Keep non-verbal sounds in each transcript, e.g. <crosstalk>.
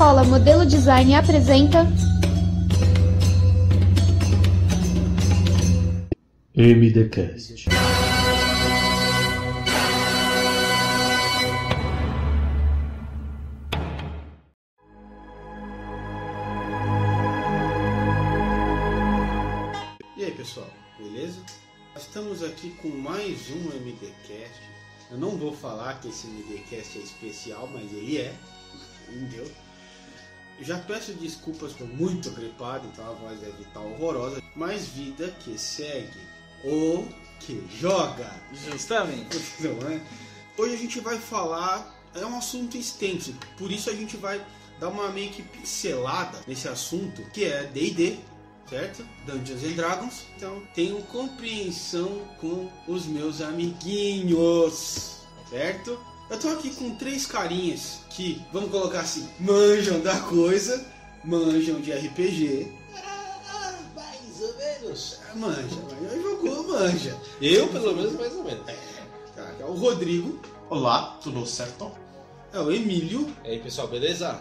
Escola Modelo Design apresenta MDCast. E aí pessoal, beleza? Estamos aqui com mais um MDcast. Eu não vou falar que esse MDcast é especial, mas ele é, entendeu? Já peço desculpas, estou muito gripado, então a voz deve estar horrorosa. Mas vida que segue, ou que joga. Justamente. <laughs> Não é? Hoje a gente vai falar, é um assunto extenso, por isso a gente vai dar uma meio que pincelada nesse assunto, que é D&D, certo? Dungeons and Dragons. Então, tenho compreensão com os meus amiguinhos, certo? Eu tô aqui com três carinhas que, vamos colocar assim, manjam da coisa, manjam de RPG. Ah, mais ou menos. É, Manja, manja, jogou, manja. Eu, pelo menos, mais ou menos. Tá, é o Rodrigo, Olá, tudo certo? é o Emílio E aí, pessoal, beleza?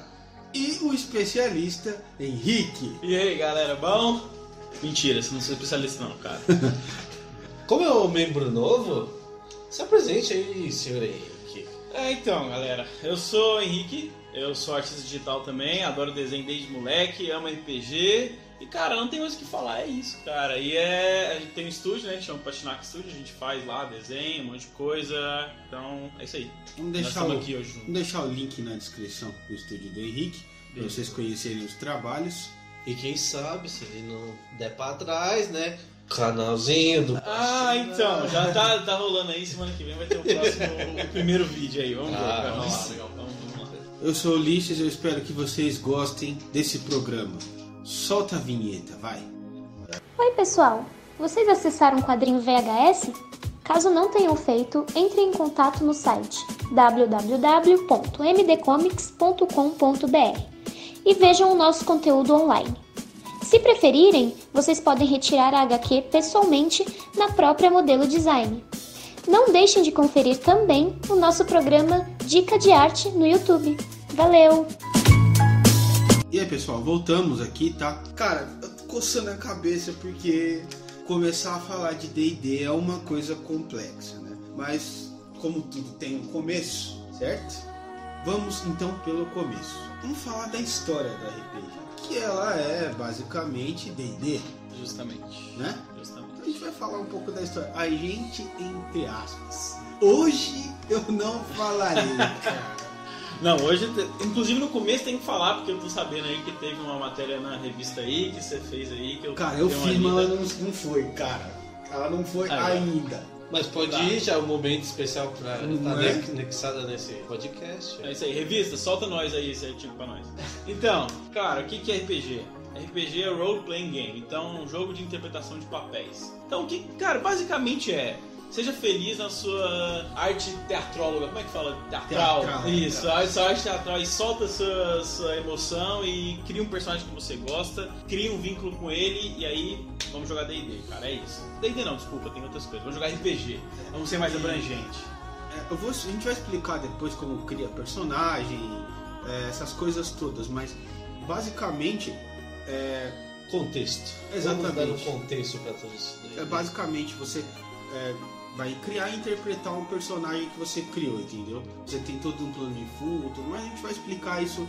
e o especialista Henrique. E aí, galera, bom? Mentira, você não sou especialista não, cara. <laughs> Como é um membro novo, se apresente aí, senhor Henrique. É, então, galera, eu sou o Henrique, eu sou artista digital também, adoro desenho desde moleque, amo RPG. E, cara, não tem mais o que falar, é isso, cara. E é. A gente tem um estúdio, né? Chama Patinac Studio, a gente faz lá desenho, um monte de coisa. Então, é isso aí. Vamos deixar, o, aqui hoje vamos deixar o link na descrição do estúdio do Henrique, para Beleza. vocês conhecerem os trabalhos. E quem sabe, se ele não der pra trás, né? Canalzinho do. Ah, então, já tá, tá rolando aí. Semana que vem vai ter o próximo, o primeiro vídeo aí. Vamos ver. Ah, cara. vamos lá, legal. Vamos lá. Eu sou o Ulisses, eu espero que vocês gostem desse programa. Solta a vinheta, vai. Oi, pessoal! Vocês acessaram o quadrinho VHS? Caso não tenham feito, entre em contato no site www.mdcomics.com.br e vejam o nosso conteúdo online. Se preferirem, vocês podem retirar a HQ pessoalmente na própria Modelo Design. Não deixem de conferir também o nosso programa Dica de Arte no YouTube. Valeu! E aí, pessoal, voltamos aqui, tá? Cara, eu tô coçando a cabeça porque começar a falar de D&D é uma coisa complexa, né? Mas como tudo tem um começo, certo? Vamos então pelo começo. Vamos falar da história da RPG, que ela é basicamente D&D, Justamente. né? Justamente. Então a gente vai falar um pouco da história. A gente entre aspas. Hoje eu não falarei, cara. <laughs> Não, hoje, inclusive no começo tem que falar, porque eu tô sabendo aí que teve uma matéria na revista aí, que você fez aí, que eu Cara, eu fiz, mas ela não, não foi, cara. Ela não foi Ah, é. Mas pode Tá. ir já, um momento especial pra estar é? anexada nesse podcast. É isso aí, revista, solta nós aí esse artigo pra nós. Então, cara, o que que é RPG? RPG é Role Playing Game, então é um jogo de interpretação de papéis. Então, o que, cara, basicamente é. Seja feliz na sua arte teatróloga, como é que fala? Teatral. Teatral, Isso, teatral. a sua arte teatral e solta sua, sua emoção e cria um personagem que você gosta, cria um vínculo com ele e aí vamos jogar D&D, cara, é isso. D&D não, desculpa, tem outras coisas. Vamos jogar RPG, vamos ser mais abrangente. É, eu vou, a gente vai explicar depois como cria personagem, é, essas coisas todas, mas basicamente é, Contexto. Exatamente. Vamos dar um contexto pra todos isso daí. é basicamente você é, vai criar e interpretar um personagem que você criou, entendeu? Você tem todo um plano de fundo, mas a gente vai explicar isso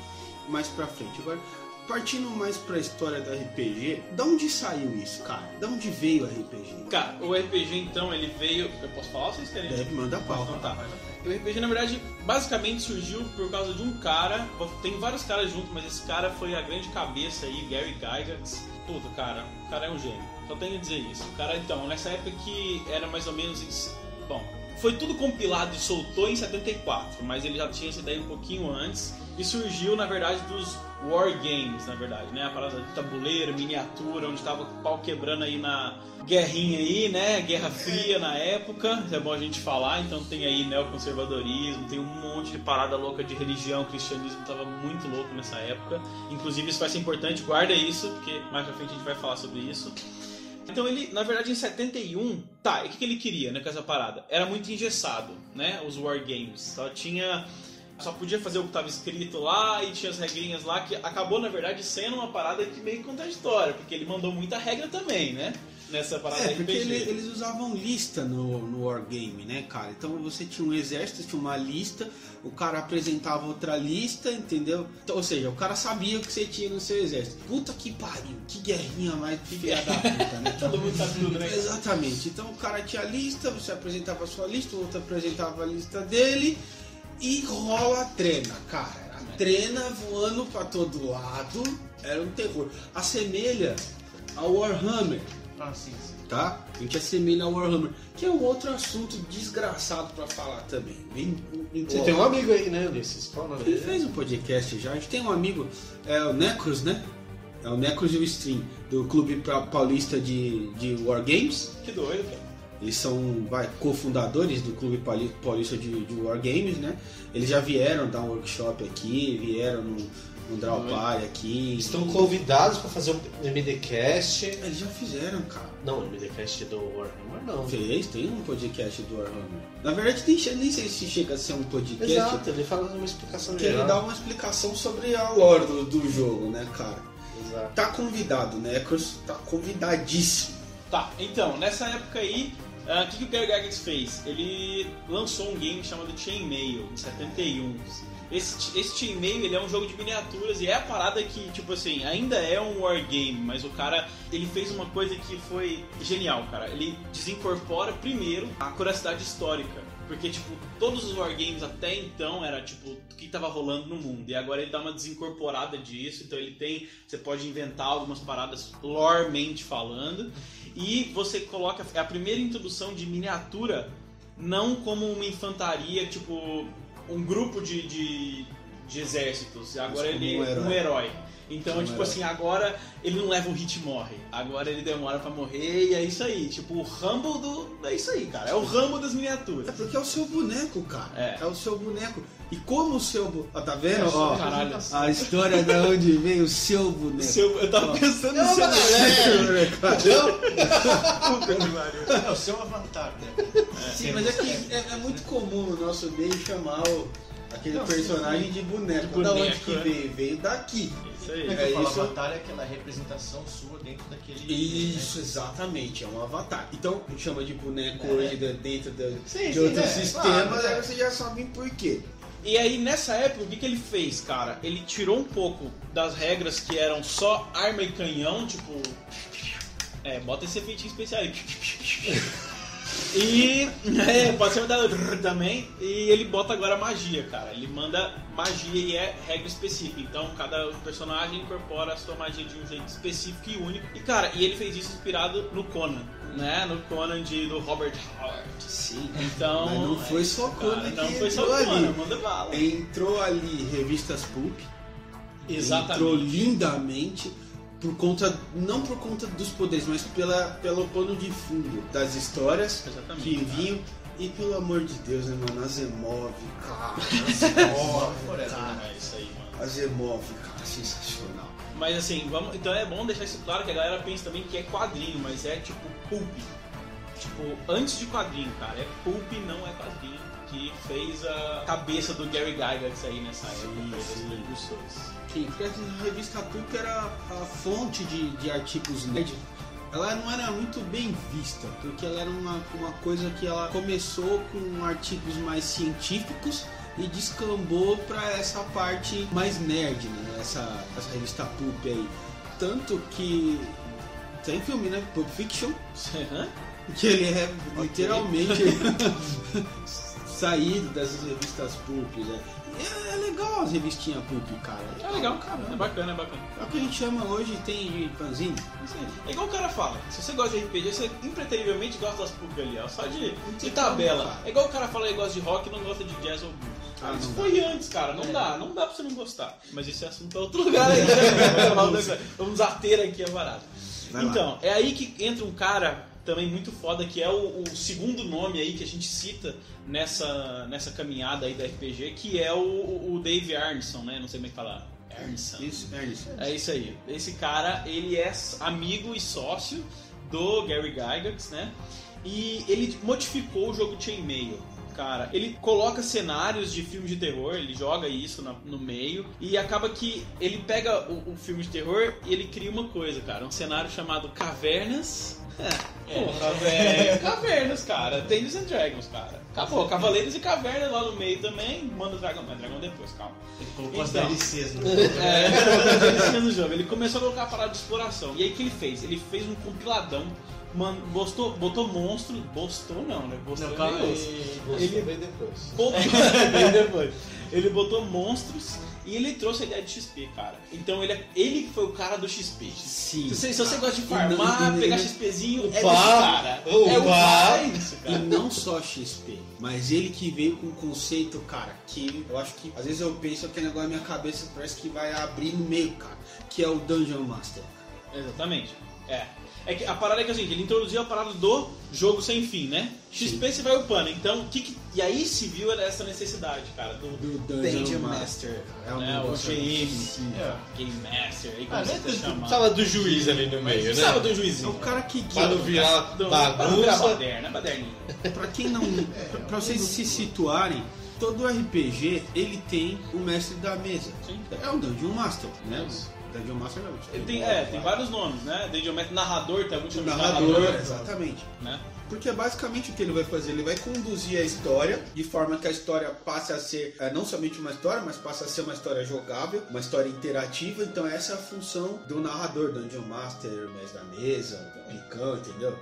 mais pra frente. Agora, partindo mais pra história da RPG, da onde saiu isso, cara? Da onde veio o RPG? Cara, o RPG então ele veio. Eu posso falar ou vocês querem? Deve mandar pau. Então tá. O RPG na verdade basicamente surgiu por causa de um cara. Tem vários caras juntos, mas esse cara foi a grande cabeça aí, Gary Gygax. Puta, cara, o cara é um gênio. Só tenho a dizer isso. O cara, então, nessa época que era mais ou menos. em- Bom, foi tudo compilado e soltou em 74, mas ele já tinha essa ideia um pouquinho antes. E surgiu, na verdade, dos War Games, na verdade, né? A parada de tabuleiro, miniatura, onde tava o pau quebrando aí na guerrinha aí, né? Guerra Fria na época, é bom a gente falar. Então tem aí neoconservadorismo, tem um monte de parada louca de religião, cristianismo tava muito louco nessa época. Inclusive isso vai ser importante, guarda isso, porque mais pra frente a gente vai falar sobre isso. Então ele, na verdade, em 71, tá, e o que, que ele queria, né, com essa parada? Era muito engessado, né, os wargames. Só tinha só podia fazer o que estava escrito lá e tinha as regrinhas lá que acabou, na verdade, sendo uma parada que meio contraditória, porque ele mandou muita regra também, né? Nessa parada É, porque ele- eles usavam lista no, no Wargame, né, cara? Então você tinha um exército, tinha uma lista, o cara apresentava outra lista, entendeu? Então, ou seja, o cara sabia o que você tinha no seu exército. Puta que pariu, que guerrinha mais filha da puta, né? <laughs> Todo mundo sabe tudo, né? Exatamente. Então o cara tinha a lista, você apresentava a sua lista, o outro apresentava a lista dele e rola a trena, cara. A trena voando pra todo lado, era um terror. Assemelha ao Warhammer, Ah, sim, sim. tá? A gente assemelha ao Warhammer, que é um outro assunto desgraçado pra falar também. Bem, Você tem um amigo aí, né, Ulisses? Nome Ele fez um podcast já. A gente tem um amigo, é o Necros, né? É o Necros e o Stream, do Clube Pa- Paulista de, de Wargames. Que doido, cara. Eles são vai, cofundadores do Clube Pauli- Paulista de, de Wargames, né? Eles já vieram dar um workshop aqui, vieram no, no Drawpy aqui. Estão convidados pra fazer um MDcast. Eles já fizeram, cara. Não, MDcast do Warhammer não. Fez, tem um podcast do Warhammer. Na verdade, tem, nem sei se chega a ser um podcast. Exato, ele fala uma explicação Que ele dá uma explicação sobre a lore do, do jogo, né, cara? Exato. Tá convidado, Necros. Tá convidadíssimo. Tá, então, nessa época aí, ah, o que, que o Gary Gygax fez? Ele lançou um game chamado Chainmail, em 71. Esse, esse Chainmail, ele é um jogo de miniaturas e é a parada que, tipo assim, ainda é um wargame, mas o cara, ele fez uma coisa que foi genial, cara. Ele desincorpora primeiro a curiosidade histórica. Porque, tipo, todos os wargames até então era, tipo, o que tava rolando no mundo. E agora ele dá uma desincorporada disso. Então ele tem... Você pode inventar algumas paradas loremente falando. E você coloca... É a primeira introdução de miniatura, não como uma infantaria, tipo... Um grupo de, de, de exércitos. Agora Mas ele um é herói. um herói. Então, Como tipo herói. assim, agora ele não leva um hit e morre. Agora ele demora pra morrer e é isso aí. Tipo, o Rumble do. É isso aí, cara. É o Rumble das É miniaturas. porque é o seu boneco, cara. É. o seu boneco. E como o seu boneco. Ó, tá vendo? Ó, Caralho. a história de onde vem o seu boneco. Seu- eu tava Ó. pensando É no seu boneco, cara. É o seu avatar, né? Sim, mas é que é, é muito comum no nosso meio chamar o- aquele Não, personagem de boneco. De Da onde que é. veio? Veio daqui. Isso aí. É É isso. Avatar é aquela representação sua dentro daquele. Isso, exatamente, é um avatar. Então, a gente chama de boneco É. hoje de- dentro de, Sim, de sim, outros é, sistemas, claro, aí é. vocês já sabem por quê. E aí, nessa época, o que, que ele fez, cara? Ele tirou um pouco das regras que eram só arma e canhão, tipo. É, bota esse efeitinho especial aí. E. <laughs> É, pode ser mandado <laughs> também. E ele bota agora magia, cara. Ele manda magia e é regra específica. Então cada personagem incorpora a sua magia de um jeito específico e único. E cara, e ele fez isso inspirado no Conan, né? No Conan de, do Robert Howard. Sim. Então. Mas não foi só Conan cara. Não foi só Conan, ali. manda bala. Entrou ali revistas Pulp, Exatamente. entrou lindamente por conta não por conta dos poderes, mas pela pelo pano de fundo das histórias Exatamente, que vinham e pelo amor de Deus, né, mano, Azemov, cara, Azemov, cara, É isso aí, mano. Azemov, cara, sensacional. Mas assim, vamos, então é bom deixar isso claro que a galera pensa também que é quadrinho, mas é tipo pulp. Tipo, antes de quadrinho, cara, é pulp, não é quadrinho. Que fez a cabeça do Gary Gygax aí nessa época, sim. precursores. Porque a revista Pulp era a fonte de, de artigos nerd. Ela não era muito bem vista, porque ela era uma, uma coisa que ela começou com artigos mais científicos e descambou para essa parte mais nerd, né? Essa, essa revista Pulp aí. Tanto que tem filme, né? Pulp Fiction, <laughs> Hã? que ele é literalmente <laughs> <laughs> saído dessas revistas Pulp, né? É, é legal as revistinhas Pulp, cara. É legal, cara. É bacana, é bacana. É o que a gente chama hoje, tem de fanzine. Isso aí. É igual o cara fala, se você gosta de RPG, você impreterivelmente gosta das pulp ali, ó. Só de, de tabela. como. É igual o cara fala que gosta de rock e não gosta de jazz ou blues. Ah, isso foi antes, cara. Não dá, não dá pra você não gostar. Mas esse é assunto pra outro lugar aí. né? <laughs> Vamos ater <laughs> aqui a barata. Vai lá. Então, é aí que entra um cara também muito foda, que é o, o segundo nome aí que a gente cita nessa, nessa caminhada aí da RPG, que é o, o Dave Arneson, né? Não sei como é que fala. Arneson. Isso, é isso. É isso aí. Esse cara, ele é amigo e sócio do Gary Gygax, né? E ele modificou o jogo Chainmail. Cara, ele coloca cenários de filmes de terror, ele joga isso na- no meio e acaba que ele pega o, o filme de terror e ele cria uma coisa, cara, um cenário chamado Cavernas. É, porra, velho. Cavernas, cara. Dungeons and Dragons, cara. Acabou, Cavaleiros e Cavernas lá no meio também. Manda o dragão, mas dragão depois, calma. Ele colocou as Então. DLCs no <laughs> É, ele colocou DLC no jogo. Ele começou a colocar a parada de exploração. E aí o que ele fez? Ele fez um compiladão, man, botou, botou monstro. Botou não, né? Botou Não, calma. Ele- Ele bem depois. botou, <laughs> bem depois. Ele botou monstros e ele trouxe a ideia de XP, cara. Então ele, é- ele que foi o cara do XP. Sim. Se, se você gosta de E não- farmar, e- pegar e- XPzinho, é Upar, desse cara. É o upar. é isso, E cara. não só XP, mas ele que veio com um conceito, cara, que eu acho que às vezes eu penso que negócio na minha cabeça parece que vai abrir no meio, cara, que é o Dungeon Master. Exatamente. É. É que a parada é que assim, ele introduziu a parada do jogo sem fim, né? XP você vai upando. Então, o que, que- E aí se viu essa necessidade, cara, do, Do Dungeon, Dungeon Master. Master. É um né, o negócio GM, É. Game Master, aí como Ah, você né, chamar. Precisava do juiz ali no meio, né? Precisava do É juizinho. o cara que Pra não guia. virar Do- Para não virar bagunça. baderna, baderninha. Pra quem não. <laughs> pra, pra vocês se situarem, todo RPG ele tem o mestre da mesa. Sim. É o Dungeon Master, né? Isso. Dungeon Master não. Ele tem, é, tem vários nomes, né? Dungeon Master, narrador, tem alguns chamam de narrador, exatamente. né? Porque é basicamente o que ele vai fazer, ele vai conduzir a história de forma que a história passe a ser é, não somente uma história, mas passe a ser uma história jogável, uma história interativa. Então essa é a função do narrador, Dungeon Master, mestre da mesa, picão, entendeu?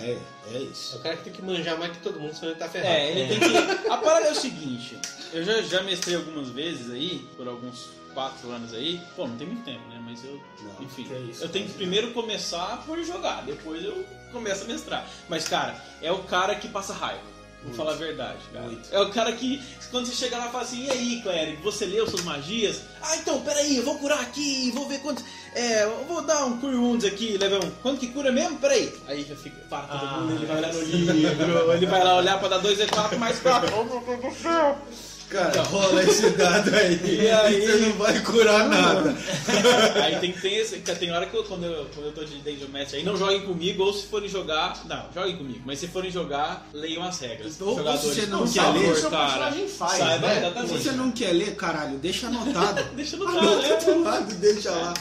É, <laughs> é É isso. o cara que tem que manjar mais que todo mundo, senão ele tá ferrado. É, ele tem que. <laughs> A parada é o seguinte, eu já, já mestrei algumas vezes aí, por alguns quatro anos aí. Pô, não tem muito tempo, né? Mas eu. Não, enfim, é isso, eu tenho que primeiro começar por jogar, depois eu começo a mestrar. Mas, cara, é o cara que passa raiva. Vou falar a verdade, cara. Muito. É o cara que, quando você chega lá, fala assim: e aí, Clérigo, você leu suas magias? Ah, então, peraí, eu vou curar aqui, vou ver quanto. É, eu vou dar um Cure Wounds aqui, level 1. Quanto que cura mesmo? Peraí. Aí já fica. Para todo Ah, mundo, ele vai olhar no livro, ele vai lá olhar pra dar 2 e 4 mais 4. Oh, meu Deus do céu! Cara, rola esse dado aí. <laughs> E aí? Você não vai curar nada. <laughs> Aí tem, tem, esse, tem hora que eu, quando, eu, quando eu tô de Dungeon Match aí, não joguem comigo, ou se forem jogar. Não, joguem comigo, mas se forem jogar, leiam as regras. Ou- ou se você não quer favor, ler, seu personagem faz, saiba né? Se você não quer ler, caralho, deixa anotado. <laughs> Deixa no Anota cara, do lado, deixa lá.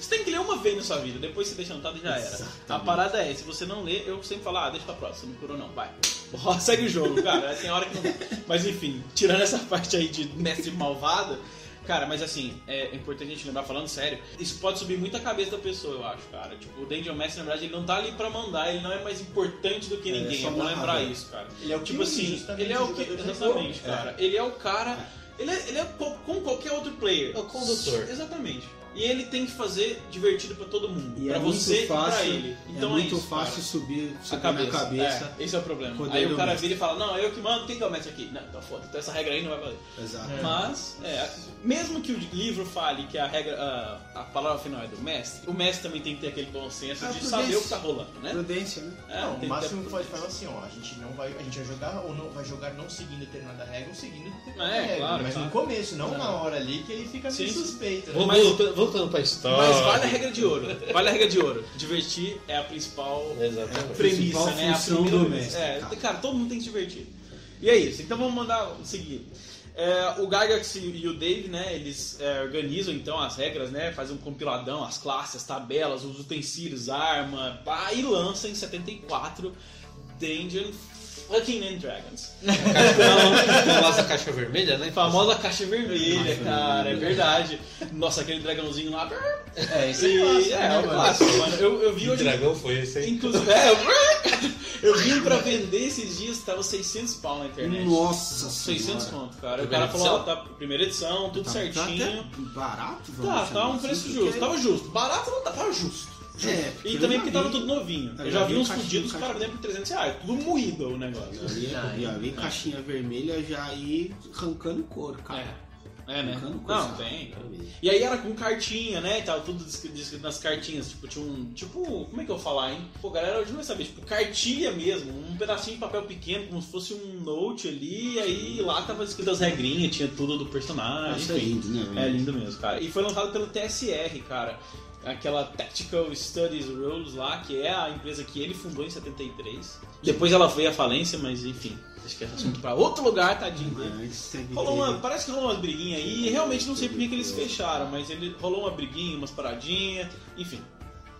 Você tem que ler uma vez na sua vida, depois você deixa anotado e já era. Exatamente. A parada é, se você não ler, eu sempre falo, ah, deixa pra próxima, não curou não, vai. Segue o jogo, cara, tem hora que não. Mas enfim, tirando essa parte aí de mestre malvado, cara, mas assim, é importante a gente lembrar, falando sério, isso pode subir muito a cabeça da pessoa, eu acho, cara. Tipo, o Dungeon Master, na verdade, ele não tá ali pra mandar, ele não é mais importante do que É, ninguém, só é bom lembrar isso, cara. Ele é o Tipo que assim, justamente ele é o que. Exatamente, jogo. cara. Ele é o cara. Ele é, ele é co- como qualquer outro player. É o condutor. Exatamente. E ele tem que fazer divertido pra todo mundo. E pra é muito você fácil, e pra ele. Então é muito isso, fácil cara. subir, A subir cabeça. na cabeça. É, esse é o problema. Aí do o cara vira e fala, não, eu que mando, quem que é o mestre aqui? Não, então foda, então essa regra aí não vai valer. Exato. É. Mas, é, mesmo que o livro fale que a regra, a, a palavra final é do mestre, o mestre também tem que ter aquele bom senso de saber o que tá rolando, né? Prudência, né? É, Não, tem o que máximo que pode falar assim, ó, a gente não vai, a gente vai jogar ou não vai jogar não seguindo determinada regra ou seguindo determinada É, regra, claro, mas claro. no começo, não É. na hora ali que ele fica meio suspeito. né? Mas- voltando, pra história. Mas vale a regra de ouro. Vale a regra de ouro. Divertir é a principal Exatamente. premissa, principal né? A função primeira do mestre, É, cara. cara. todo mundo tem que se divertir. E é isso. Então vamos mandar seguir. É, o Gygax e o Dave, né, eles é, organizam então as regras, né, fazem um compiladão, as classes, as tabelas, os utensílios, arma, pá, e lançam em 74 Dungeon Fucking and Dragons. A famosa caixa vermelha, né? Famosa caixa vermelha, cara, é verdade. Nossa, aquele dragãozinho lá. É, isso E- é clássico, é, né, é o mano? clássico, mano. Eu, eu vi Que hoje. dragão foi esse aí? Inclusive, é, eu <laughs> vi um pra vender esses dias, tava 600 pau na internet. Nossa 600 senhora. conto, cara. O Primeira cara falou, tá, primeira edição, tudo Tá- certinho. Tá até barato, vamos Tá, tá um preço justo, tava justo. Barato não tá, tava justo. É, E também porque tava tudo novinho. eu Eu já vi uns fudidos, caras vendendo por 300 reais. Tudo moído o negócio. Eu já, já vi caixinha vermelha já ir arrancando couro, cara. É, é né? Não, tem. E aí era com cartinha, né? E tava tudo descrito, nas cartinhas. Tipo, tinha um. Tipo, como é que eu vou falar, hein? Pô, galera, hoje não vai saber. Tipo, cartilha mesmo. Um pedacinho de papel pequeno, como se fosse um note ali. E aí lá tava escrito as regrinhas, tinha tudo do personagem. Isso é lindo, né? É lindo mesmo, cara. E foi lançado pelo TSR, cara. Aquela Tactical Studies Rules lá, que é a empresa que ele fundou em 73. Depois ela veio à falência, mas enfim. Deixa que esse assunto pra outro lugar, tadinho teve- Rolou uma, parece que rolou umas briguinhas aí, e realmente não sei por que que eles fecharam, mas ele rolou uma briguinha, umas paradinhas, enfim,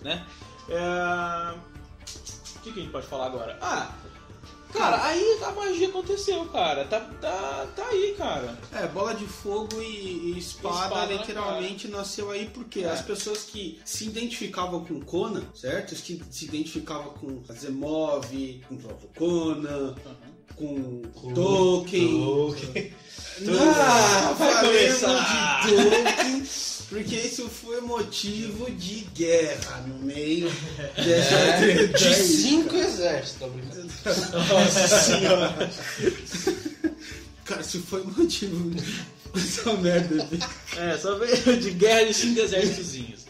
né? É, O que, que a gente pode falar agora? Ah, cara, aí a magia aconteceu, cara. Tá, tá, tá aí, cara. É, bola de fogo e, e espada, Espada na literalmente nasceu aí porque É. as pessoas que se identificavam com Conan, certo? Que se identificavam com Asimov, com Conan, com, Tolkien. Tolkien. Não, vai falemos começar. de Tolkien, porque isso foi motivo de guerra no meio <laughs> dessa É, treta de cinco exércitos, tá brincando? Nossa senhora. Cara, isso foi motivo dessa merda. aqui. É, só veio de guerra de cinco exércitozinhos.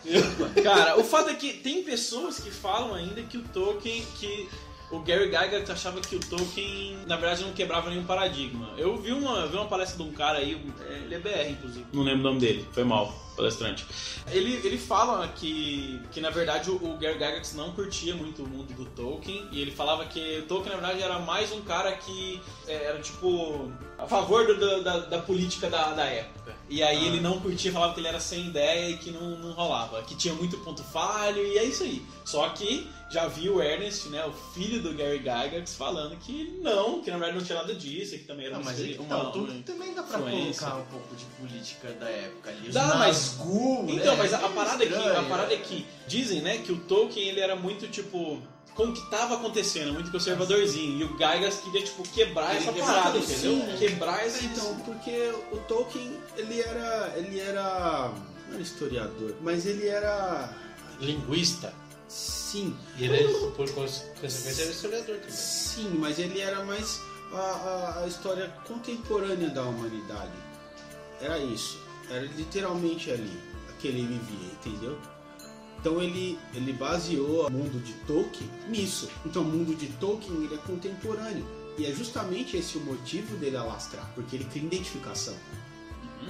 Cara, o fato é que tem pessoas que falam ainda que o Tolkien, que o Gary Gygax achava que o Tolkien, na verdade, não quebrava nenhum paradigma. Eu vi uma, vi uma palestra de um cara aí, é, ele é BR, inclusive. Não lembro o nome dele, foi mal, palestrante. Ele, ele fala que, que, na verdade, o, o Gary Gygax não curtia muito o mundo do Tolkien, e ele falava que o Tolkien, na verdade, era mais um cara que é, era, tipo, a favor do- da, da política da, da época. E aí ele não curtia, falava que ele era sem ideia e que não, não rolava, que tinha muito ponto falho, e é isso aí. Só que já vi o Ernest, né, o filho do Gary Gygax, falando que não, que na verdade não tinha nada disso, e que também era Não, mas uma, então, tudo também dá pra influência. colocar um pouco de política da época ali. Os Dá, mas- Nazgûl, né? Então, mas a, a parada é que, a parada é que dizem, né, que o Tolkien ele era muito tipo com o que tava acontecendo, muito conservadorzinho. E o Gygax queria tipo quebrar Ele essa parada, entendeu? sim. Quebrar essa Então, porque o Tolkien, ele era. ele era. não era historiador, mas ele era. Linguista. Sim, E ele, é, por consequência, era historiador também. sim, mas ele era mais a, a- a história contemporânea da humanidade. Era isso. Era literalmente ali, que ele vivia, entendeu? Então ele, ele baseou o mundo de Tolkien nisso. Então o mundo de Tolkien ele é contemporâneo. E é justamente esse o motivo dele alastrar, porque ele cria identificação.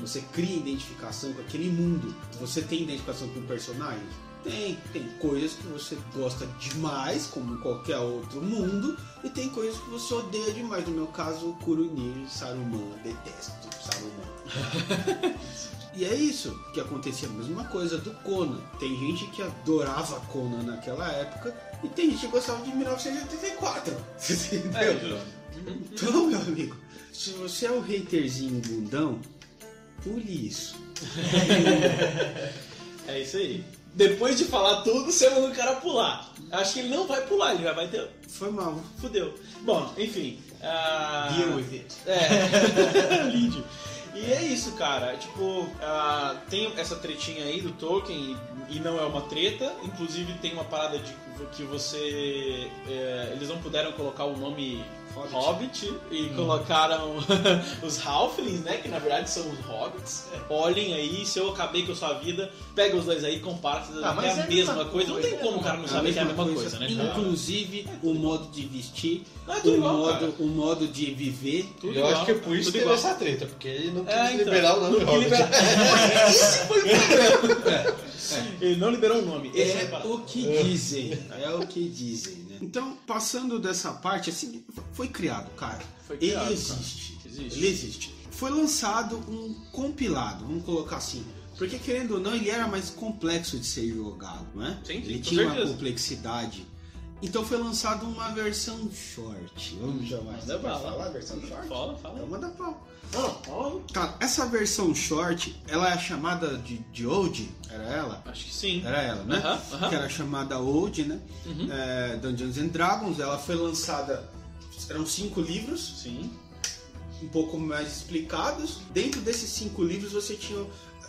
Você cria identificação com aquele mundo. Você tem identificação com o personagem? Tem. Tem coisas que você gosta demais, como em qualquer outro mundo, e tem coisas que você odeia demais. No meu caso, o Kurunir, Saruman, detesto Saruman. <laughs> E é isso que acontecia, a mesma coisa do Conan. Tem gente que adorava Conan naquela época e tem gente que gostava de 1984. Você <laughs> entendeu? Então, meu amigo, se você é o haterzinho bundão, pule isso. <laughs> É isso aí. Depois de falar tudo, você manda o cara pular. Acho que ele não vai pular, ele já vai ter. Foi mal. Fudeu. Bom, enfim. ah, Deal with it. É, <laughs> Lídio. E é isso, cara. Tipo, ah, tem essa tretinha aí do Tolkien e, e não é uma treta. Inclusive tem uma parada de que você. é, eles não puderam colocar o nome Hobbit. Hobbit, e colocaram <laughs> os Halflings, né? Que na verdade são os Hobbits. Olhem aí, se eu acabei com a sua vida, pega os dois aí e compara. Ah, é a é a mesma mesma coisa. Não tem coisa, como o cara não É saber que é a mesma coisa, né? cara? Inclusive o modo de vestir, é o, igual, modo, o modo de viver. Tudo eu igual, acho que é por isso que teve essa treta, porque ele não quis É, então. liberar o nome Não Hobbit. quis liberar- <laughs> Esse foi o problema. Ele não liberou o nome. É, É o que dizem, é o que dizem, né? Então, passando dessa parte, assim, foi criado, cara. Foi criado, ele cara. existe. Existe. Ele existe. Foi lançado um compilado, vamos colocar assim. Porque querendo ou não, ele era mais complexo de ser jogado, não é? Sim, sim, ele tinha uma certeza. complexidade. Então foi lançado uma versão short. Vamos chamar. Manda Pode bala. falar versão short? Fala, fala. Então manda pau. Essa versão short, ela é chamada de, de Old, era ela? Acho que sim. Era ela, né? Aham, aham. Que era chamada Old, né? Uhum. É, Dungeons and Dragons. Ela foi lançada. Eram cinco livros, Sim. um pouco mais explicados. Dentro desses cinco livros você tinha.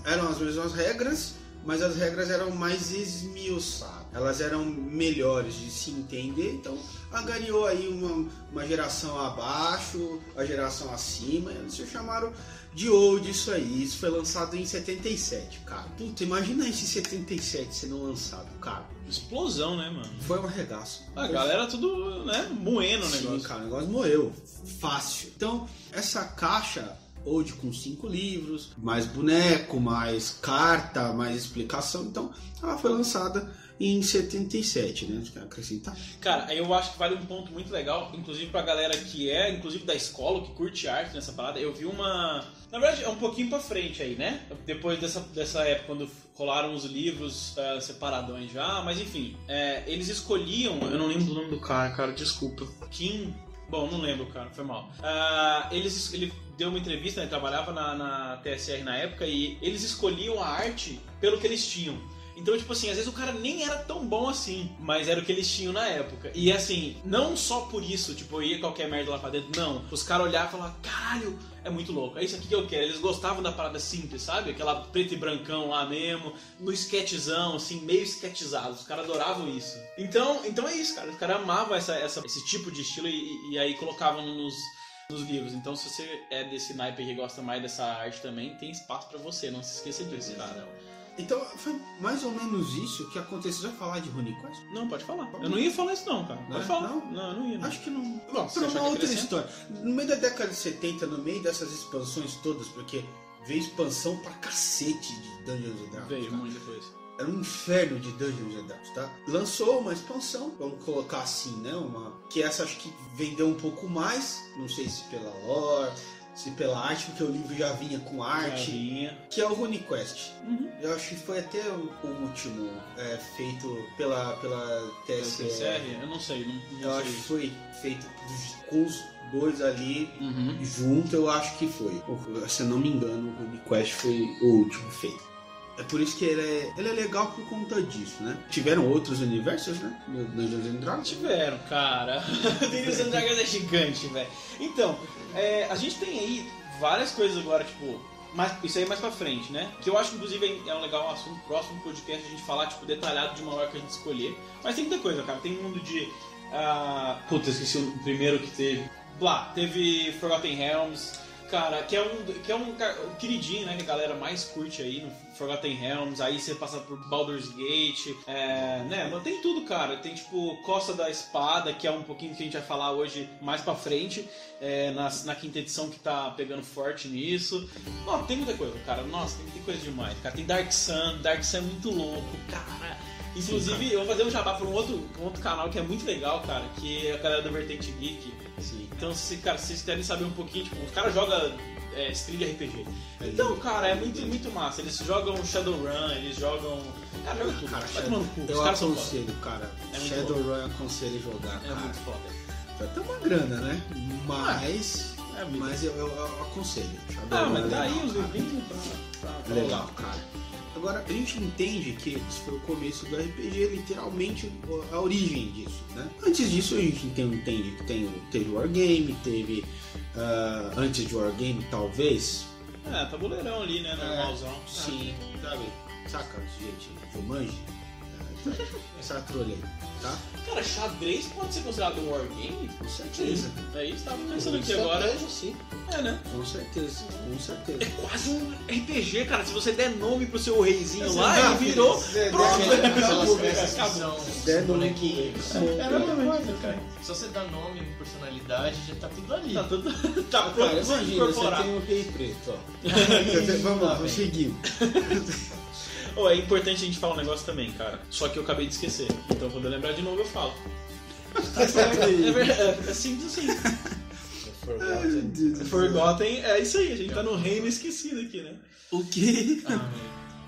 Eram as mesmas regras, mas as regras eram mais esmiuçadas. Elas eram melhores de se entender. Então angariou aí uma, uma geração abaixo, a geração acima. Eles se chamaram de Old isso aí. Isso foi lançado em 77, cara. Puta, imagina esse 77 sendo lançado, cara. Explosão, né, mano? Foi um arregaço. A galera tudo, né, moendo o Sim, negócio. cara, o negócio morreu. Fácil. Então, essa caixa, old com cinco livros, mais boneco, mais carta, mais explicação. Então, ela foi lançada em 77, né? Acrescentar? Cara, eu acho que vale um ponto muito legal, inclusive pra galera que é, inclusive da escola, que curte arte nessa parada. Eu vi uma. Na verdade, é um pouquinho pra frente aí, né? Depois dessa, dessa época, quando rolaram os livros uh, separadões já, mas enfim, é, eles escolhiam. Eu não lembro do nome do cara, cara, desculpa. Kim. Bom, não lembro, cara, foi mal. Uh, eles, ele deu uma entrevista, né, trabalhava na, na TSR na época, e eles escolhiam a arte pelo que eles tinham. Então, tipo assim, às vezes o cara nem era tão bom assim, mas era o que eles tinham na época. E assim, não só por isso, tipo, eu ia qualquer merda lá pra dentro, não. Os caras olhavam e falavam, caralho, é muito louco, é isso aqui que eu quero. Eles gostavam da parada simples, sabe? Aquela preto e brancão lá mesmo, no sketchzão, assim, meio sketchizado. Os caras adoravam isso. Então, então é isso, cara. Os caras amavam essa, essa, esse tipo de estilo e, e aí colocavam nos nos livros. Então, se você é desse naipe que gosta mais dessa arte também, tem espaço para você. Não se esqueça disso, cara. Então, foi mais ou menos isso que aconteceu. Você vai falar de RuneQuest? Não, pode falar. Eu não ia falar isso não, cara. Pode Né? falar. Não? Não, eu não ia. Não. Acho que não. Bom, acha uma outra história. No meio da década de 70, no meio dessas expansões todas, porque veio expansão pra cacete de Dungeons and Dragons. Veio cara. muito depois. Era um inferno de Dungeons and Dragons, tá? Lançou uma expansão, vamos colocar assim, né? Uma que essa acho que vendeu um pouco mais, não sei se pela lore, se pela arte, porque o livro já vinha com arte, Vinha. que é o RuneQuest. Uhum. Eu acho que foi até o, o último é, feito pela pela TSR. TSR? Eu não sei. Não, não Eu sei. acho que foi feito com os dois ali Uhum. junto, eu acho que foi. Se eu não me engano, o RuneQuest foi o último feito. É por isso que ele é, ele é legal por conta disso, né? Tiveram outros universos, né? No Dungeons and Dragons. Tiveram, cara. <laughs> Dungeons and Dragons é gigante, velho. Então, é, a gente tem aí várias coisas agora, tipo. Mas isso aí é mais pra frente, né? Que eu acho, inclusive, é um legal assunto próximo podcast a gente falar, tipo, detalhado de uma hora que a gente escolher. Mas tem muita coisa, cara. Tem mundo de. ah, Puta, esqueci o primeiro que teve. Lá, teve Forgotten Realms. Cara, que é um, que é um, um queridinho, né? Que a galera mais curte aí no Forgotten Realms. Aí você passa por Baldur's Gate. É, né? Mas tem tudo, cara. Tem tipo Costa da Espada, que é um pouquinho que a gente vai falar hoje mais pra frente. é, na, na quinta edição que tá pegando forte nisso. Não, tem muita coisa, cara. Nossa, tem, tem coisa demais, cara. Tem Dark Sun. Dark Sun é muito louco, cara. Inclusive, eu vou fazer um jabá pra um outro, um outro canal que é muito legal, cara, que é a galera do Vertente Geek. Então, se, cara, se vocês querem saber um pouquinho, tipo, os caras jogam é, stream de RPG. Então, cara, é muito, muito massa. Eles jogam Shadowrun, eles jogam. Cara, jogam tudo. Cara, Vai tomar no cu. Os eu caras são foda. aconselho, cara. É muito Shadowrun eu aconselho jogar, É cara. muito foda. Vai ter uma grana, né? Mas. É muito. Mas eu, eu- eu aconselho. Ah, Shadowrun mas é tá aí legal, os cara. livrinhos pra, pra, pra Legal, cara. Agora, a gente entende que esse foi o começo do RPG, literalmente a origem disso, né? Antes disso, a gente tem- entende que tem, teve Wargame, teve. Ah, antes de Wargame, talvez. É, tabuleirão ali, né? Normalzão. Sim, sabe? Saca, gente? Jumanji? É, tá. Essa trolha aí, tá? Cara, xadrez pode ser considerado um wargame? Com certeza. É isso, tava pensando aqui agora. Estratégia, sim. É, né? Com certeza, com É certeza. quase um RPG, cara. Se você der nome pro seu reizinho Assim, lá, ah, ele virou. é, Pronto, é, Der nome É cara. Se você dá nome, personalidade, já tá tudo ali. Tá tudo. <laughs> Tá pronto imagina, você tem um rei preto, ó. <laughs> Vamos lá, vamos seguir. <laughs> Ô, é importante a gente falar um negócio também, cara. Só que eu acabei de esquecer. Então quando eu lembrar de novo, eu falo. É verdade, é simples assim. Forgotten. Forgotten, é isso aí. A gente tá no reino esquecido aqui, né? O quê? Ah,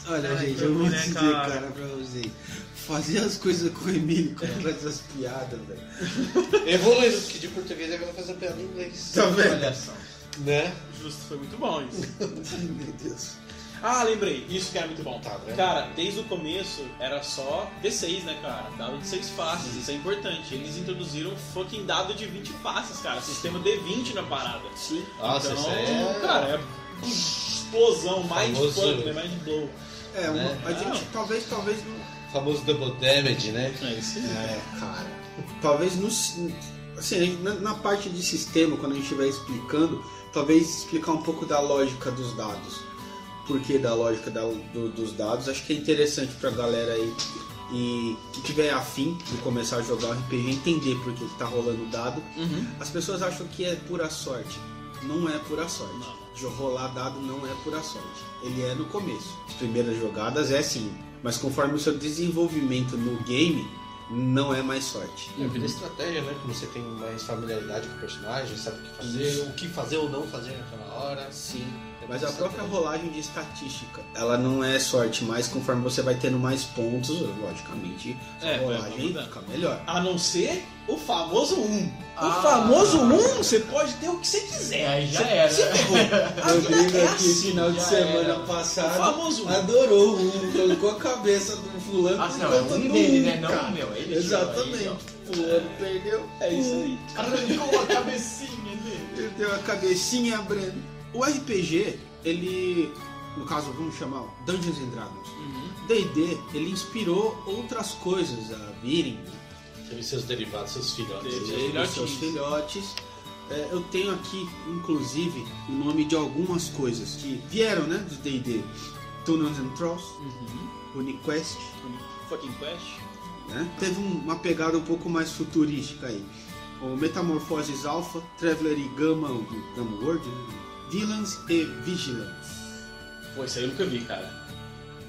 Olha, Ai, gente, que eu vou né, dizer, cara? cara, pra vocês. Fazer as coisas com o Emílio, como faz essas piadas, velho. Evoluindo, que de português agora faz a piada em inglês. Tá vendo? olha só. Né? Justo, foi muito bom isso. <laughs> Ai, meu Deus. Ah, lembrei, isso que era muito bom. Tá vendo? Cara, desde o começo era só D6, né, cara? Dado de 6 faces, isso é importante. Eles introduziram um fucking dado de 20 faces, cara. Sistema D20 na parada. Sim. Nossa, então, é... cara, é explosão, mind Famoso- fuck, né? Mind blow. É, uma- Né? a gente talvez, talvez não. O famoso double damage, né? É isso aí. É, cara. Talvez no. Assim, na, na parte de sistema, quando a gente estiver explicando, talvez explicar um pouco da lógica dos dados. Por que da lógica da- do- dos dados? Acho que é interessante pra galera aí e que tiver afim de começar a jogar um RPG entender por que, que tá rolando o dado. Uhum. As pessoas acham que é pura sorte. não é pura sorte. Não. De rolar dado não é pura sorte. Ele é no começo. As primeiras jogadas é sim. Mas conforme o seu desenvolvimento no game, não é mais sorte. É vida estratégia, né? Que você tem mais familiaridade com o personagem, sabe o que fazer, o que fazer ou não fazer naquela hora. Sim. É Mas a vida própria rolagem de estatística, ela não é sorte, mas conforme você vai tendo mais pontos, logicamente, a É, vai rolagem fica melhor. A não ser o famoso 1. Ah. O famoso 1, você pode ter o que você quiser. Aí já Você- era. Você ferrou. <laughs> A vida é assim. final de semana O famoso 1. adorou um, colocou a cabeça do fulano. Ah, não, é um dele, né? Não o meu. Ele tirou aí, Exatamente. ó. Fulano perdeu. É isso aí. Arrancou a cabecinha dele. Perdeu a cabecinha, Breno. O RPG, ele. No caso, vamos chamar Dungeons and Dragons. Uhum. D&D, ele inspirou outras coisas a virem. Teve seus derivados, seus filhotes. Teve. seus filhotes. É, eu tenho aqui, inclusive, o nome de algumas coisas que vieram, né, do D&D. Dungeons and Trolls, Uhum. UniQuest, Fucking Quest. né? Teve um- uma pegada um pouco mais futurística aí. O Metamorfoses Alpha, Traveler e Gamma, Gamma World, né? Villains e Vigilants. Pô, isso aí eu nunca vi, cara.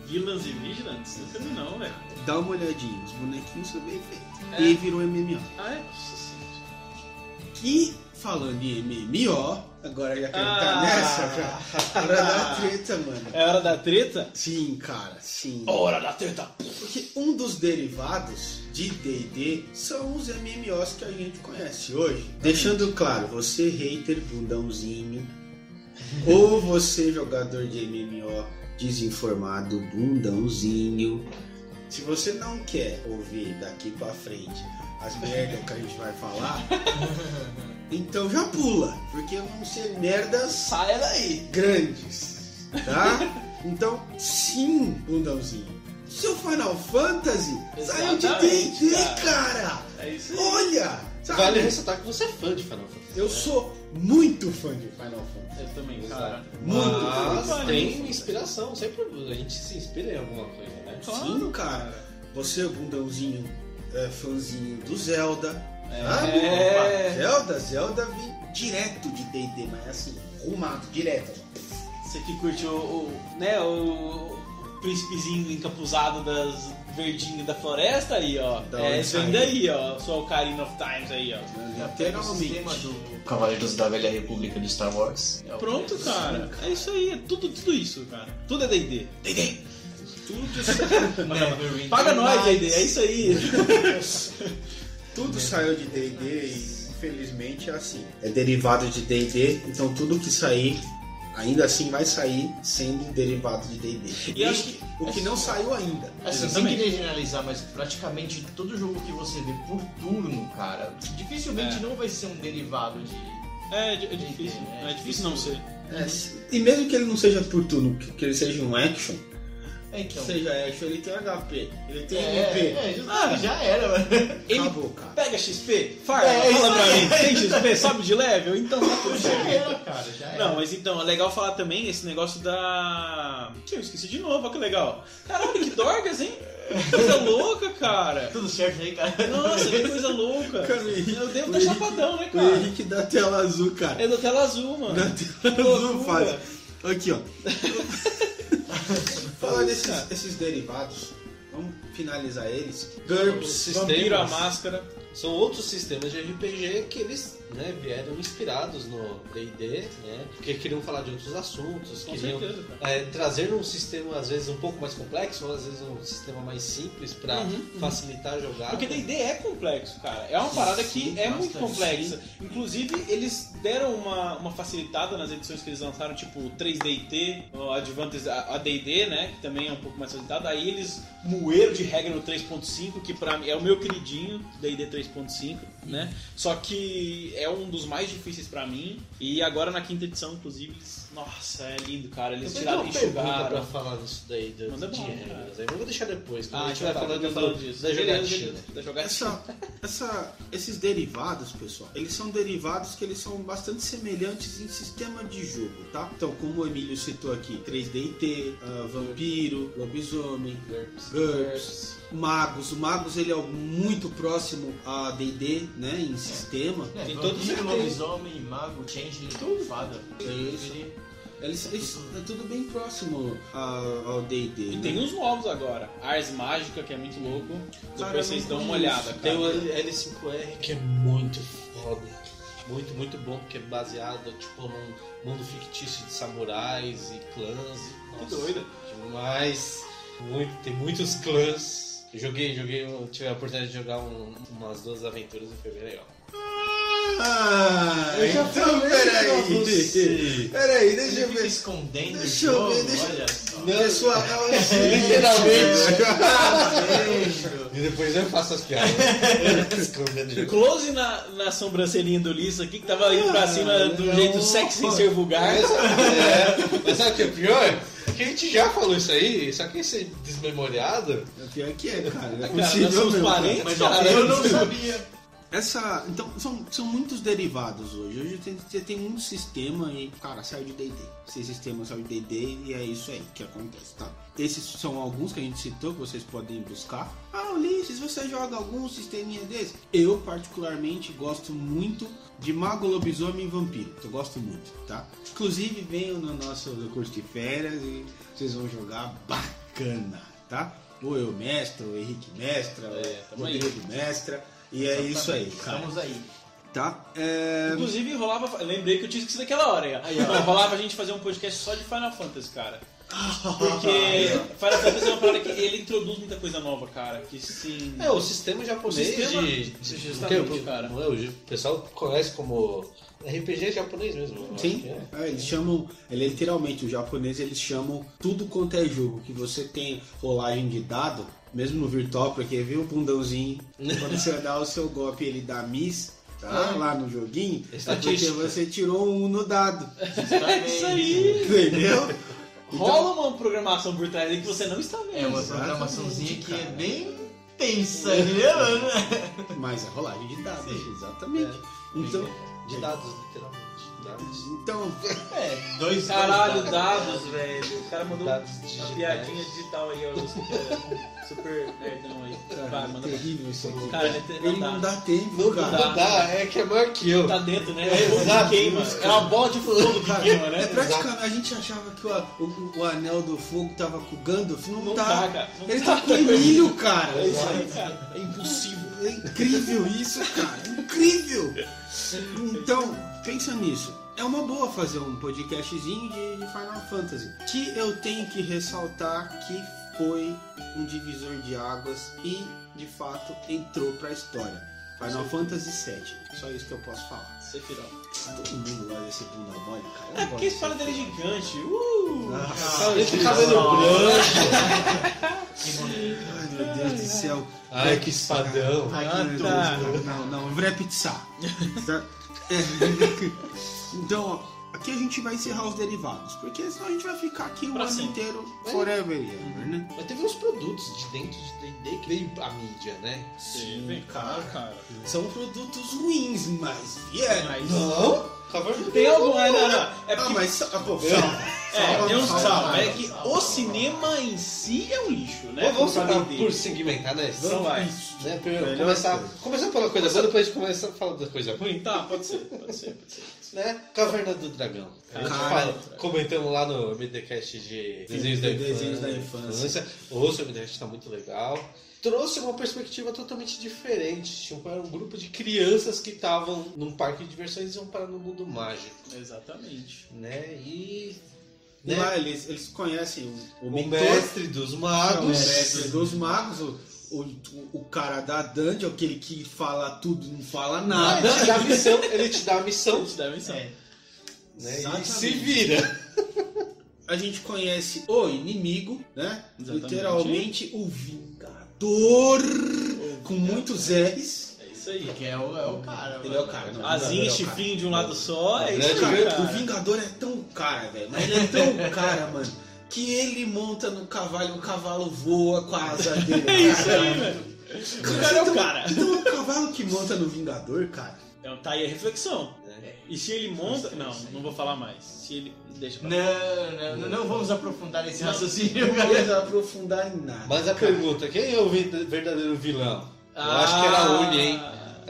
Villains e Vigilantes? Nunca vi não, velho. Dá uma olhadinha, os bonequinhos são bem feitos. É. E virou MMO. Ah, é? Que, falando em MMO, agora já que tá Ah. nessa, já. Hora da <laughs> treta, mano. É hora da treta? Sim, cara, sim. Hora da treta. Porque um dos derivados de D&D são os MMOs que a gente conhece hoje. Deixando claro, você hater bundãozinho ou você jogador de MMO desinformado bundãozinho. Se você não quer ouvir daqui pra frente as merdas que a gente vai falar, <laughs> então já pula, porque vão ser merdas Saia daí. grandes, tá? Então, sim, bundãozinho. Seu Final Fantasy saiu de Exatamente, D&D, cara. cara. É isso aí. Olha, sabe? Vale ressaltar que você é fã de Final Fantasy. Eu sou muito fã de Final Fantasy. Eu também, cara. Muito Mas fã. tem inspiração, sempre a gente se inspira em alguma coisa, né? Sim, cara. Você, bundãozinho, é fãzinho do Zelda. É. sabe? Opa, Zelda, Zelda vem direto de D&D, mas assim, rumado, direto. Você que curte o, o, né, o príncipezinho encapuzado das verdinhas da floresta aí, ó. Da é, vem saiu. daí, ó. Sua Ocarina of Times aí, ó. Pega o sistema do Cavaleiros da Velha República do Star Wars. É o Pronto, cara. É isso aí, é tudo, tudo isso, cara. Tudo é D&D. D&D. Tudo, <laughs> Never Paga nós, D&D. É isso aí. <laughs> tudo saiu de D&D e infelizmente é assim. É derivado de D&D, então tudo que sair, ainda assim vai sair sendo derivado de D&D. E acho que- o que não saiu ainda. Assim, sem querer generalizar, mas praticamente todo jogo que você vê por turno, cara, dificilmente É. não vai ser um derivado de. É, é difícil. É difícil não ser. É, e mesmo que ele não seja por turno, que que ele seja um action, É, então. seja action, ele tem HP, ele tem É, MP. é, já, Ah. já era, mano. Ele Acabou, cara. pega XP, farma, É, fala pra aí. mim. Tem XP, sobe de level? Então tá tudo Já certo. era, cara, já era. Não, mas então, é legal falar também esse negócio da. Ih, Eu esqueci de novo, olha que legal. Caralho, que dorgas, hein? Que Coisa louca, cara. Tudo certo aí, cara. Nossa, que coisa louca. Cara, o Henrique- Eu devo o estar chapadão, né, O cara? Henrique da tela azul, cara. É da tela azul, mano. Da tela azul faz. Aqui, ó. <laughs> Fala Isso, desses esses derivados. Vamos finalizar eles. GURPS. Vampiro a máscara. São outros sistemas de RPG que eles né, vieram inspirados no D&D, né? Porque queriam falar de outros assuntos, Com queriam é, trazer um sistema às vezes um pouco mais complexo, ou às vezes um sistema mais simples para Uhum, uhum. facilitar a jogada. Porque D&D é complexo, cara. É uma parada que Sim, é muito complexa. Inclusive, eles deram uma, uma facilitada nas edições que eles lançaram, tipo 3DT, o Advantage AD&D, né? Que também é um pouco mais facilitado. Aí eles moeram de regra no 3.5, que pra mim é o meu queridinho, D&D 3.5, né? Só que é um dos mais difíceis pra mim. E agora na quinta edição, inclusive, eles- nossa, é lindo, cara. Eu Eles tenho tiraram e pergunta pra enxugaram. falar disso daí, do, Manda de regras. Aí eu vou deixar depois, quando Ah, a gente vai do- falando disso. da jogatina. beleza. Da jogatina. Essa, essa, esses derivados, pessoal, eles são derivados que eles são bastante semelhantes em sistema de jogo, tá? Então, como o Emílio citou aqui, 3D&T, ah, Vampiro, Lobisomem, GURPS, Magos. O Magos ele é muito próximo a D&D, né, em sistema. É, Tem Vampiro, têm. lobisomem, mago, changeling, fada. Isso. Eles, eles- é tudo bem próximo ao D&D, E né? tem uns novos agora. Ars Mágica, que é muito louco. Cara, Depois vocês eu dão uma olhada, Tem cara. o L5R que é muito foda. Muito, muito bom, porque é baseado tipo num mundo fictício de samurais e clãs. Que Nossa, doido. Demais. Muito, tem muitos clãs. Eu joguei, joguei, tive a oportunidade de jogar um- umas duas aventuras e foi bem legal. Ah, Eu já então peraí. Peraí, Ele deixa eu fica ver. escondendo Deixa eu ver, deixa- olha só. Pessoal, Literalmente. Vendo. E depois eu faço as piadas. <laughs> Escondendo. Close na, na sobrancelhinha do Lisso aqui, que tava indo pra cima do não. jeito sexy sem ser vulgar. Mas, é, mas sabe o que é pior? Que a gente já falou isso aí, só que esse desmemoriado. Pior que é, cara. É Cara, nós possível somos parentes, Mas cara. eu não sabia. Essa, então, são, são muitos derivados hoje. Hoje tem, você tem muito sistema e, cara, saiu de D&D. Esse sistema saiu de D&D e é isso aí que acontece, tá? Esses são alguns que a gente citou que vocês podem buscar. Ah, Ulisses, você joga algum sisteminha desse? Eu, particularmente, gosto muito de Mago, Lobisomem e Vampiro. Eu gosto muito, tá? Inclusive, venham no nosso curso de férias e vocês vão jogar bacana, tá? Ou eu mestra, o Henrique mestra, É, o tamo aí. Rodrigo mestra. E é isso aí, cara. Estamos aí. Tá? É... Inclusive, rolava. Lembrei que eu tinha esquecido daquela hora. Aí, ó. Não, rolava a gente fazer um podcast só de Final Fantasy, cara. Porque <laughs> Final Fantasy é uma parada que ele introduz muita coisa nova, cara. Que sim. É, o sistema japonês O sistema- de. de- justamente, cara. não é, o pessoal conhece como RPG japonês mesmo. Sim, é. é, eles chamam, ele é literalmente, os japoneses eles chamam tudo quanto é jogo, que você tem rolagem de dado, mesmo no virtual, porque viu o bundãozinho, quando você dá o seu golpe ele dá miss, tá? Lá no joguinho, é porque você tirou um no dado, É isso aí. entendeu? Rola uma programação por trás aí que você não está vendo. É uma programaçãozinha que é bem tensa, entendeu? Mas é rolagem de dados, Sim. exatamente. Então, De dados, literalmente. Dados. então, <laughs> É, dois <laughs> Caralho, dois dados, velho. O cara mandou Dados uma piadinha digital aí, ó. Super, <laughs> super nerdão aí. Vai, cara, manda é terrível isso aqui. Cara, não ele dá. não dá tempo, Não, cara. não dá, é que é maior que eu. Tá dentro, né? É, É exato, que queima. É uma bola de fogo que queima, É né? praticamente, a gente achava que o, o, o anel do fogo tava com o Gandalf, não, Não tá. tá, cara. Não Ele tá. tá com o Emílio, cara. É isso aí, cara. É impossível. É incrível isso, cara. É incrível. Então, pensa nisso. É uma boa fazer um podcastzinho de, de Final Fantasy. Que eu tenho que ressaltar que foi um divisor de águas e, de fato, entrou pra história. Final Fantasy VII. Só isso que eu posso falar. Sephiroth. Todo mundo gosta desse bunda mole, cara. Eu É não porque fala desse dele é gigante. Uh! Ah, Esse cabelo branco. Ai, meu Deus do céu. Ai, que espadão. Ai, Ah, que tá. Não, não, Vré Pizza. <laughs> Tá? É. Então, ó, aqui a gente vai encerrar os derivados, porque senão a gente vai ficar aqui o Pra ano sempre. inteiro, forever e ever, né? Mas teve uns produtos de dentro de D&D que veio a mídia, né? Sim, cara, cara. São produtos ruins, mas vieram. Mas- Não. Tem algum. É, não, não. É Ah, porque. mas ah, pô. <laughs> É, tem uns. É que o cinema em si é um lixo, né? Vamos vender. por segmentar, né? Então vai. Né, primeiro, Melhor começar, começar pela coisa boa, depois a gente começa a falar da coisa ruim. Tá, pode ser, pode ser, pode ser. Né? Caverna do Dragão. A gente fala, comentamos lá no MDCast de desenhos da, desenhos da infância. Ouça, o MDCast tá muito legal. Trouxe uma perspectiva totalmente diferente. Tinha um, um grupo de crianças que estavam num parque de diversões e iam parar no mundo mágico. Exatamente. Né? E. E Né? lá eles, eles conhecem o, o O mentor, mestre dos o magos. mestre dos magos, o, o, o cara da dungeon, aquele que fala tudo não fala nada. Ele te dá a <laughs> missão, ele te dá a missão, Isso deve ser. É. né? E se vira. a gente conhece o inimigo, né? Exatamente. Literalmente o Vingador, com muitos R's. É isso aí. Porque é o, é o cara. Ele é o cara, não. Asinha e é chifrinho de um lado só, é isso aí, o. Vingador é tão cara, velho. Mas ele é tão <laughs> cara, mano. Que ele monta no cavalo e o cavalo voa com a asa <laughs> dele. É isso aí, velho. O cara é o cara. Então o cavalo que monta no Vingador, cara. Então, tá aí a reflexão. né? E se ele monta. Não, não vou falar mais. Se ele. Deixa pra Não, não, não vamos aprofundar esse raciocínio, Não precisa aprofundar em nada. Mas a cara. pergunta, quem é o verdadeiro vilão? Eu Ah, acho que era a Uni, hein?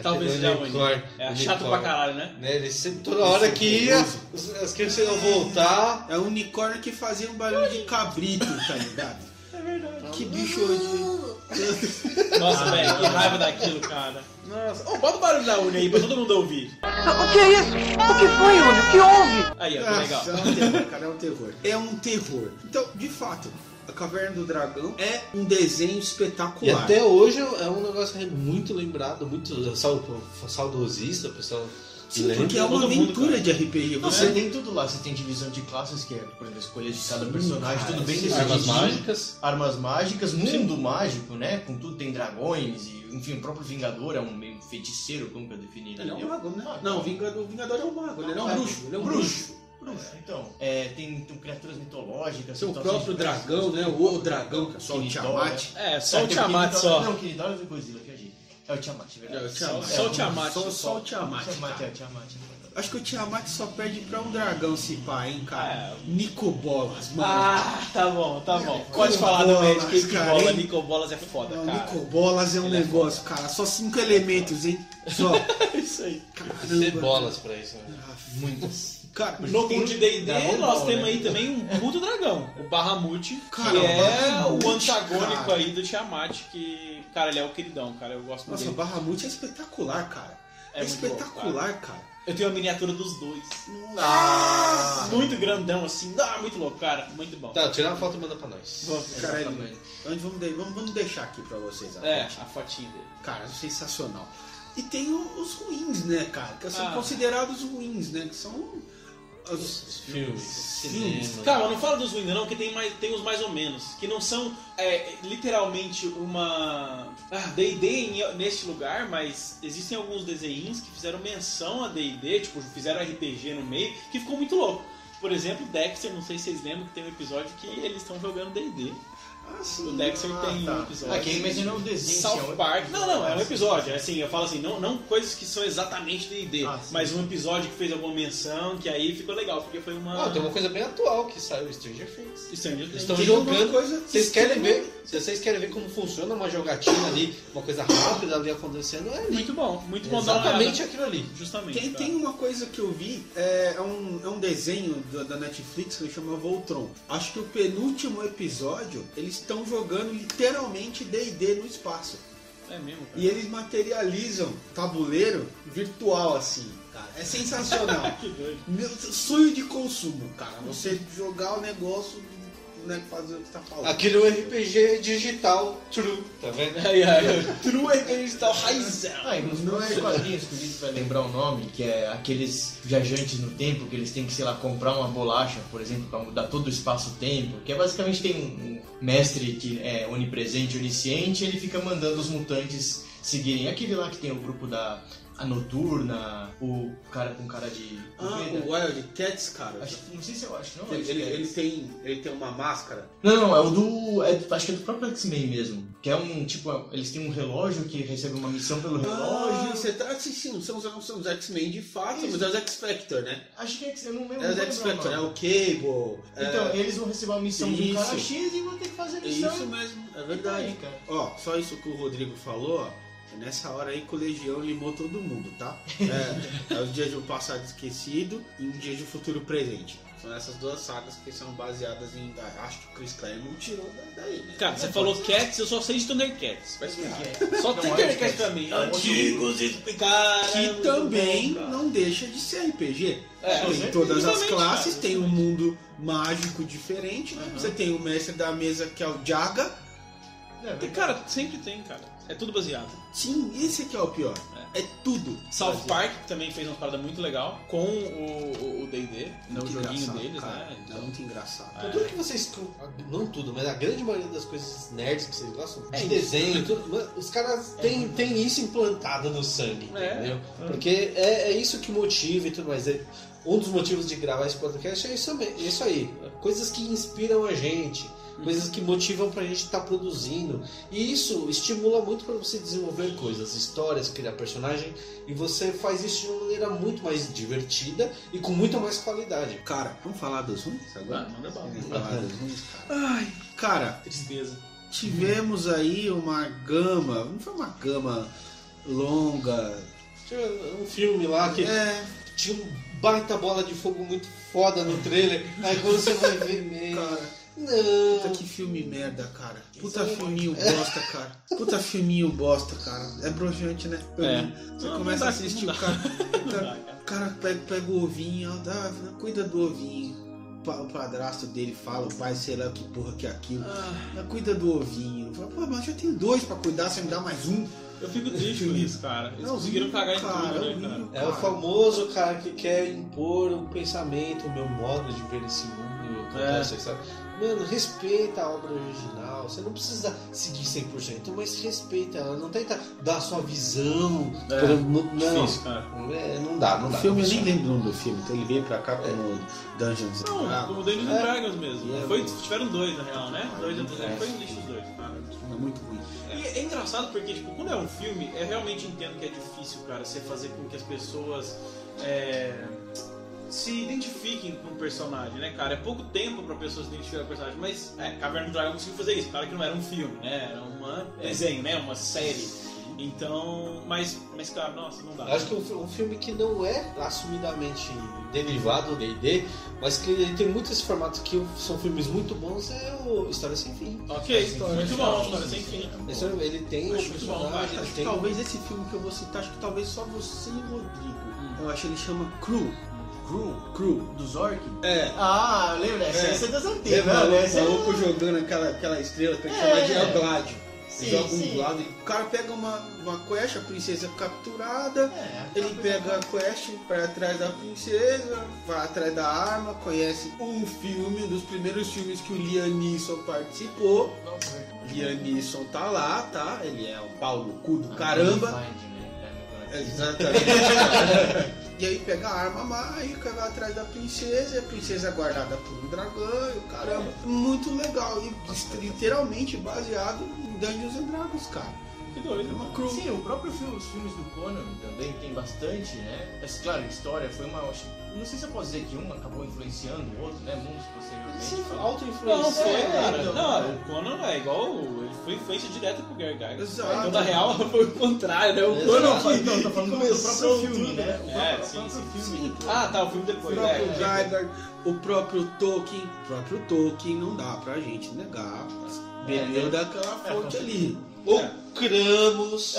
Talvez Aquele seja unicórnio, É chato pra caralho, né? Né? Ele sempre, toda hora que ia, os- as crianças iam voltar. É o unicórnio que fazia um barulho de cabrito, tá ligado? É verdade. Que bicho hoje. Nossa, velho, que raiva daquilo, cara. Nossa. Ô, bota o barulho da Uni aí pra todo mundo ouvir. O que é isso? O que foi, Uni? O que houve? Aí, ó, que legal. É um terror, cara, é um terror. É um terror. Então, de fato, a Caverna do Dragão é um desenho E espetacular. até hoje é um negócio muito lembrado, muito saudosista, pessoal Sim, porque é uma mundo, aventura de RPG. Você Você tem tudo lá, você tem divisão de classes, que é, por exemplo, a escolha de cada personagem, cara, tudo bem sim. Armas mágicas. Armas mágicas, mundo mágico, né? Com tudo tem dragões e, enfim, o próprio Vingador é um meio feiticeiro, como que eu defini Ele é um mago, né? Não, o Vingador, Vingador é um mago, ele não é um bruxo. Ele é um bruxo. É, então, é, tem, tem criaturas mitológicas. Seu situações próprio dragão, né? O, o dragão, que é só o Tiamat. É, só o tem Tiamat só. Não, Kinitor é do Godzilla, viajei. É o Tiamat, é É, verdade. o Tiamat. Só o Tiamat. Só, o Tiamat. É o Tiamat. Acho que o Tiamat só perde pra um dragão se pá, hein, cara? É. Nicobolas, mano. Ah, tá bom, tá bom. Pode falar também de que cara, bola? Nicobolas é foda, Não, cara. Nicobolas é um Ele é negócio, cara. Só cinco elementos, hein? Só. <laughs> Isso aí. Tem Caramba. bolas pra isso. né? Muitas. Cara, No mundo de D&D, nós temos né? aí também um puto dragão, o Bahamut, Cara, que o é Bahamut, o antagônico cara. aí do Tiamat, que, cara, ele é o queridão, cara, eu gosto muito Nossa, o dele. Barramute é espetacular, cara. É É, muito louco, espetacular, cara. Eu tenho a miniatura dos dois. Ah! Muito grandão, assim, ah, muito louco, cara, muito bom. Tá, tirar uma foto e manda pra nós. Vamos. Cara. Onde vamos, de- vamos, vamos deixar aqui pra vocês. a É, foto. a fotinha dele. Cara, sensacional. E tem o- os ruins, né, cara? Que são Ah. considerados ruins, né? Que são os Filmes, Filmes. Calma, não fala dos ruins não, que tem, mais, tem os mais ou menos, que não são é, literalmente uma ah, D&D neste lugar, mas existem alguns desenhos que fizeram menção a D&D, tipo, fizeram RPG no meio, que ficou muito louco. Por exemplo, Dexter, não sei se vocês lembram que tem um episódio que eles estão jogando D&D. Ah, sim. O Dexter Ah, tem tá. um episódio. Ah, quem imaginou o desenho, South sim, é Park. Não, não, é um episódio. É assim, eu falo assim, não, não coisas que são exatamente D&D, Ah, mas um episódio que fez alguma menção, que aí ficou legal, porque foi uma... Ah, tem uma coisa bem atual que saiu, Stranger Things. Stranger Things. estão Tem jogando. coisa Vocês querem extrema- ver? Se vocês querem ver como funciona uma jogatina ali, uma coisa rápida ali acontecendo, é ali. Muito bom, muito bom Exatamente aquilo ali. Justamente. Tem, cara. tem uma coisa que eu vi, é, é um, é um desenho da, da Netflix que chama Voltron. Acho que o penúltimo episódio, eles estão jogando literalmente D&D no espaço. É mesmo, cara. E eles materializam tabuleiro virtual assim, cara. É sensacional. <laughs> Que doido. Meu sonho de consumo, cara. Você jogar o negócio, né, fazer o que tá falando. Aquele RPG digital true, tá vendo? Aí, aí, <laughs> True RPG Digital Raizão. Ah, e nos Não é- quadrinhos que o Vitor vai lembrar o nome, que é aqueles viajantes no tempo, que eles têm que, sei lá, comprar uma bolacha, por exemplo, para mudar todo o espaço-tempo, que é basicamente tem um, um mestre que é onipresente, onisciente, e ele fica mandando os mutantes seguirem. Aquele lá que tem o grupo da a Noturna, o cara com cara de... Ah, o Wild Cats, cara. Acho, não sei se eu acho, não. ele, acho ele, é ele esse. tem, ele tem uma máscara. Não, não, é o do. é acho que é do próprio X-Men mesmo. Que é um, tipo, eles têm um relógio que recebe uma missão pelo Ah, relógio. você tá assistindo. São, os- são os X-Men de fato, Isso. mas é os X-Factor, né? Acho que é X, eu não lembro. É os vou X-Factor, é o Cable. Então, é... eles vão receber uma missão de um cara Isso. X e vão ter que fazer a É missão. isso mesmo, é Aí, verdade. cara. Ó, só isso que o Rodrigo falou, ó. É Nessa hora aí, colegião limou todo mundo, tá? <laughs> É, é os dias de um passado esquecido e um dia de futuro presente. São essas duas sagas que são baseadas em. Acho que o Chris Claremont tirou da- daí, né? Cara, você falou Cats, eu só sei de Thundercats. Vai explicar. É. Só Não, Thundercats Wildcats. pra mim. É um outro Antigos explicar. Que também não deixa de ser RPG. É, tem todas as classes, cara, tem um mundo mágico diferente. né? Você tem o mestre da mesa que é o Jaga. É, cara, sempre tem, cara. É tudo baseado. Sim, esse aqui é o pior. É, tudo. South baseado. Park também fez uma parada muito legal com o o D&D, no Muito joguinho deles, cara. né? É muito engraçado. Então, tudo que vocês. Não tudo, mas a grande maioria das coisas nerds que vocês gostam, É de desenho, tudo, os caras têm, têm isso implantado no sangue, É. entendeu? Porque é, é isso que motiva e tudo mais. É- um dos motivos de gravar esse podcast é isso, isso aí. Coisas que inspiram a gente. Coisas que motivam pra gente estar produzindo. E isso estimula muito pra você desenvolver coisas, histórias, criar personagem. E você faz isso de uma maneira muito mais divertida e com muito mais qualidade. Cara, vamos falar dos ruins agora? Ah, manda bala. Vamos falar dos ruins, cara. Ai, cara, Tristeza. tivemos aí uma gama, não foi uma gama longa. Tinha um filme lá que É, tinha um baita bola de fogo muito foda no trailer. Aí quando você vai ver mesmo. cara. Não. Puta que filme merda, cara. Puta filminho bosta, cara. Puta filminho bosta, cara. É brojante, né? É. Você Não, começa não a dá- assistir não o cara. <laughs> O cara, o cara pega, pega o ovinho, ó, dá, cuida do ovinho. O pa- O padrasto dele fala, o pai, sei lá que porra que é aquilo. Ah, Cuida do ovinho. Fala, Pô, mas eu tenho dois pra cuidar, você me dá mais um. eu fico triste com isso, cara. Eles Não, conseguiram cagar em cara, tudo, né, horrível. cara? É o famoso cara que quer impor um pensamento, o meu modo de ver esse mundo. É. É. Sabe? Mano, respeita a obra original. Você não precisa seguir 100%, mas respeita ela. Não tenta dar a sua visão. É, pra- não, não. Difícil, cara. É, não dá, não O dá. filme, eu não nem lembro o nome do filme, então ele veio pra cá como Dungeons and Não, como Dungeons É. Dragons mesmo. É Foi, tiveram dois, na real, né? Dois, É. Foi um lixo os dois, cara. É muito ruim. E é engraçado porque, tipo, quando é um filme, eu realmente entendo que é difícil, cara, você fazer com que as pessoas é, se identifiquem com o personagem, né, cara? É pouco tempo pra pessoas se identificarem com o personagem, mas é, Caverna do Dragão conseguiu fazer isso. Claro que não era um filme, né? Era um desenho, né? Uma série. Então, mas, mas cara, nossa, não dá. Eu acho que um, fi- um filme que não é assumidamente derivado do D&D, mas que ele tem muito esse formato que são filmes muito bons, é o História Sem Fim. Ok, muito bom, história sem fim. Esse- Ele tem Acho muito bom, Acho que tem... talvez esse filme que eu vou citar, acho que talvez só você e o Rodrigo. Eu acho que ele chama Crew. Crew? Crew. Do Zork? É. Ah, lembra? Essa, É. essa é das É, antigas, né? o Essa é- maluco jogando aquela, aquela estrela que ele É. chama de El Gladio. Sim, Joga um sim. Gladio. O cara pega uma, uma quest, a princesa capturada. É, Ele pega a quest para atrás da princesa, vai atrás da arma, conhece um filme, um dos primeiros filmes que o Liam Neeson participou. Nossa, Liam Neeson tá lá, tá? Ele é o pau no cu do caramba. Find, né? É, Exatamente. <laughs> e aí pega a arma mágica, vai atrás da princesa, e a princesa é guardada por um dragão, e o caramba. Muito legal. E literalmente baseado em Dungeons and Dragons, cara. Que doido, É uma crew. Sim, o próprio filme, os filmes do Conan também tem bastante, né? Mas claro, a história foi uma. Não sei se eu posso dizer que um acabou influenciando o outro, né? Muitos posteriormente. Sim, falam. auto-influência. Não, foi, É, cara. então, não, é. o Conan é igual. Ele foi influência direta pro Gygax. Exato. Então, na real, <laughs> foi o contrário, né? O. Conan que não, tô falando do próprio filme, tudo. né? O É, próprio, sim, o próprio sim. filme. Ah, tá, o filme O depois. próprio é, é. O próprio Tolkien, o próprio Tolkien não dá pra gente negar. Bebeu daquela fonte ali. O Cramos.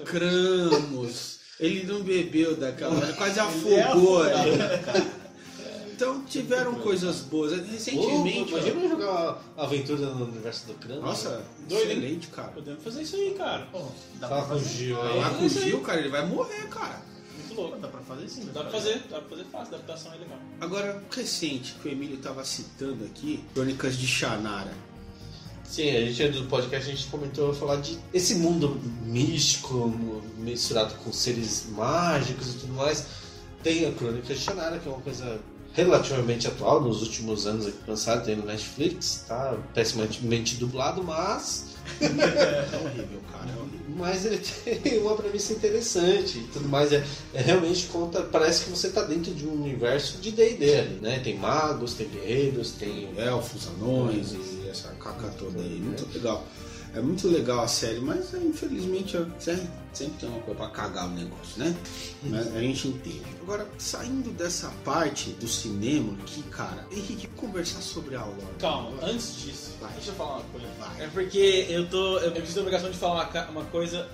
O Cramos. Ele não bebeu daquela, ele quase afogou ali, cara. Então tiveram coisas boas. Recentemente, Pô, imagina jogar uma aventura no universo do Cramos. nossa, Doido, excelente, cara. Podemos fazer isso aí, cara. Pô, dá Fala pra com o. Gil Lá aí. com o Gil, cara, ele vai morrer, cara. Muito louco. Dá pra fazer sim. Dá pra fazer, dá pra fazer fácil, adaptação é legal. Agora, recente, que o Emílio tava citando aqui, Crônicas de Shannara. Sim, a gente do podcast a gente comentou falar de esse mundo místico misturado com seres mágicos e tudo mais. Tem a Crônica de Shannara, que é uma coisa relativamente atual, nos últimos anos aqui lançado, tem no Netflix, tá pessimamente dublado, mas <laughs> É horrível, cara, é horrível. mas ele tem uma premissa interessante e tudo mais. É, é realmente conta, parece que você tá dentro de um universo de D&D né? Tem magos, tem guerreiros, tem Elfos, anões e essa caca toda aí. Muito legal. É muito legal a série, mas é, infelizmente eu- sempre, sempre tem uma coisa pra cagar o negócio, né? Mas a gente entende. Agora, saindo dessa parte do cinema aqui, cara, Henrique, conversar sobre a lore. Calma, antes disso, Vai. deixa eu falar uma coisa. Vai. É porque eu tô. Eu preciso ter a obrigação de falar uma, uma coisa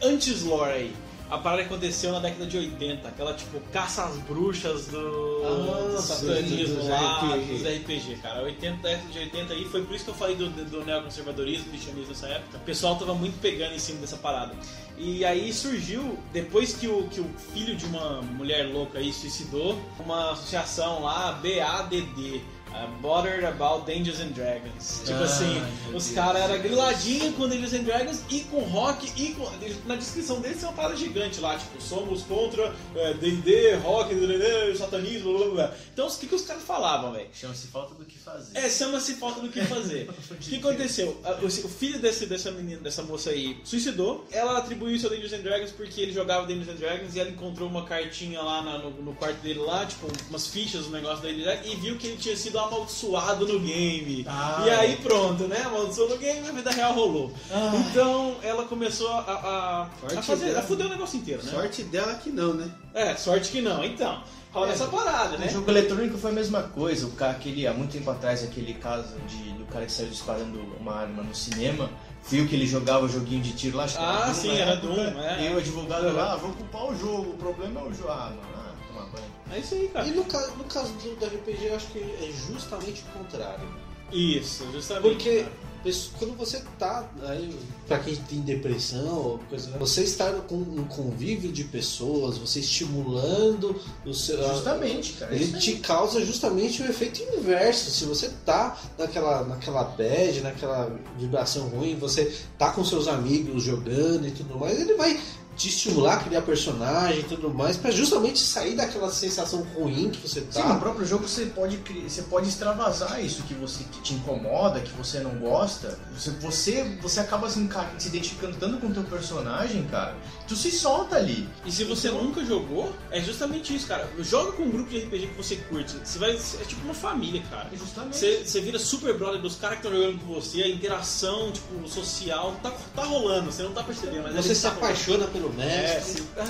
antes lore aí. A parada aconteceu na década de 80, aquela tipo caça às bruxas do, Ah, do satanismo dos lá, RPG. dos RPG, cara. 80, década de 80 aí, foi por isso que eu falei do, do neoconservadorismo, do cristianismo nessa época. O pessoal tava muito pegando em cima dessa parada. E aí surgiu, depois que o, que o filho de uma mulher louca aí suicidou, uma associação lá, BADD. Uh, Bothered About Dungeons and Dragons. Tipo Ah, assim, os caras eram griladinhos com Dungeons and Dragons e com rock e com. Na descrição deles tem uma parada gigante lá, tipo, somos contra é, D&D, rock, DD, satanismo, blá blá blá. Então o que, que os caras falavam, velho? Chama-se falta do que fazer. É, chama-se falta do que fazer. <laughs> o que aconteceu? O filho desse, dessa menina, dessa moça aí, suicidou. Ela atribuiu isso a Dungeons and Dragons porque ele jogava Dungeons and Dragons e ela encontrou uma cartinha lá na- no, no quarto dele lá, tipo, umas fichas, um negócio Dragons, e viu que ele tinha sido amaldiçoado no game. Ah, e aí é. pronto, né? Amaldiçoou no game, a vida real rolou. Então ela começou a, a, a fazer, dela. a fuder o negócio inteiro, né? Sorte dela que não, né? É, sorte que não. Então, rola essa parada, né? No jogo eletrônico foi a mesma coisa. O cara, aquele, há muito tempo atrás, aquele caso de, do cara que saiu disparando uma arma no cinema, viu que ele jogava joguinho de tiro lá. acho que Ah, Doom sim, na era Doom, é. E o advogado lá, ah, vou culpar o jogo, o problema é o jogo. Ah, mano, banho. É isso aí, cara. E no caso, no caso do, do RPG, eu acho que é justamente o contrário. Isso, justamente. Porque cara. pesso- quando você tá aí, pra quem tem depressão ou coisa, você está com um convívio de pessoas, você estimulando o seu. Justamente, cara. Ele isso aí. te causa justamente o efeito inverso. Se você tá naquela, naquela bad, naquela vibração ruim, você tá com seus amigos jogando e tudo mais, ele vai te estimular a criar personagem e tudo mais, pra justamente sair daquela sensação ruim que você Sim, no tá. próprio jogo você pode, você pode extravasar isso que você que te incomoda, que você não gosta. Você, você, você acaba se, se identificando tanto com o teu personagem, cara. Tu se solta ali. E se você nunca jogou, é justamente isso, cara. Joga com um grupo de RPG que você curte. Você vai. É tipo uma família, cara. Justamente. Você, você vira super brother dos caras que estão jogando com você, a interação, tipo, social, tá, tá rolando, você não tá percebendo, mas Você se tá rolando. apaixona pelo É, mestre. ah,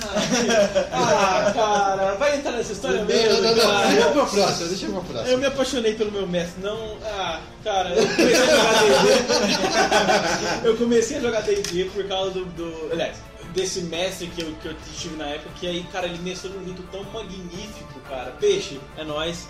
<laughs> ah, cara, vai entrar nessa história Não, mesmo, não, não, não. cara. Deixa pra próxima, deixa pra Eu próxima. me apaixonei pelo meu mestre, não. Ah, cara, eu comecei a jogar D&D. <laughs> eu comecei a jogar D&D por causa do, do. Aliás, desse mestre que eu, que eu tive na época, que aí, cara, ele mestrou de um jeito tão magnífico, cara. Peixe, é nóis.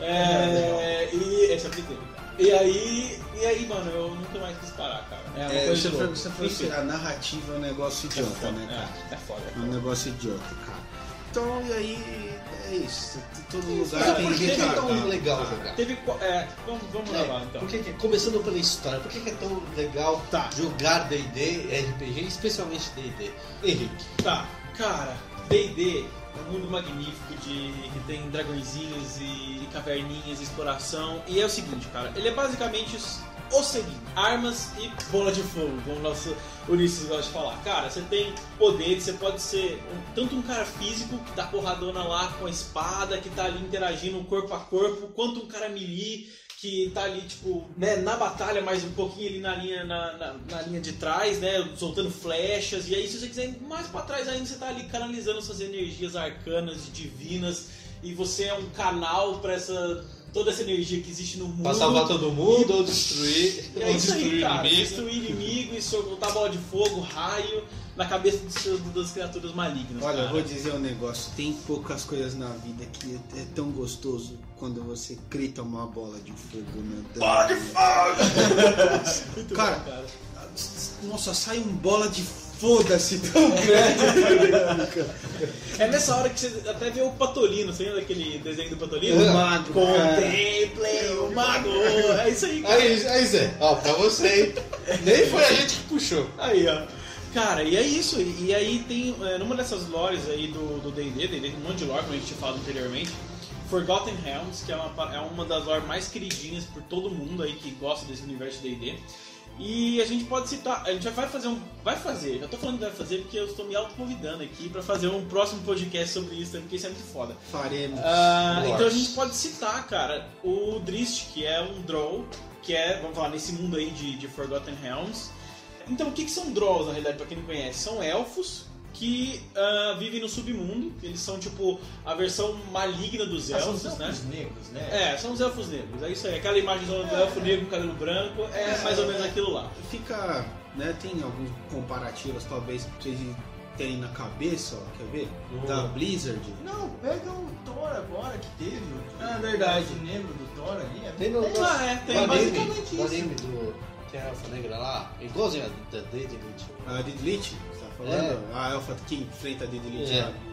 É, e esse é cara. E aí, e aí, mano, eu nunca mais quis parar, cara. É uma É, coisa você foi, louco. você foi Enfim, a narrativa é um negócio é idiota, foda, né, cara? É, é foda. é É um foda. negócio idiota, cara. Então, e aí, é isso. Todo lugar cara, tem Por que, é tão cara. legal jogar? Teve. É, vamos, vamos É, levar então. por que que- começando pela história, por que, que é tão legal Tá. jogar D&D, RPG, especialmente D&D? Henrique. Tá, cara, D&D é um mundo magnífico de que tem dragõezinhos e caverninhas, e exploração. E é o seguinte, cara, ele é basicamente os- o seguinte: armas e bola de fogo, como o nosso Ulisses gosta de falar. Cara, você tem poderes, você pode ser um- tanto um cara físico que dá porradona lá com a espada, que tá ali interagindo corpo a corpo, quanto um cara melee que tá ali, tipo, né, na batalha, mas um pouquinho ali na linha, na, na, na linha de trás, né, soltando flechas. E aí, se você quiser ir mais pra trás ainda, você tá ali canalizando suas energias arcanas divinas. E você é um canal pra essa, toda essa energia que existe no mundo. Pra salvar todo mundo ou destruir, E <laughs> é ou isso aí, destruir cara. inimigo. Destruir inimigo e soltar bola de fogo, raio na cabeça dos das criaturas malignas. Olha, eu cara. vou dizer um negócio. Tem poucas coisas na vida que é, é tão gostoso quando você grita uma bola de fogo, meu Deus. Bola de <laughs> <laughs> Muito Cara, bom, cara. Nossa, sai um bola de foda-se tão grande. <laughs> É nessa hora que você até vê o Patolino, você lembra daquele desenho do Patolino? É. Mago, Contemplem o mago! É isso aí, cara. Aí, aí Zé, ó, pra você, hein? Nem foi a gente que puxou. Aí, ó. Cara, e é isso. E aí tem, é, numa dessas lores aí do do D&D, D&D tem um monte de lore, como a gente tinha falado anteriormente, Forgotten Realms, que é uma, é uma das lore mais queridinhas por todo mundo aí que gosta desse universo de D&D. E a gente pode citar, a gente vai fazer um, vai fazer, eu tô falando que vai fazer porque eu estou me autoconvidando aqui pra fazer um próximo podcast sobre isso, porque isso é muito foda. Faremos. Ah, então a gente pode citar, cara, o Drist, que é um Drow, que é, vamos falar, nesse mundo aí de, de Forgotten Realms. Então, o que, que são Drolls, na realidade, pra quem não conhece? São elfos que ah, vivem no submundo, eles são, tipo, a versão maligna dos Ah, são elfos, os né? elfos negros, né? É, são os elfos negros, é isso aí. Aquela imagem do elfo negro com cabelo branco é mais ou menos aquilo lá. Fica, né, tem alguns comparativos talvez pra vocês terem na cabeça, ó, quer ver? Da Blizzard. Não, pega o Thor agora que teve. o- Ah, verdade. O negro do Thor ali. É Tem no, é, Ah, é, tem no anime, basicamente no isso. anime do... Tem a elfa negra lá, igualzinho a da Dead Elite. A falando? A elfa que enfrenta a Didlit É. no,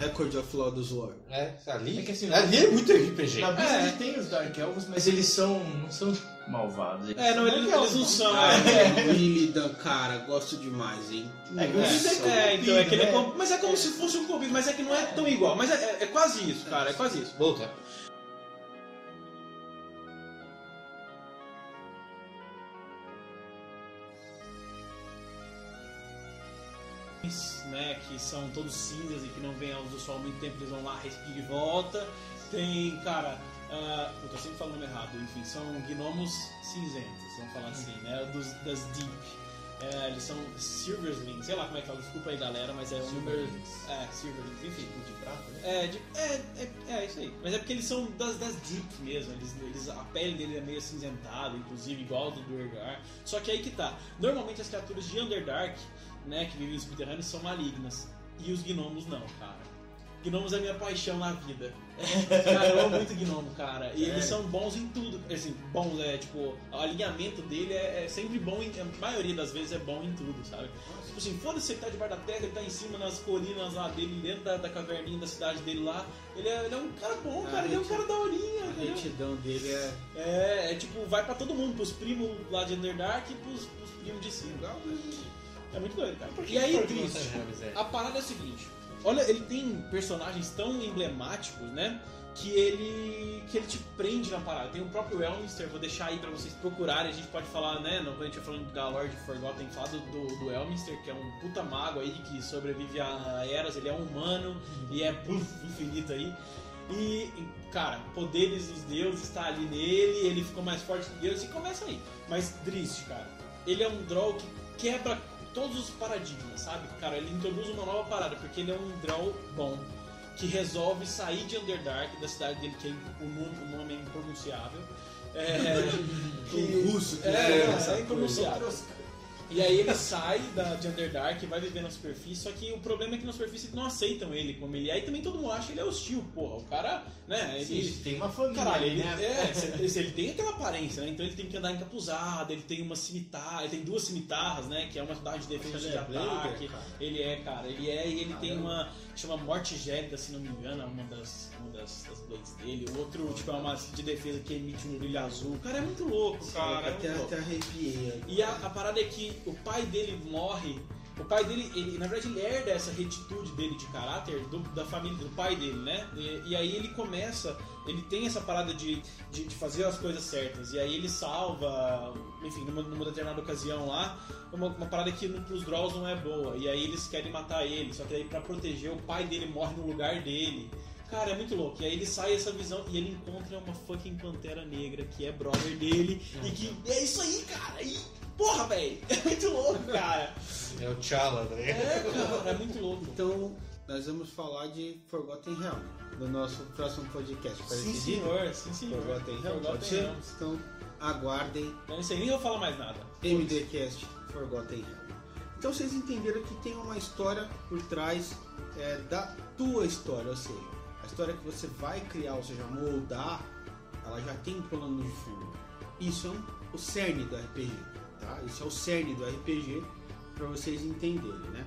Record of Law dos War. É, ali, É que assim, ali é muito RPG. Na Blizzard É. tem os Dark Elves, mas eles são. não são malvados. É, não, eles, eles não são. Ah, é. Illidan, cara, gosto demais, hein? É, que Illidan É, então é que ele é né? Mas é como se fosse um corrompido, mas é que não é tão igual. Mas é, é- é quase isso, cara, é quase isso. Volta. Né, que são todos cinzas e que não vêm à luz do sol há muito tempo, eles vão lá, respiram e volta. Tem, cara, puta, eu sempre falo o nome errado, enfim, são gnomos cinzentos, vamos falar assim, né? Dos, das Deep. É, eles são Silverlings, sei lá como é que fala, desculpa aí galera, mas é um. Silverlings. É, Silverlings, enfim. De prata, né? É, de- é, é, é isso aí. Mas é porque eles são das, das Deep mesmo. Eles, eles, a pele dele é meio acinzentada, inclusive, igual a do Durgar. Só que aí que tá. Normalmente as criaturas de Underdark, né, que vivem em subterrâneos, são malignas. E os gnomos não, cara. Gnomos é minha paixão na vida. <laughs> Cara, eu amo muito gnomo, cara. E eles são bons em tudo. Assim, bons, é tipo, o alinhamento dele é, é sempre bom, em, a maioria das vezes é bom em tudo, sabe? Tipo assim, foda-se, ele tá debaixo da terra, ele tá em cima nas colinas lá dele, dentro da, da caverninha da cidade dele lá. Ele é, ele é um cara bom, A cara, ele é um cara daorinha, A entendeu? retidão dele é É, é tipo, vai pra todo mundo, pros primos lá de Underdark e pros, pros primos de cima. legal, né? É muito doido, cara. E aí, é? a parada é a seguinte: olha, ele tem personagens tão emblemáticos, né? Que ele que ele te prende na parada. Tem o próprio Elminster, vou deixar aí pra vocês procurarem. A gente pode falar, né? Quando a gente vai falando da Lord Forgotten, falar do, do, do Elminster, que é um puta mago aí que sobrevive a eras. Ele é um humano e é puf, infinito aí. E, cara, poderes dos deuses está ali nele, ele ficou mais forte que Deus e começa aí. Mas Drist, cara, ele é um draw que quebra todos os paradigmas, sabe? Cara, ele introduz uma nova parada, porque ele é um draw bom, que resolve sair de Underdark, da cidade dele, que é o nome, é impronunciável. É, <laughs> O russo que é, é é, é impronunciável. E aí ele sai da, de Underdark e vai viver na superfície, só que o problema é que na superfície não aceitam ele como ele é, e também todo mundo acha ele é hostil, porra. O cara, né, ele, Sim, tem uma família, Caralho, ele, né? é, se ele tem aquela aparência, né? Então ele tem que andar encapuzado, ele tem uma cimitarra, ele tem duas cimitarras, né? Que é uma unidade de defesa Ele de é ataque. Ele é, cara, ele é, e ele tem Caramba. uma. chama Morte Gélida, se não me engano, é uma das, uma das, das blades dele. O outro, tipo, é uma de defesa que emite um brilho azul. O cara é muito louco, cara. é até, louco. até arrepiei. E a, a parada é que o pai dele morre. O pai dele, ele, na verdade, ele herda essa retitude dele de caráter do- da família, do pai dele, né? E, e aí ele começa, ele tem essa parada de, de, de fazer as coisas certas. E aí ele salva, enfim, numa, numa determinada ocasião lá, uma, uma parada que no- pros Draws não é boa. E aí eles querem matar ele, só que aí pra proteger, o pai dele morre no lugar dele. Cara, é muito louco. E aí ele sai essa visão e ele encontra uma fucking pantera negra que é brother dele. E que é isso aí, cara. E, porra, velho. <laughs> É muito louco, cara. É o T'Challa, né? É, cara, é muito louco. Então, nós vamos falar de Forgotten Realm no nosso próximo podcast. Sim, senhor, sim, senhor. Forgotten Realm, pode Forgotten ser? Realms. Então, aguardem Eu não sei nem vou falar mais nada. MDcast Forgotten Realm. Então, vocês entenderam que tem uma história por trás é, da tua história, ou seja, a história que você vai criar, ou seja, moldar, ela já tem um plano de fundo. Isso é um- o cerne do RPG, tá? Isso é o cerne do RPG para vocês entenderem, né?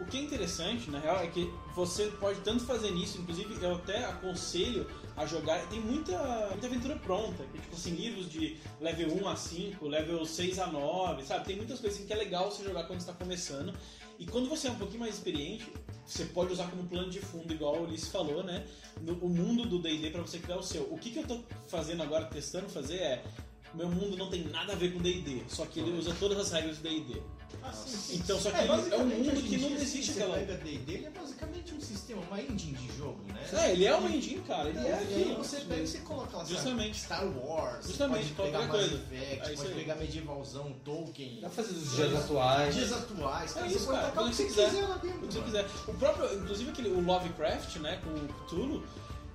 O que é interessante, na real, é que você pode tanto fazer nisso, inclusive eu até aconselho a jogar. Tem muita, muita aventura pronta, que, tipo assim, livros de level 1 a 5, level 6 a 9, sabe? Tem muitas coisas assim, que é legal você jogar quando está começando. E quando você é um pouquinho mais experiente, você pode usar como plano de fundo, igual o Ulisses falou, né? No, o mundo do DD para você criar o seu. O que, que eu tô fazendo agora, testando fazer é. Meu mundo não tem nada a ver com D&D, só que ele usa todas as regras do D&D. Ah, sim, sim. Então, só que ele é um mundo que não existe assim, aquela- Você pega D&D, ele é basicamente um sistema, uma engine de jogo, né? É, ele é uma engine, cara. Ele é aí aquilo. você pega e você coloca lá, sabe, Justamente. Star Wars, Justamente, pode pegar qualquer Mass coisa. Effect, É pode aí. pegar medievalzão, Tolkien, Dá pra fazer dos dias atuais. dias atuais, cara, É você isso, pode cara. colocar o Quando que você quiser. quiser lá dentro. O que você quiser. O próprio, inclusive aquele, o Lovecraft, né, com o Cthulhu,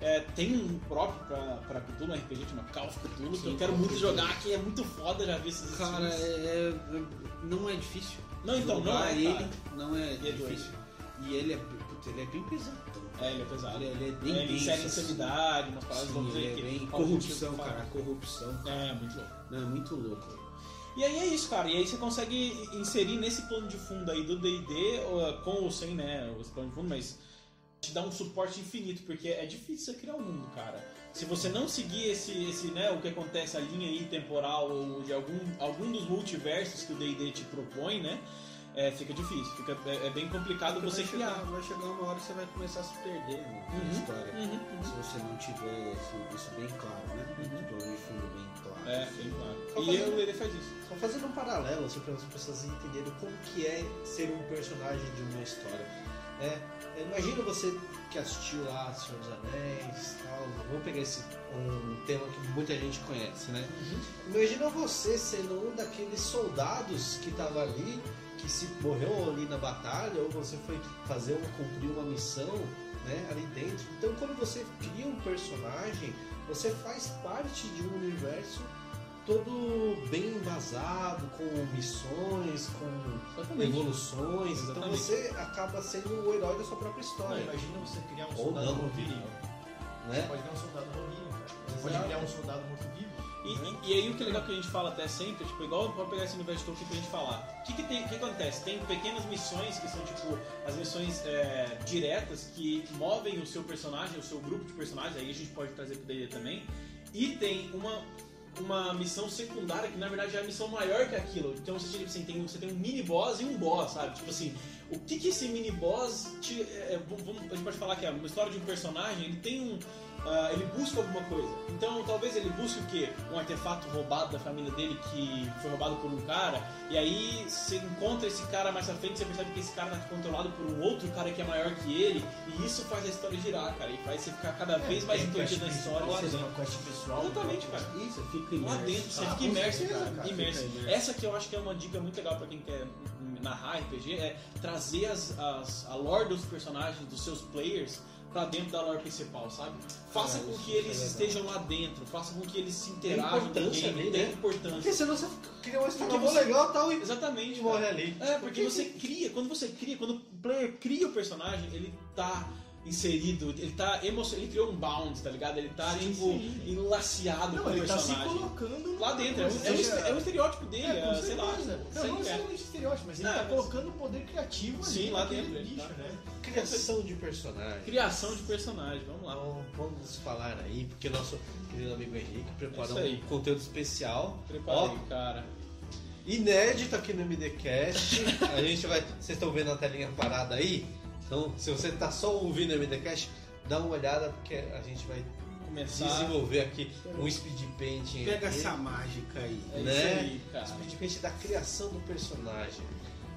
é, tem um próprio pra, pra Cthulhu, um RPG chama Call of Cthulhu, que eu quero muito jogar, que é muito foda, já vi esses Cara, é, é- não é difícil. Não, então, não é, ele cara. não é é difícil. E ele é, putz, ele é bem pesado. É, ele é pesado. Ele, ele é bem É, ele insere assim. insanidade, umas Sim, ele é que... bem corrupção, tipo de cara, corrupção. É, muito louco. Não, é muito louco. E aí é isso, cara. E aí você consegue inserir nesse plano de fundo aí do D&D, com ou sem, né, esse plano de fundo, mas te dá um suporte infinito, porque é difícil você criar um mundo, cara. Se você não seguir esse, esse né, o que acontece, a linha aí temporal ou de algum, algum dos multiversos que o D&D te propõe, né, é, fica difícil, fica, é, é bem complicado você vai criar. Chegar, vai chegar uma hora que você vai começar a se perder né, na Uhum, história. uhum, Se você não tiver isso, isso bem claro, né? Uhum. O plano de fundo bem claro. É, bem claro. E fazendo- o D&D faz isso. Só fazendo um paralelo, assim, para as pessoas entenderem como que é ser um personagem de uma história. Né? Imagina você que assistiu lá Senhor dos Anéis tal. Vamos pegar esse um tema que muita gente conhece, né? Imagina você sendo um daqueles soldados que tava ali, que se morreu ali na batalha, ou você foi fazer uma, cumprir uma missão, né, ali dentro. Então quando você cria um personagem, você faz parte de um universo todo bem embasado, com missões, com Exatamente. evoluções. Então Exatamente. você acaba sendo o herói da sua própria Não, história. imagina você criar um Ou soldado não. morto-vivo. Você Né? pode criar um soldado morto-vivo, cara. Você Exato. pode criar um soldado morto-vivo. E, e- e aí o que é legal que a gente fala até sempre, tipo, igual pra pegar esse universo de Tolkien pra gente falar. O que, que, tem, o que acontece? Tem pequenas missões que são tipo as missões é, diretas que movem o seu personagem, o seu grupo de personagens, aí a gente pode trazer pro D&D também. E tem uma, uma missão secundária que na verdade é a missão maior que aquilo. Então você, tipo assim, tem, você tem um mini boss e um boss, sabe? Tipo assim, o que que esse mini boss te, é, é, vamos- a gente pode falar que é uma história de um personagem, ele tem um ah, ele busca alguma coisa. Então, talvez ele busque o quê? Um artefato roubado da família dele que foi roubado por um cara. E aí você encontra esse cara mais à frente, você percebe que esse cara tá controlado por um outro cara que é maior que ele. E isso faz a história girar, cara. E faz você ficar cada vez mais entendido na história. lá Fazer dentro. uma quest pessoal. Exatamente, cara. Isso, fica Lá imerso. dentro, você Ah, fica imerso, cara. cara, imerso. Essa que eu acho que é uma dica muito legal pra quem quer narrar RPG, é trazer as, as- a lore dos personagens, dos seus players, pra dentro da lore principal, sabe? Faça Ah, com que é eles legal. estejam lá dentro, faça com que eles se interajam com importância game, ali, né? importância. Porque senão você cria uma história Porque você- legal tal e Exatamente. morre ali. É, porque você cria, quando você cria, quando o player cria o personagem, ele tá inserido, ele tá emocionado, ele criou um bound, tá ligado? Ele tá, Sim, tipo, sim. enlaciado Não, com o ele tá se personagem. colocando Lá dentro, é é Seja- este- é um estereótipo dele, É, com é, sei lá. Não, não que é. necessariamente estereótipo, mas ele É, tá mas- colocando o poder criativo ali Sim, lá dentro, ele bicho, tá. né? Criação de personagem. Criação de personagem, vamos lá. Então, vamos falar aí, porque nosso querido amigo Henrique É preparou um conteúdo especial. Preparei, cara. inédito aqui no MDCast. A gente vai. Vocês estão vendo a telinha parada aí? Então, se você tá só ouvindo o MDCast, dá uma olhada, porque a gente vai Começar. desenvolver aqui um speed painting. Pega aqui, essa mágica aí. É né? aí. Speed painting da criação do personagem.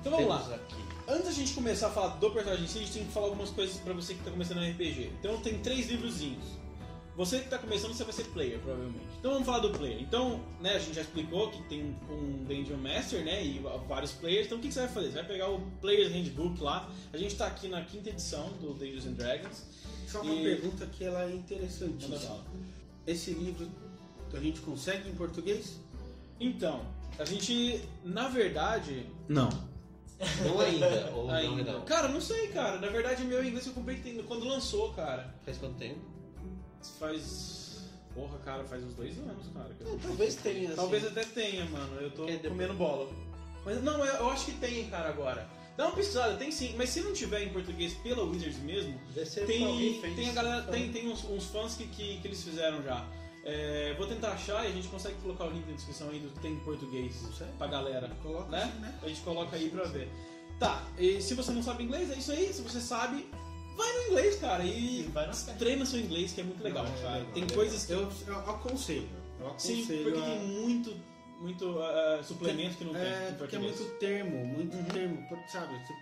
Então vamos Temos lá. aqui. Antes da gente começar a falar do personagem em si, a gente tem que falar algumas coisas pra você que tá começando no RPG. Então tem três livrozinhos. Você que tá começando, você vai ser player, provavelmente. Então vamos falar do player. Então, né, a gente já explicou que tem um Dungeon Master, né, e vários players. Então o que, você vai fazer? Você vai pegar o Player's Handbook lá. A gente tá aqui na quinta edição do Dungeons and Dragons. Só uma E- pergunta que ela é interessantíssima. Esse livro a gente consegue em português? Então, a gente, na verdade... Não. Não ainda, ou não Ainda. ainda. não. Cara, não sei, cara. Na verdade, meu inglês eu comprei tem- quando lançou, cara. Faz quanto tempo? Faz. Porra, cara, faz uns dois anos, cara. que eu- Não, talvez tenha. assim. Talvez até tenha, mano. Eu tô comendo bola. Mas não, eu, acho que tem, cara, agora. Dá uma pesquisada, tem sim. Mas se não tiver em português pela Wizards mesmo, tem, tem a galera, Então, tem, tem uns, uns fãs que, que, que eles fizeram já. É, vou tentar achar e a gente consegue colocar o link na descrição aí do que tem em português pra galera. Coloca né? assim, né? A gente coloca aí pra ver. Tá, e se você não sabe inglês, é isso aí. Se você sabe, vai no inglês, cara. E treina seu inglês, que é muito legal, Não, é cara. legal, tem é coisas que. Eu, eu aconselho. Eu Sim, aconselho porque a- tem muito, muito uh, suplemento que não tem É, porque é muito termo, muito Uhum. termo. Sabe, você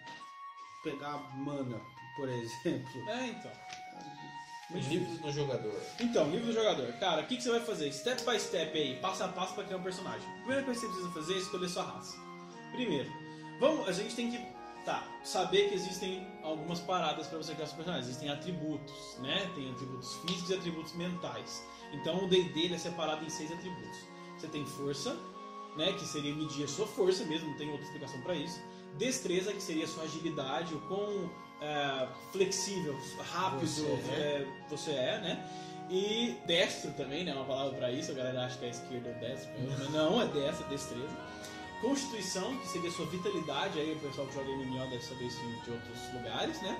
pegar mana, por <laughs> exemplo. É, então. Os livros do jogador. Então, livro do jogador. Cara, o que, que você vai fazer? Step by step aí, passo a passo pra criar um personagem. A primeira coisa que você precisa fazer é escolher sua raça. Primeiro, vamos, a gente tem que tá, saber que existem algumas paradas pra você criar seu personagem. Existem atributos, né? Tem atributos físicos e atributos mentais. Então o D&D é separado em seis atributos. Você tem força, né? Que seria medir a sua força mesmo, não tem outra explicação pra isso. Destreza, que seria a sua agilidade, o quão é, flexível, rápido Você é, você é, né? E destro também, né? Uma palavra pra isso, a galera acha que é esquerda ou destro, mas não, é destro, é destreza. Constituição, que seria sua vitalidade, aí o pessoal que joga MMO deve saber isso de outros lugares, né?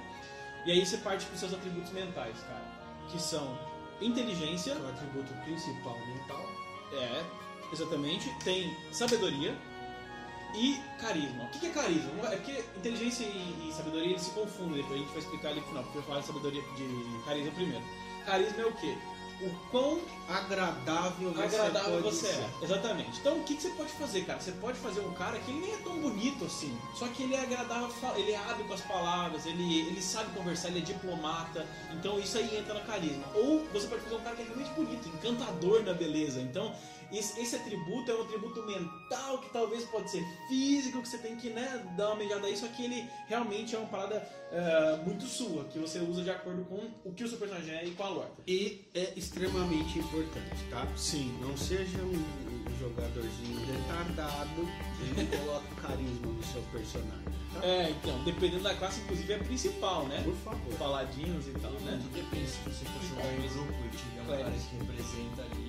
E aí você parte para os seus atributos mentais, cara, que são inteligência, Que é o atributo principal mental. é, exatamente, tem sabedoria e carisma. O que é carisma? É porque inteligência e, e sabedoria eles se confundem, depois a gente vai explicar ali no final, porque eu falar de sabedoria de carisma primeiro. Carisma é o quê? O quão Agradável você agradável você ser. é. Exatamente. Então o que, que você pode fazer, cara? Você pode fazer um cara que ele nem é tão bonito assim. Só que ele é agradável, ele é hábil com as palavras, ele, ele sabe conversar, ele é diplomata. Então isso aí entra no carisma. Ou você pode fazer um cara que é realmente bonito, encantador na beleza. Então esse, esse atributo é um atributo mental que talvez pode ser físico, que você tem que né, dar uma mediada aí, só que ele realmente é uma parada eh, muito sua, que você usa de acordo com o que o seu personagem é e com a lore. E é extremamente importante, tá? Sim. Não seja um jogadorzinho retardado e não <laughs> coloque carisma no seu personagem, tá? É, então, dependendo da classe, inclusive é a principal, né? Por favor. Paladinos e tal, né? Tudo depende se você for jogar em grupo e tiver um cara que representa ali.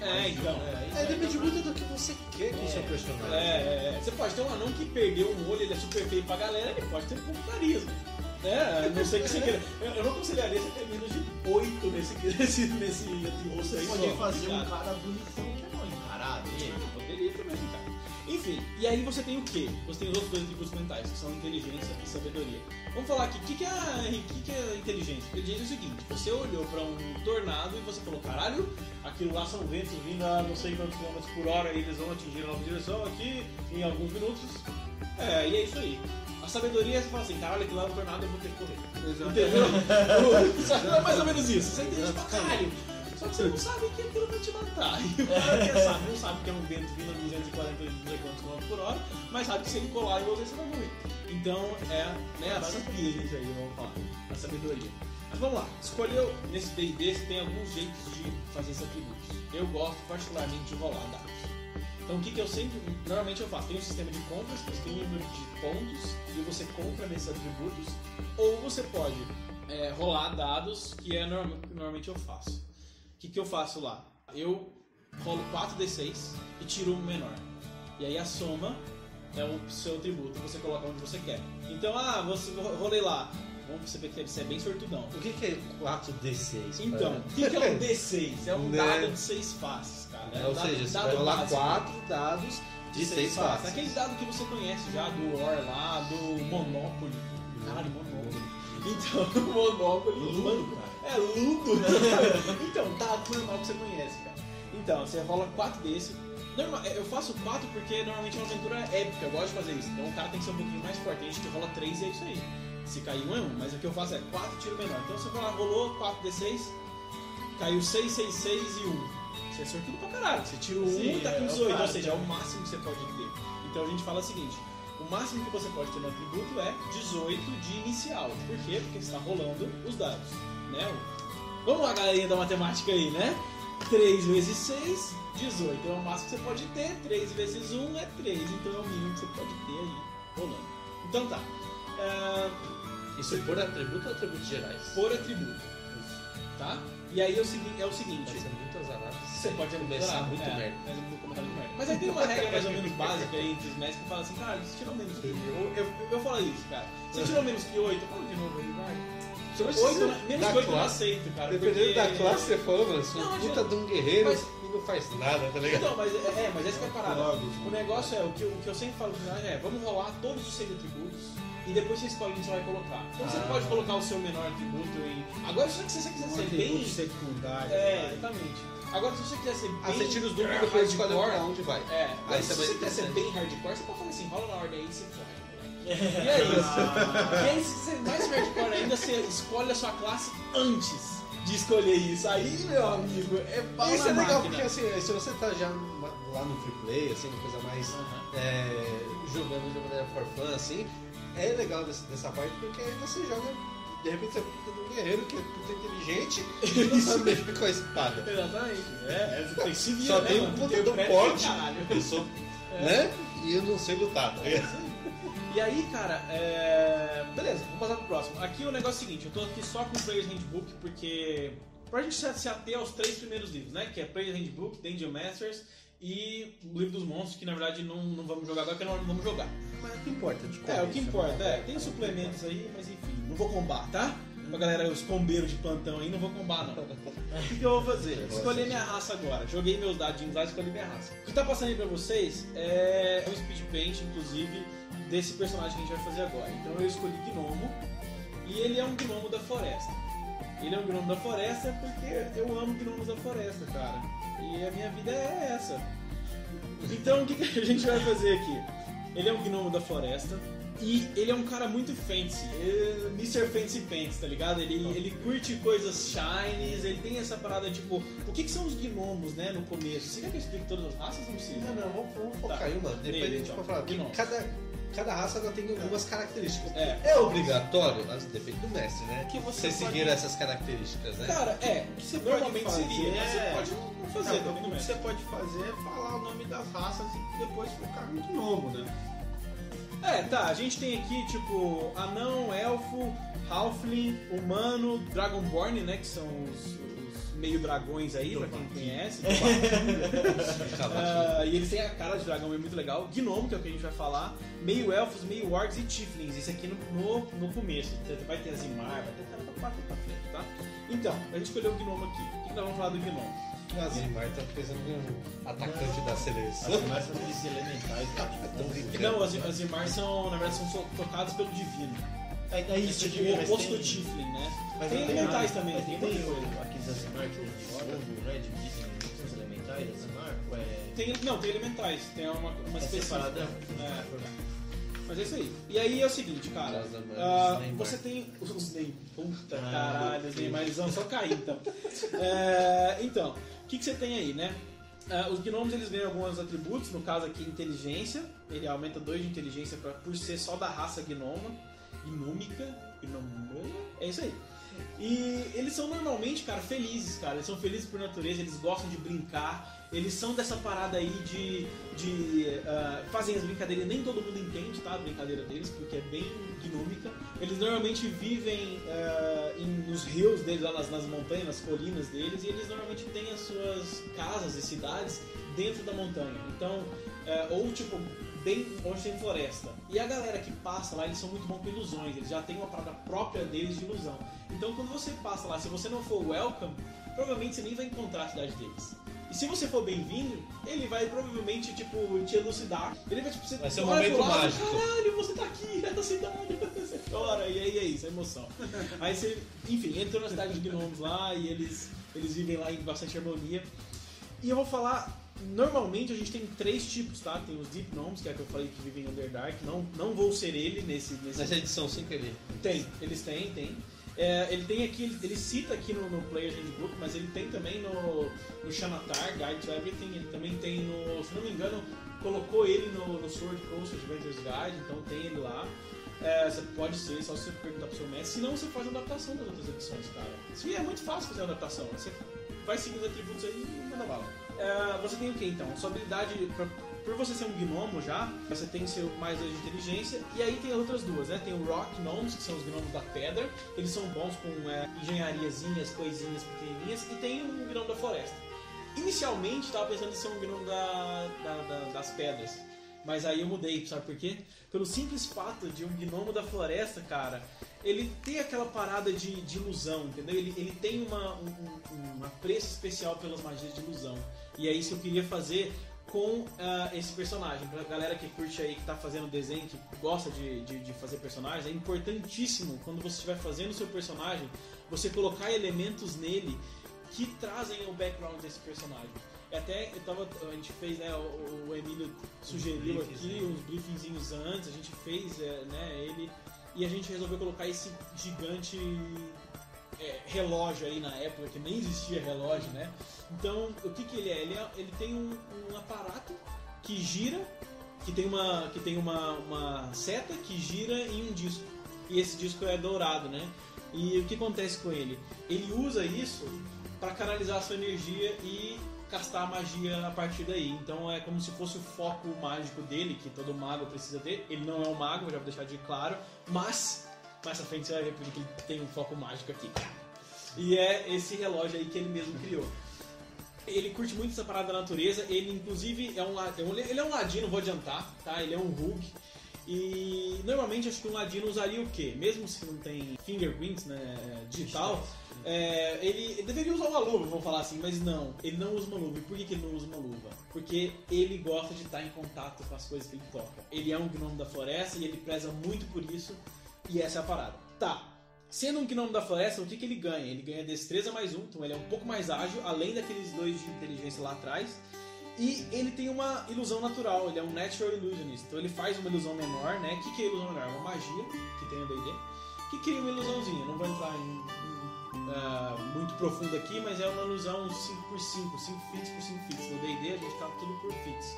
É, então. É, vai depende muito do que você quer com o seu personagem. É, é, é. Você pode ter um anão que perdeu um olho, ele é super feio pra galera, ele pode ter um pouco de carisma. É, não sei que você queira. Eu, eu não aconselharia você ter menos de 8 <laughs> nesse, nesse, nesse Você aí. fazer um cara bonitão que é mal encarado. Poderia também, cara. Enfim, e aí você tem o quê? Você tem os outros dois atributos mentais, que são inteligência e sabedoria. Vamos falar aqui, o que, que, é, o que, que é inteligência? Inteligência é o seguinte, você olhou pra um tornado e você falou, caralho, aquilo lá são ventos vindo a não sei quantos quilômetros por hora e eles vão atingir a nova direção aqui em alguns minutos. É, e é isso aí. A sabedoria é você fala assim, caralho, aquilo lá é um tornado, eu vou ter que correr. Entendeu? <laughs> <laughs> é mais ou menos isso. Você entende pra caralho. Só que você não sabe que aquilo vai te matar. <laughs> E o cara que sabe, não sabe que é um vento vindo a 240 não sei quantos km por hora, mas sabe que se ele colar em você, você vai morrer. Então é né, a sapiência aí, vamos falar. Sabedoria. Mas vamos lá. Escolheu nesse D&D, tem alguns jeitos de fazer esses atributos. Eu gosto particularmente de rolar dados. Então o que, que eu sempre. Normalmente eu faço? Tem um sistema de compras, você tem um número de pontos e você compra nesses atributos. Ou você pode é, rolar dados, que é que normalmente eu faço. O que, que eu faço lá? Eu rolo 4d6 e tiro um menor. E aí a soma é o seu atributo, você coloca onde você quer. Então, ah, você rolei lá. Vamos perceber que você é bem sortudão. O que, que é 4D6? Então, o que, que é um D6? É um Né? dado de seis faces, cara. É, um ou dado- seja, você dado vai rolar básico. 4 dados de 6 faces. Aquele dado que você conhece já, do War lá, do Monopoly. Caralho, Monopoly. Então, <laughs> Monopoly. Ludo, É Ludo. <laughs> então, dado normal que você conhece, cara. Então, você rola 4 desse. Normal, eu faço 4 porque normalmente é uma aventura épica, eu gosto de fazer isso. Então o cara tem que ser um pouquinho mais forte. Tem gente que rola 3 e é isso aí. Se cair um é um, mas o que eu faço é 4 tiro menor. Então você rola, rolou 4d6, caiu 6, 6, 6 e 1. Você é sortudo pra caralho. Você tira o 1 Sim, e tá com é o 18, ou cara. seja, é o máximo que você pode ter. Então a gente fala o seguinte: o máximo que você pode ter no atributo é 18 de inicial. Por quê? Porque está rolando os dados. Né? Vamos lá, galerinha da matemática aí, né? 3 vezes 6, 18. É o máximo que você pode ter. 3 vezes 1 é 3. Então é o mínimo que você pode ter aí rolando. Então tá. É, Isso é por atributo ou atributos gerais? por atributo. Tá? E aí é o, segui- é o seguinte. Pode ser muito azarado. Você pode começar muito é, merda. Mas muito merda. Mas aí tem uma regra mais ou menos básica aí entre os mestres que fala assim, cara, você tirou menos que 8. Eu, eu, eu falo isso, cara. Você tirou menos que 8, fala de novo aí, vai. 8, menos da que 8 eu não aceito, cara. Dependendo porque- da classe, você falou, mano, sou Não, puta de um guerreiro mas- e não faz nada, tá ligado? Então, mas é, é, mas essa que é a parada. O negócio é, o que, eu- o que eu sempre falo é, vamos rolar todos os seis atributos e depois você escolhe onde você vai colocar. Então você Ah. pode colocar o seu menor atributo em... Agora, se você quiser Um ser bem... secundário. É, vai. exatamente. Agora, se você quiser ser bem... Ah, você tira os números e depois escolhe pra hardcore, onde vai. É, Aí se você quiser ser bem hardcore, você pode falar assim, rola na ordem aí e se forra. <laughs> E é isso. E aí, se você ser mais hardcore ainda, você escolhe a sua classe antes de escolher isso. Aí, meu amigo, é pau Isso na é legal, máquina. porque assim, se você tá já lá no free play, assim, uma coisa mais Aham. é, jogando de maneira for fun, assim, é legal dessa, dessa parte porque aí você joga, de repente você é puta um guerreiro que é puta inteligente <laughs> e não sabe mexer com a espada. Exatamente. É, é, tem se virar, Só né, tem um puta do porte, eu sou, né? E eu não sei lutar, tá ligado? E aí, cara, é... beleza, vamos passar pro próximo. Aqui o negócio é o seguinte, eu tô aqui só com o Player's Handbook porque... Pra gente se se ater aos três primeiros livros, né? Que é Player's Handbook, Dungeon Masters e o Livro dos Monstros, que na verdade não, não vamos jogar agora, porque não vamos jogar. Mas o que importa de É, o que importa, é. Tem suplementos aí, mas enfim, não vou combar, tá? Pra galera, os combeiros de plantão aí, não vou combar não. <laughs> O que, eu vou fazer? Escolher minha raça agora. Joguei meus dadinhos lá e escolhi minha raça. O que tá passando aí pra vocês é um speed paint, inclusive, desse personagem que a gente vai fazer agora. Então eu escolhi Gnomo, e ele é um Gnomo da floresta. Ele é um gnomo da floresta porque eu amo gnomos da floresta, cara. E a minha vida é essa. Então o que, que a gente vai fazer aqui? Ele é um gnomo da floresta. E ele é um cara muito fancy, ele- Mr. Fancy Pants, tá ligado? Ele, ele curte coisas shinies, ele tem essa parada tipo, o que, que são os gnomos, né, no começo? Você quer que eu explique todas as raças? Não precisa. Não, não, vamos, vamos focar Tá. em uma. Depois Nele, a gente então. vai falar. Cada, cada raça ela tem algumas características. É. obrigatório? Mas depende do mestre, né? Que você você pode- seguir essas características, né? Cara, é, O que você normalmente pode fazer seria, mas é- você pode não fazer o que é? você pode fazer é falar o nome das raças e depois focar no gnomo, né? É, tá, a gente tem aqui, tipo, anão, elfo, halfling, humano, dragonborn, né, que são os meio dragões aí, pra quem conhece. <laughs> Ah, e eles têm a cara de dragão, é muito legal. Gnomo, que é o que a gente vai falar. Meio elfos, meio orcs e tieflings. Isso aqui no, no, no começo. Você Vai ter Azimar, vai ter cara pra bater pra frente, tá? Então, a gente escolheu o gnomo aqui. O que que nós vamos falar do gnomo? Azimar tá pensando no atacante da seleção. As são aqueles elementais. <laughs> tá? Não, as Azimar são, na verdade, são tocados pelo divino. É, é isso, tipo tipo, o oposto do tiefling, né? mas tem elementais também, Mas tem tem, muita coisa. aqueles Azimar que tem fogo, né? Difícil, são os elementais, Azimar? É... Tem, não, tem elementais, tem uma, uma É separada? É. Mas é isso aí. E aí é o seguinte, cara. Ah, Neymar. você tem. Os Neymar. Puta Ah, caralho, os Neymar eles vão só cair então. <laughs> É, então, o que, que você tem aí, né? Ah, os gnomos eles ganham alguns atributos, no caso aqui inteligência, ele aumenta 2 de inteligência pra, por ser só da raça gnoma, gnoma, é isso aí. E eles são normalmente, cara, felizes, cara. Eles são felizes por natureza, eles gostam de brincar. Eles são dessa parada aí de. de ah, fazem as brincadeiras, nem todo mundo entende, tá? A brincadeira deles, porque é bem gnômica. Eles normalmente vivem ah, em, nos rios deles, lá nas, nas montanhas, nas colinas deles, e eles normalmente têm as suas casas e cidades dentro da montanha. Então, ah, ou tipo, bem onde tem floresta. E a galera que passa lá, eles são muito bons com ilusões, eles já têm uma parada própria deles de ilusão. Então quando você passa lá, se você não for welcome, provavelmente você nem vai encontrar a cidade deles. E se você for bem-vindo, ele vai provavelmente, tipo, te elucidar. Ele vai, tipo, você Vai ser um momento lado, mágico. Caralho, você tá aqui, é da cidade, você chora, e aí é isso, é emoção. Aí você, enfim, entrou na cidade de gnomos lá e eles, eles vivem lá em bastante harmonia. E eu vou falar, normalmente a gente tem três tipos, tá? Tem os Deep Gnomes, que é a que eu falei que vivem em Underdark. Não, não vou ser ele nesse. nesse... Nessa edição 5 ele. Tem, eles têm, tem. É, ele tem aqui, ele, ele cita aqui no, no Players Handbook, mas ele tem também no, no Xanatar, Guide to Everything, ele também tem no, se não me engano, colocou ele no, no Sword Coast Adventures Guide, então tem ele lá. É, você pode ser, só se você perguntar pro seu mestre, senão você faz uma adaptação das outras edições, cara. Isso é muito fácil fazer uma adaptação, você vai seguindo os atributos aí e manda bala. É, você tem o que então? Sua habilidade, pra, por você ser um gnomo já, você tem seu mais dois de inteligência, e aí tem as outras duas, né? Tem o Rock Gnomes, que são os gnomos da pedra, eles são bons com é, engenhariazinhas, coisinhas pequenininhas, e tem o gnomo da floresta. Inicialmente estava pensando em ser um gnomo da, da- da- das pedras. Mas aí eu mudei, sabe por quê? Pelo simples fato de um gnomo da floresta, cara, ele tem aquela parada de, de ilusão, entendeu? Ele, ele tem uma, um, um- apreço especial pelas magias de ilusão. E é isso que eu queria fazer com ah, esse personagem. Pra galera que curte aí, que tá fazendo desenho, que gosta de, de, de fazer personagens, é importantíssimo quando você estiver fazendo o seu personagem, você colocar elementos nele que trazem o background desse personagem. E até eu tava, a gente fez, né, o, o Emílio sugeriu aqui uns briefingzinhos antes, a gente fez, é, né, ele e a gente resolveu colocar esse gigante é, relógio aí na época, que nem existia relógio, né? Então, o que que ele é? Ele, é- ele tem um, um aparato que gira, que tem uma que tem uma, uma seta que gira em um disco. E esse disco é dourado, né? E o que acontece com ele? Ele usa isso para canalizar a sua energia e castar a magia a partir daí. Então é como se fosse o foco mágico dele, que todo mago precisa ter. Ele não é um mago, já vou deixar de claro, mas mais à frente você vai ver porque ele tem um foco mágico aqui. E é esse relógio aí que ele mesmo criou. Ele curte muito essa parada da natureza. Ele, inclusive, é um, é ele é um ladino, vou adiantar, tá? Ele é um Hug. E normalmente acho que um ladino usaria o quê? Mesmo se não tem fingerprints, né, digital, é, ele, deveria usar uma luva, vamos falar assim, mas não, ele não usa uma luva. E por que, que ele não usa uma luva? Porque ele gosta de estar em contato com as coisas que ele toca. Ele é um gnomo da floresta e ele preza muito por isso, e essa é a parada. Tá, Sendo um gnomo da floresta, o que, que ele ganha? Ele ganha destreza mais um, então ele é um pouco mais ágil, além daqueles dois de inteligência lá atrás. E ele tem uma ilusão natural, ele é um Natural Illusionist. Então ele faz uma ilusão menor, né? O que, que é ilusão menor? É uma magia que tem no D&D, que cria uma ilusãozinha. Não vou entrar em, ah, muito profundo aqui, mas é uma ilusão 5x5, 5 fits por 5 fits. No D&D a gente tá tudo por fits.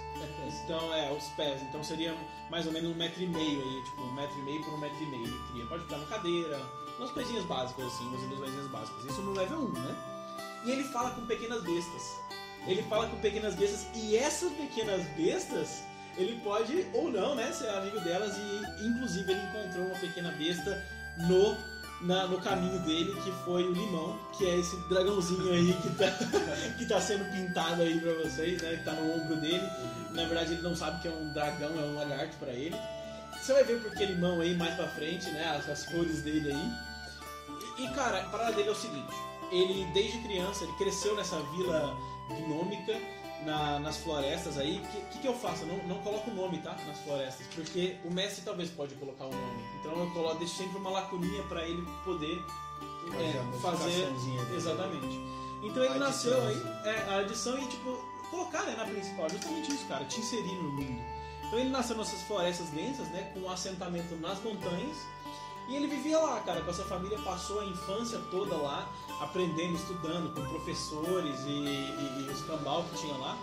Então, é, os pés. Então seria mais ou menos um metro e meio aí, tipo, um metro e meio por um metro e meio ele cria. Pode ficar na cadeira, umas coisinhas básicas assim, umas ilusões básicas. Isso no level 1, né? E ele fala com pequenas bestas. Ele fala com pequenas bestas e essas pequenas bestas ele pode ou não, né, ser amigo delas e inclusive ele encontrou uma pequena besta no na- no caminho dele que foi o limão, que é esse dragãozinho aí que tá, <laughs> que tá sendo pintado aí pra vocês, né, que tá no ombro dele. Na verdade ele não sabe que é um dragão, é um lagarto pra ele. Você vai ver porque limão aí mais pra frente, né, as, as cores dele aí. E, e, cara, a parada dele é o seguinte: ele, desde criança, ele cresceu nessa vila gnômica, na- nas florestas aí. O que, que, que eu faço? Eu não, não coloco o nome, tá? Nas florestas, porque o mestre talvez pode colocar o nome. Então eu coloco, deixo sempre uma lacuninha pra ele poder é, fazer. Exatamente. Então ele nasceu aí, é, a adição e, tipo, colocar né, na principal, justamente isso, cara, te inserir no mundo. Então ele nasceu nessas florestas densas, né, com um assentamento nas montanhas, e ele vivia lá, cara, com essa família, passou a infância toda lá, aprendendo, estudando com professores e, e- e os cambal que tinha lá.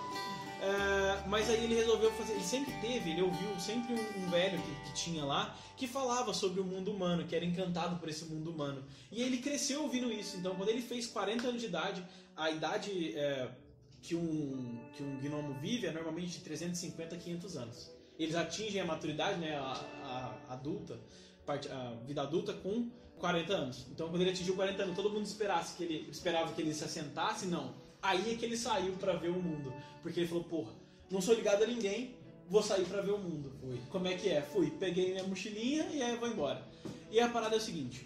É, mas aí ele resolveu fazer. Ele sempre teve, ele ouviu sempre um, um velho que, que tinha lá que falava sobre o mundo humano, que era encantado por esse mundo humano. E ele cresceu ouvindo isso. Então, quando ele fez 40 anos de idade, a idade é, que, um, que um gnomo vive é normalmente de 350 a 500 anos. Eles atingem a maturidade, né, a, a adulta, parte- a vida adulta com 40 anos. Então, quando ele atingiu 40 anos, todo mundo esperasse que ele esperava que ele se assentasse, não. Aí é que ele saiu pra ver o mundo, porque ele falou: "Porra, não sou ligado a ninguém, vou sair pra ver o mundo". Fui. Como é que é? Fui, peguei minha mochilinha e aí vou embora. E a parada é o seguinte: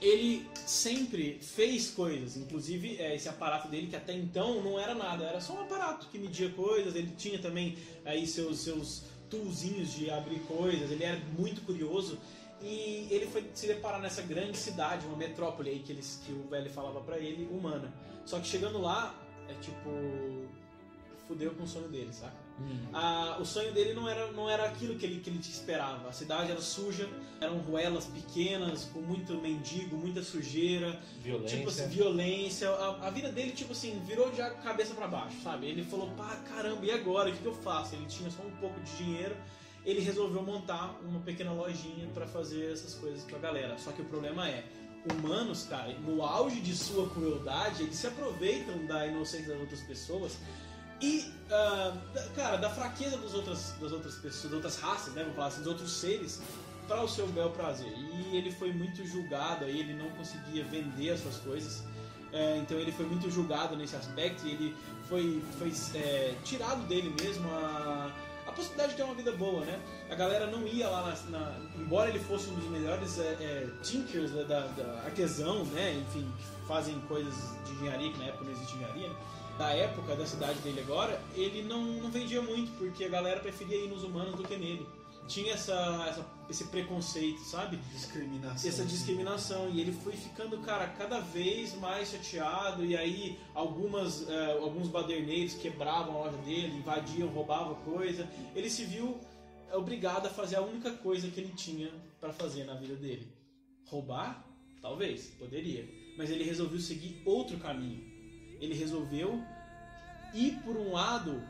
ele sempre fez coisas, inclusive é, esse aparato dele que até então não era nada, era só um aparato que media coisas, ele tinha também aí seus, seus toolzinhos de abrir coisas, ele era muito curioso e ele foi se deparar nessa grande cidade, uma metrópole aí que, eles, que o velho falava pra ele, humana. Só que chegando lá, é tipo. fudeu com o sonho dele, saca? Ah, o sonho dele não era, não era aquilo que ele, que ele esperava. A cidade era suja, eram ruelas pequenas, com muito mendigo, muita sujeira, Violência. tipo assim, violência. A, a vida dele, tipo assim, virou de cabeça pra baixo, sabe? Ele falou, pá, caramba, e agora? O que, que eu faço? Ele tinha só um pouco de dinheiro. Ele resolveu montar uma pequena lojinha pra fazer essas coisas pra galera. Só que o problema é, humanos, cara, no auge de sua crueldade, eles se aproveitam da inocência das outras pessoas e, da- cara, da fraqueza das outras, das outras pessoas, das outras raças, né? Vamos falar assim, dos outros seres, para o seu bel prazer. E ele foi muito julgado, aí ele não conseguia vender as suas coisas. É, então ele foi muito julgado nesse aspecto e ele foi, foi é, tirado dele mesmo a, a possibilidade de ter uma vida boa, né? A galera não ia lá, na, na- embora ele fosse um dos melhores é, é, tinkers da, da, da artesão, né? Enfim, que fazem coisas de engenharia, que na época não existia engenharia, né? da época da cidade dele agora, ele não, não vendia muito, porque a galera preferia ir nos humanos do que nele. Tinha essa, essa- esse preconceito, sabe? Discriminação. essa discriminação e ele foi ficando cara cada vez mais chateado e aí algumas eh, alguns baderneiros quebravam a loja dele invadiam roubavam coisa. Ele se viu obrigado a fazer a única coisa que ele tinha para fazer na vida dele. Roubar? Talvez poderia. Mas ele resolveu seguir outro caminho. Ele resolveu ir por um lado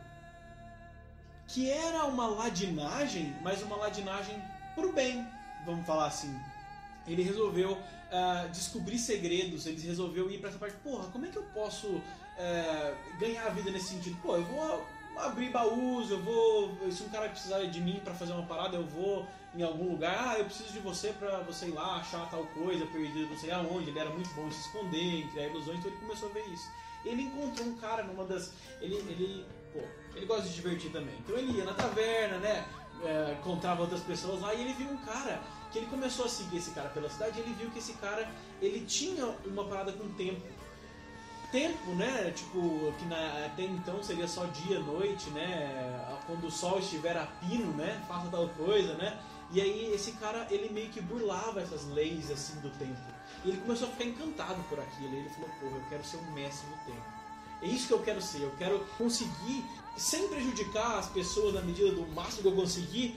que era uma ladinagem mas uma ladinagem pro bem vamos falar assim ele resolveu ah, descobrir segredos, ele resolveu ir pra essa parte, porra, como é que eu posso eh, ganhar a vida nesse sentido? Pô, eu vou abrir baús, eu vou. Se um cara precisar de mim pra fazer uma parada, eu vou em algum lugar, ah, eu preciso de você pra você ir lá achar tal coisa, perdido não sei aonde, ele era muito bom em se esconder, criar ilusões, então ele começou a ver isso. Ele encontrou um cara numa das. Ele. ele pô, ele gosta de se divertir também. Então ele ia na taverna, né? é, encontrava outras pessoas lá e ele viu um cara que ele começou a seguir esse cara pela cidade e ele viu que esse cara ele tinha uma parada com tempo tempo né tipo que na, até então seria só dia noite né quando o sol estiver a pino né faça tal coisa né E aí esse cara, ele meio que burlava essas leis assim do tempo. E ele começou a ficar encantado por aquilo. E ele falou, porra, eu quero ser um mestre do tempo. É isso que eu quero ser. Eu quero conseguir, sem prejudicar as pessoas na medida do máximo que eu conseguir,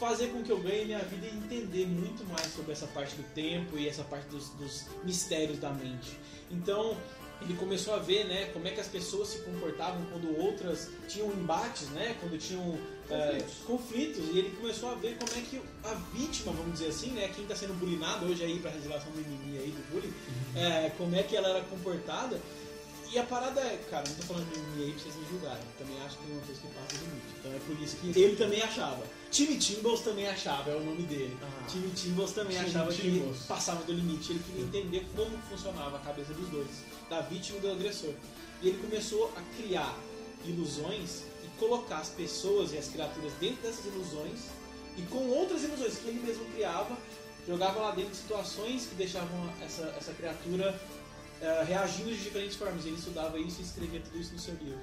fazer com que eu ganhe minha vida e entender muito mais sobre essa parte do tempo e essa parte dos, dos mistérios da mente. Então, ele começou a ver né, como é que as pessoas se comportavam quando outras tinham embates, né, quando tinham é, conflitos, e ele começou a ver como é que a vítima, vamos dizer assim, né, quem está sendo bullyingado hoje aí para a revelação mimimi aí do bullying, é, como é que ela era comportada. E a parada é, cara, não tô falando de mimimi aí pra vocês me julgarem, eu também acho que tem uma coisa que passa do limite. Então é por isso que ele também achava. Timmy Timbles também achava, é o nome dele. Ah. Timmy Timbles também Timmy achava que passava do limite. Ele queria entender como funcionava a cabeça dos dois, da vítima e do agressor. E ele começou a criar ilusões e colocar as pessoas e as criaturas dentro dessas ilusões e com outras ilusões que ele mesmo criava, jogava lá dentro situações que deixavam essa, essa criatura eh, reagindo de diferentes formas. Ele estudava isso e escrevia tudo isso no seu livro.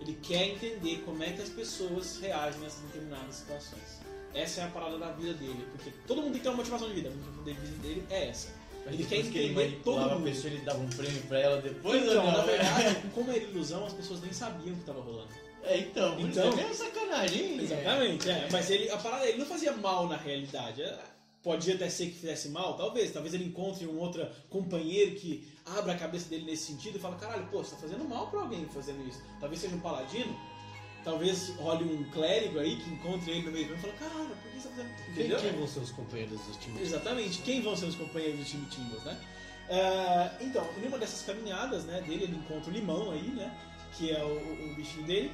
Ele quer entender como é que as pessoas reagem nessas determinadas situações. Essa é a parada da vida dele, porque todo mundo tem que ter uma motivação de vida. A motivação de vida dele é essa. Ele quer Depois que ele entender todo manipulava a mundo. pessoa, ele dava um prêmio pra ela depois Então, não? na verdade, como era ilusão, as pessoas nem sabiam o que estava rolando. É, então, Então- é sacanagem. Exatamente, é. Mas ele, a parada ele não fazia mal na realidade. É, Podia até ser que fizesse mal, talvez. Talvez ele encontre um outro companheiro que abra a cabeça dele nesse sentido e fala, caralho, pô, você tá fazendo mal pra alguém fazendo isso. Talvez seja um paladino. Talvez role um clérigo aí que encontre ele no meio do e fala, cara, por que você tá fazendo isso? Quem, Entendeu? quem vão ser os companheiros dos times? Exatamente. Quem vão ser os companheiros do time Timbers, né? Ah, então, numa dessas caminhadas né, dele, ele encontra o Limão aí, né? Que é o, o bichinho dele.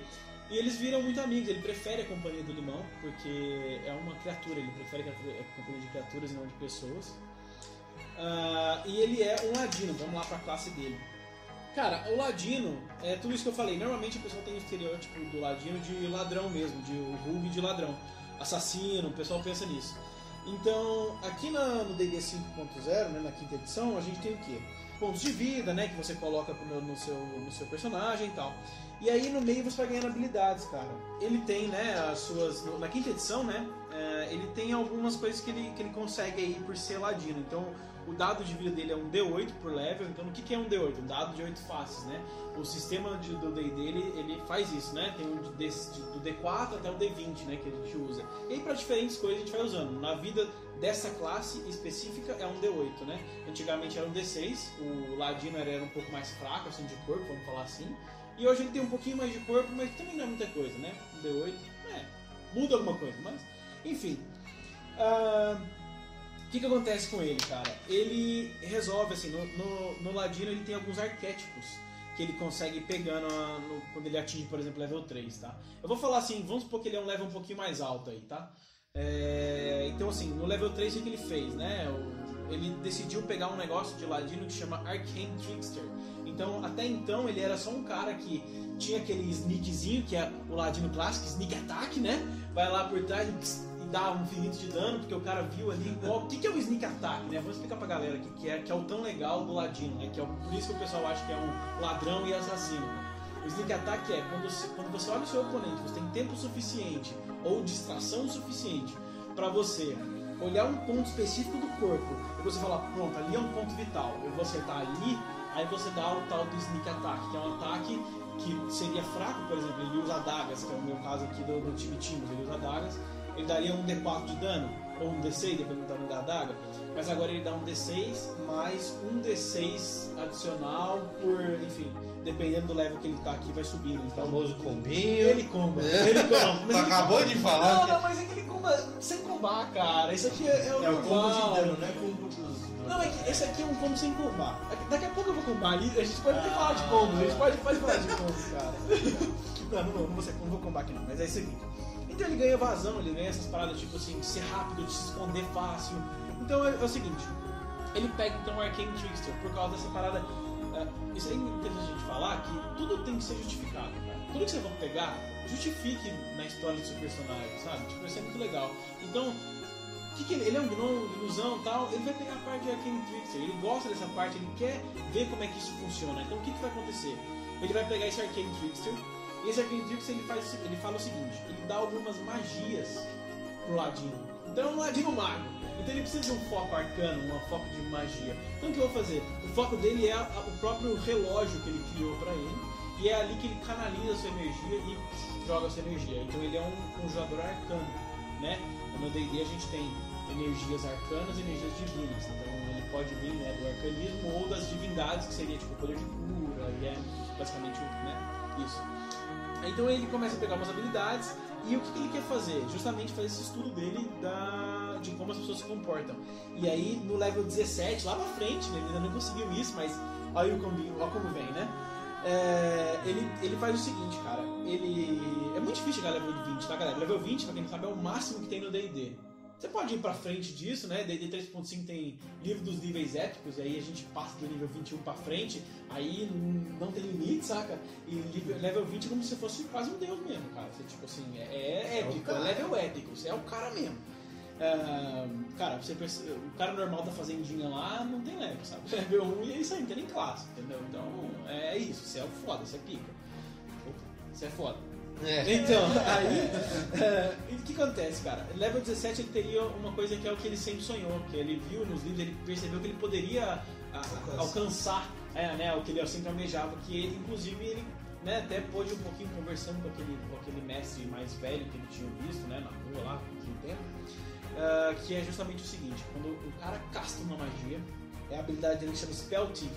E eles viram muito amigos. Ele prefere a companhia do Limão, porque é uma criatura. Ele prefere a a companhia de criaturas e não de pessoas. Ah, e ele é um ladino. Vamos lá pra classe dele. Cara, o ladino, é tudo isso que eu falei. Normalmente a pessoa tem o estereótipo do ladino de ladrão mesmo, de o de ladrão. Assassino, o pessoal pensa nisso. Então, aqui na- no D&D 5.0, né, na quinta edição, a gente tem o quê? Pontos de vida, né, que você coloca no, no seu, no seu personagem e tal. E aí no meio você vai ganhando habilidades, cara. Ele tem, né, as suas... Na quinta edição, né, é, ele tem algumas coisas que ele, que ele consegue aí por ser ladino. Então, o dado de vida dele é um D8 por level. Então, o que, que é um D8? Um dado de 8 faces, né? O sistema de, do D&D, ele, ele faz isso, né? Tem um de, de- do D4 até o D20, né, que a gente usa. E para diferentes coisas, a gente vai usando. Na vida dessa classe específica, é um D8, né? Antigamente era um D6. O ladino era, um pouco mais fraco, assim, de corpo, vamos falar assim. E hoje ele tem um pouquinho mais de corpo, mas também não é muita coisa, né? Um D8, é, muda alguma coisa, mas... Enfim. Ah, o que, que acontece com ele, cara? Ele resolve, assim, no, no, no Ladino ele tem alguns arquétipos que ele consegue ir pegando a- no- quando ele atinge, por exemplo, level 3, tá? Eu vou falar assim, vamos supor que ele é um level um pouquinho mais alto aí, tá? É, então, assim, no level 3 o que ele fez, né? Ele decidiu pegar um negócio de Ladino que chama Arcane Trickster. Então, até então, ele era só um cara que tinha aquele sneakzinho, que é o Ladino clássico, sneak attack, né? Vai lá por trás e dá um infinito de dano, porque o cara viu ali o que, que é o sneak attack, né? Vou explicar pra galera aqui, que é, que é o tão legal do Ladino, né? Que é o- por isso que o pessoal acha que é um ladrão e assassino. O sneak attack é quando você, quando você olha o seu oponente, você tem tempo suficiente ou distração suficiente pra você olhar um ponto específico do corpo e você falar, pronto, ali é um ponto vital, eu vou acertar ali, aí você dá o tal do sneak attack, que é um ataque que seria fraco, por exemplo, ele usa adagas, que é o meu caso aqui do, do time Timbers, ele usa adagas, ele daria um D4 de dano, ou um D6, dependendo do tamanho da adaga, mas agora ele dá um D6 mais um D6 adicional por, enfim, dependendo do level que ele tá aqui, vai subindo. O Então, famoso combinho. ele comba, ele comba. <laughs> Mas ele acabou comba- de falar Não, não, mas é que ele comba sem combar, cara. Isso aqui é, é o É o combo de dano, não é combo dos... Não, é que esse aqui é um combo sem combar. Daqui a pouco eu vou combar ali, a gente pode até falar de combos, a gente pode, pode falar de combos, cara. <laughs> Não, não, não, não, vou, ser- não vou combar aqui não, mas é isso aqui. Então ele ganha vazão, ele ganha essas paradas tipo assim, ser rápido, de se esconder fácil. Então é, é o seguinte, ele pega então o Arcane Trickster por causa dessa parada. é, isso é interessante a gente falar que tudo tem que ser justificado. Tudo que você for pegar, justifique na história do seu personagem, sabe? Tipo, isso é muito legal. Então, que que ele, ele é um gnomo, de ilusão tal, ele vai pegar a parte de Arcane Trickster, ele gosta dessa parte, ele quer ver como é que isso funciona. Então o que, que vai acontecer? Ele vai pegar esse Arcane Trickster, esse Trickster ele, faz, ele fala o seguinte, ele dá algumas magias pro Ladino. Então é um ladino mago. Então ele precisa de um foco arcano, um foco de magia. Então o que eu vou fazer? O foco dele é o próprio relógio que ele criou pra ele. E é ali que ele canaliza a sua energia e joga a sua energia. Então ele é um conjurador arcano, né? No D&D a gente tem energias arcanas e energias divinas. Então pode vir né, do arcanismo ou das divindades, que seria tipo o poder de cura, e é basicamente né, isso. Então ele começa a pegar umas habilidades e o que, que ele quer fazer? Justamente fazer esse estudo dele da, de como as pessoas se comportam. E aí no level 17, lá pra frente, né, ele ainda não conseguiu isso, mas olha, o como, olha como vem, né? É, ele, ele faz o seguinte, cara. Ele. É muito difícil chegar level 20, tá, galera? Level 20, pra quem não sabe, é o máximo que tem no DD. Você pode ir pra frente disso, né? DD 3.5 tem livro dos níveis épicos, e aí a gente passa do nível 21 pra frente, aí não- tem limite, saca? E level 20 é como se fosse quase um deus mesmo, cara. Você, tipo assim, é, é épico, é, level épico, você é o cara mesmo. Ah, cara, você perce- o cara normal da fazendinha lá não tem level, sabe? <laughs> Level 1 e é isso aí, não tem nem classe, entendeu? Então é isso, você é o foda, você é pica. Você é foda. É. Então, <laughs> aí, é, o que acontece, cara? Level 17 ele teria uma coisa que é o que ele sempre sonhou, que ele viu nos livros, ele percebeu que ele poderia a- a- alcançar é, né, o que ele sempre almejava, que ele, inclusive ele né, até pôde um pouquinho conversando com aquele, com aquele mestre mais velho que ele tinha visto né, na rua lá, pouquinho tempo, ah, que é justamente o seguinte, quando o cara casta uma magia, é a habilidade dele que chama Spell Thief,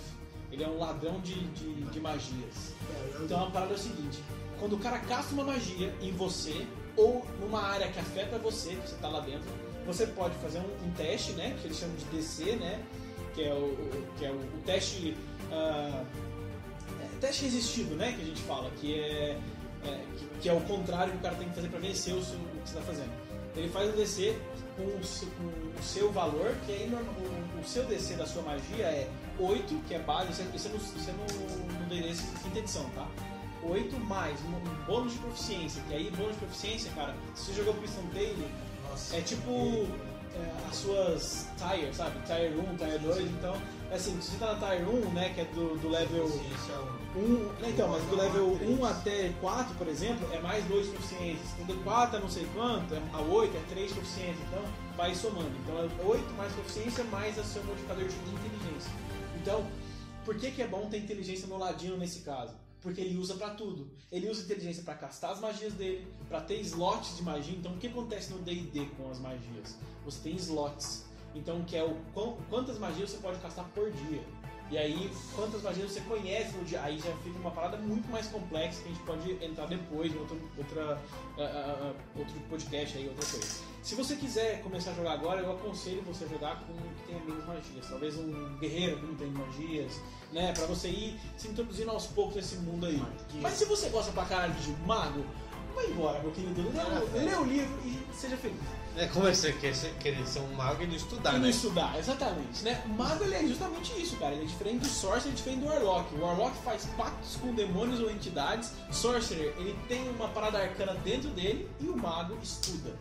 ele é um ladrão de, de, de magias. Então a parada é o seguinte: quando o cara casta uma magia em você ou numa área que afeta você, que você tá lá dentro, você pode fazer um, um teste, né? Que eles chamam de DC, né? Que é o, que é o, o teste. é, teste resistido, né? Que a gente fala, que é, é, que, que é o contrário que o cara tem que fazer pra vencer o, seu- o que você tá fazendo. Ele faz o DC com o, com o seu valor, que aí o, o seu DC da sua magia é 8, que é base, isso é, isso é no, isso é quinta edição, tá? 8 mais um, bônus de proficiência, que aí bônus de proficiência, cara, se você jogou Piston Tail, é tipo é, as suas tires, sabe? Tire 1, Tire 2, então, assim, se você tá na Tire 1, né, que é do, do level 1, então, mas do level 1 até 4, por exemplo, é mais 2 proficiências. Então, do 4 a não sei quanto, é- a 8 é 3 proficiências. Então, vai somando. Então, é 8 mais proficiência mais o seu modificador de inteligência. Então, por que, que é bom ter inteligência no ladino nesse caso? Porque ele usa pra tudo. Ele usa inteligência pra castar as magias dele, pra ter slots de magia. Então, o que acontece no D&D com as magias? Você tem slots. Então, que é o quantas magias você pode castar por dia. E aí, quantas magias você conhece no dia? Aí já fica uma parada muito mais complexa que a gente pode entrar depois em outro, outra, ah, ah, outro podcast aí, outra coisa. Se você quiser começar a jogar agora, eu aconselho você a jogar com um que tenha menos magias. Talvez um guerreiro que não tem magias, né? Pra você ir se introduzindo aos poucos nesse mundo aí. Mas se você gosta pra caralho de mago, vai embora, meu querido. Lê, lê o livro e seja feliz. É como é que você quer ser, querer ser um mago e não estudar, E não né? estudar, exatamente, né? O mago ele é justamente isso, cara. Ele é diferente do Sorcerer, é diferente do Warlock. O Warlock faz pactos com demônios ou entidades. Sorcerer, ele tem uma parada arcana dentro dele e o mago estuda.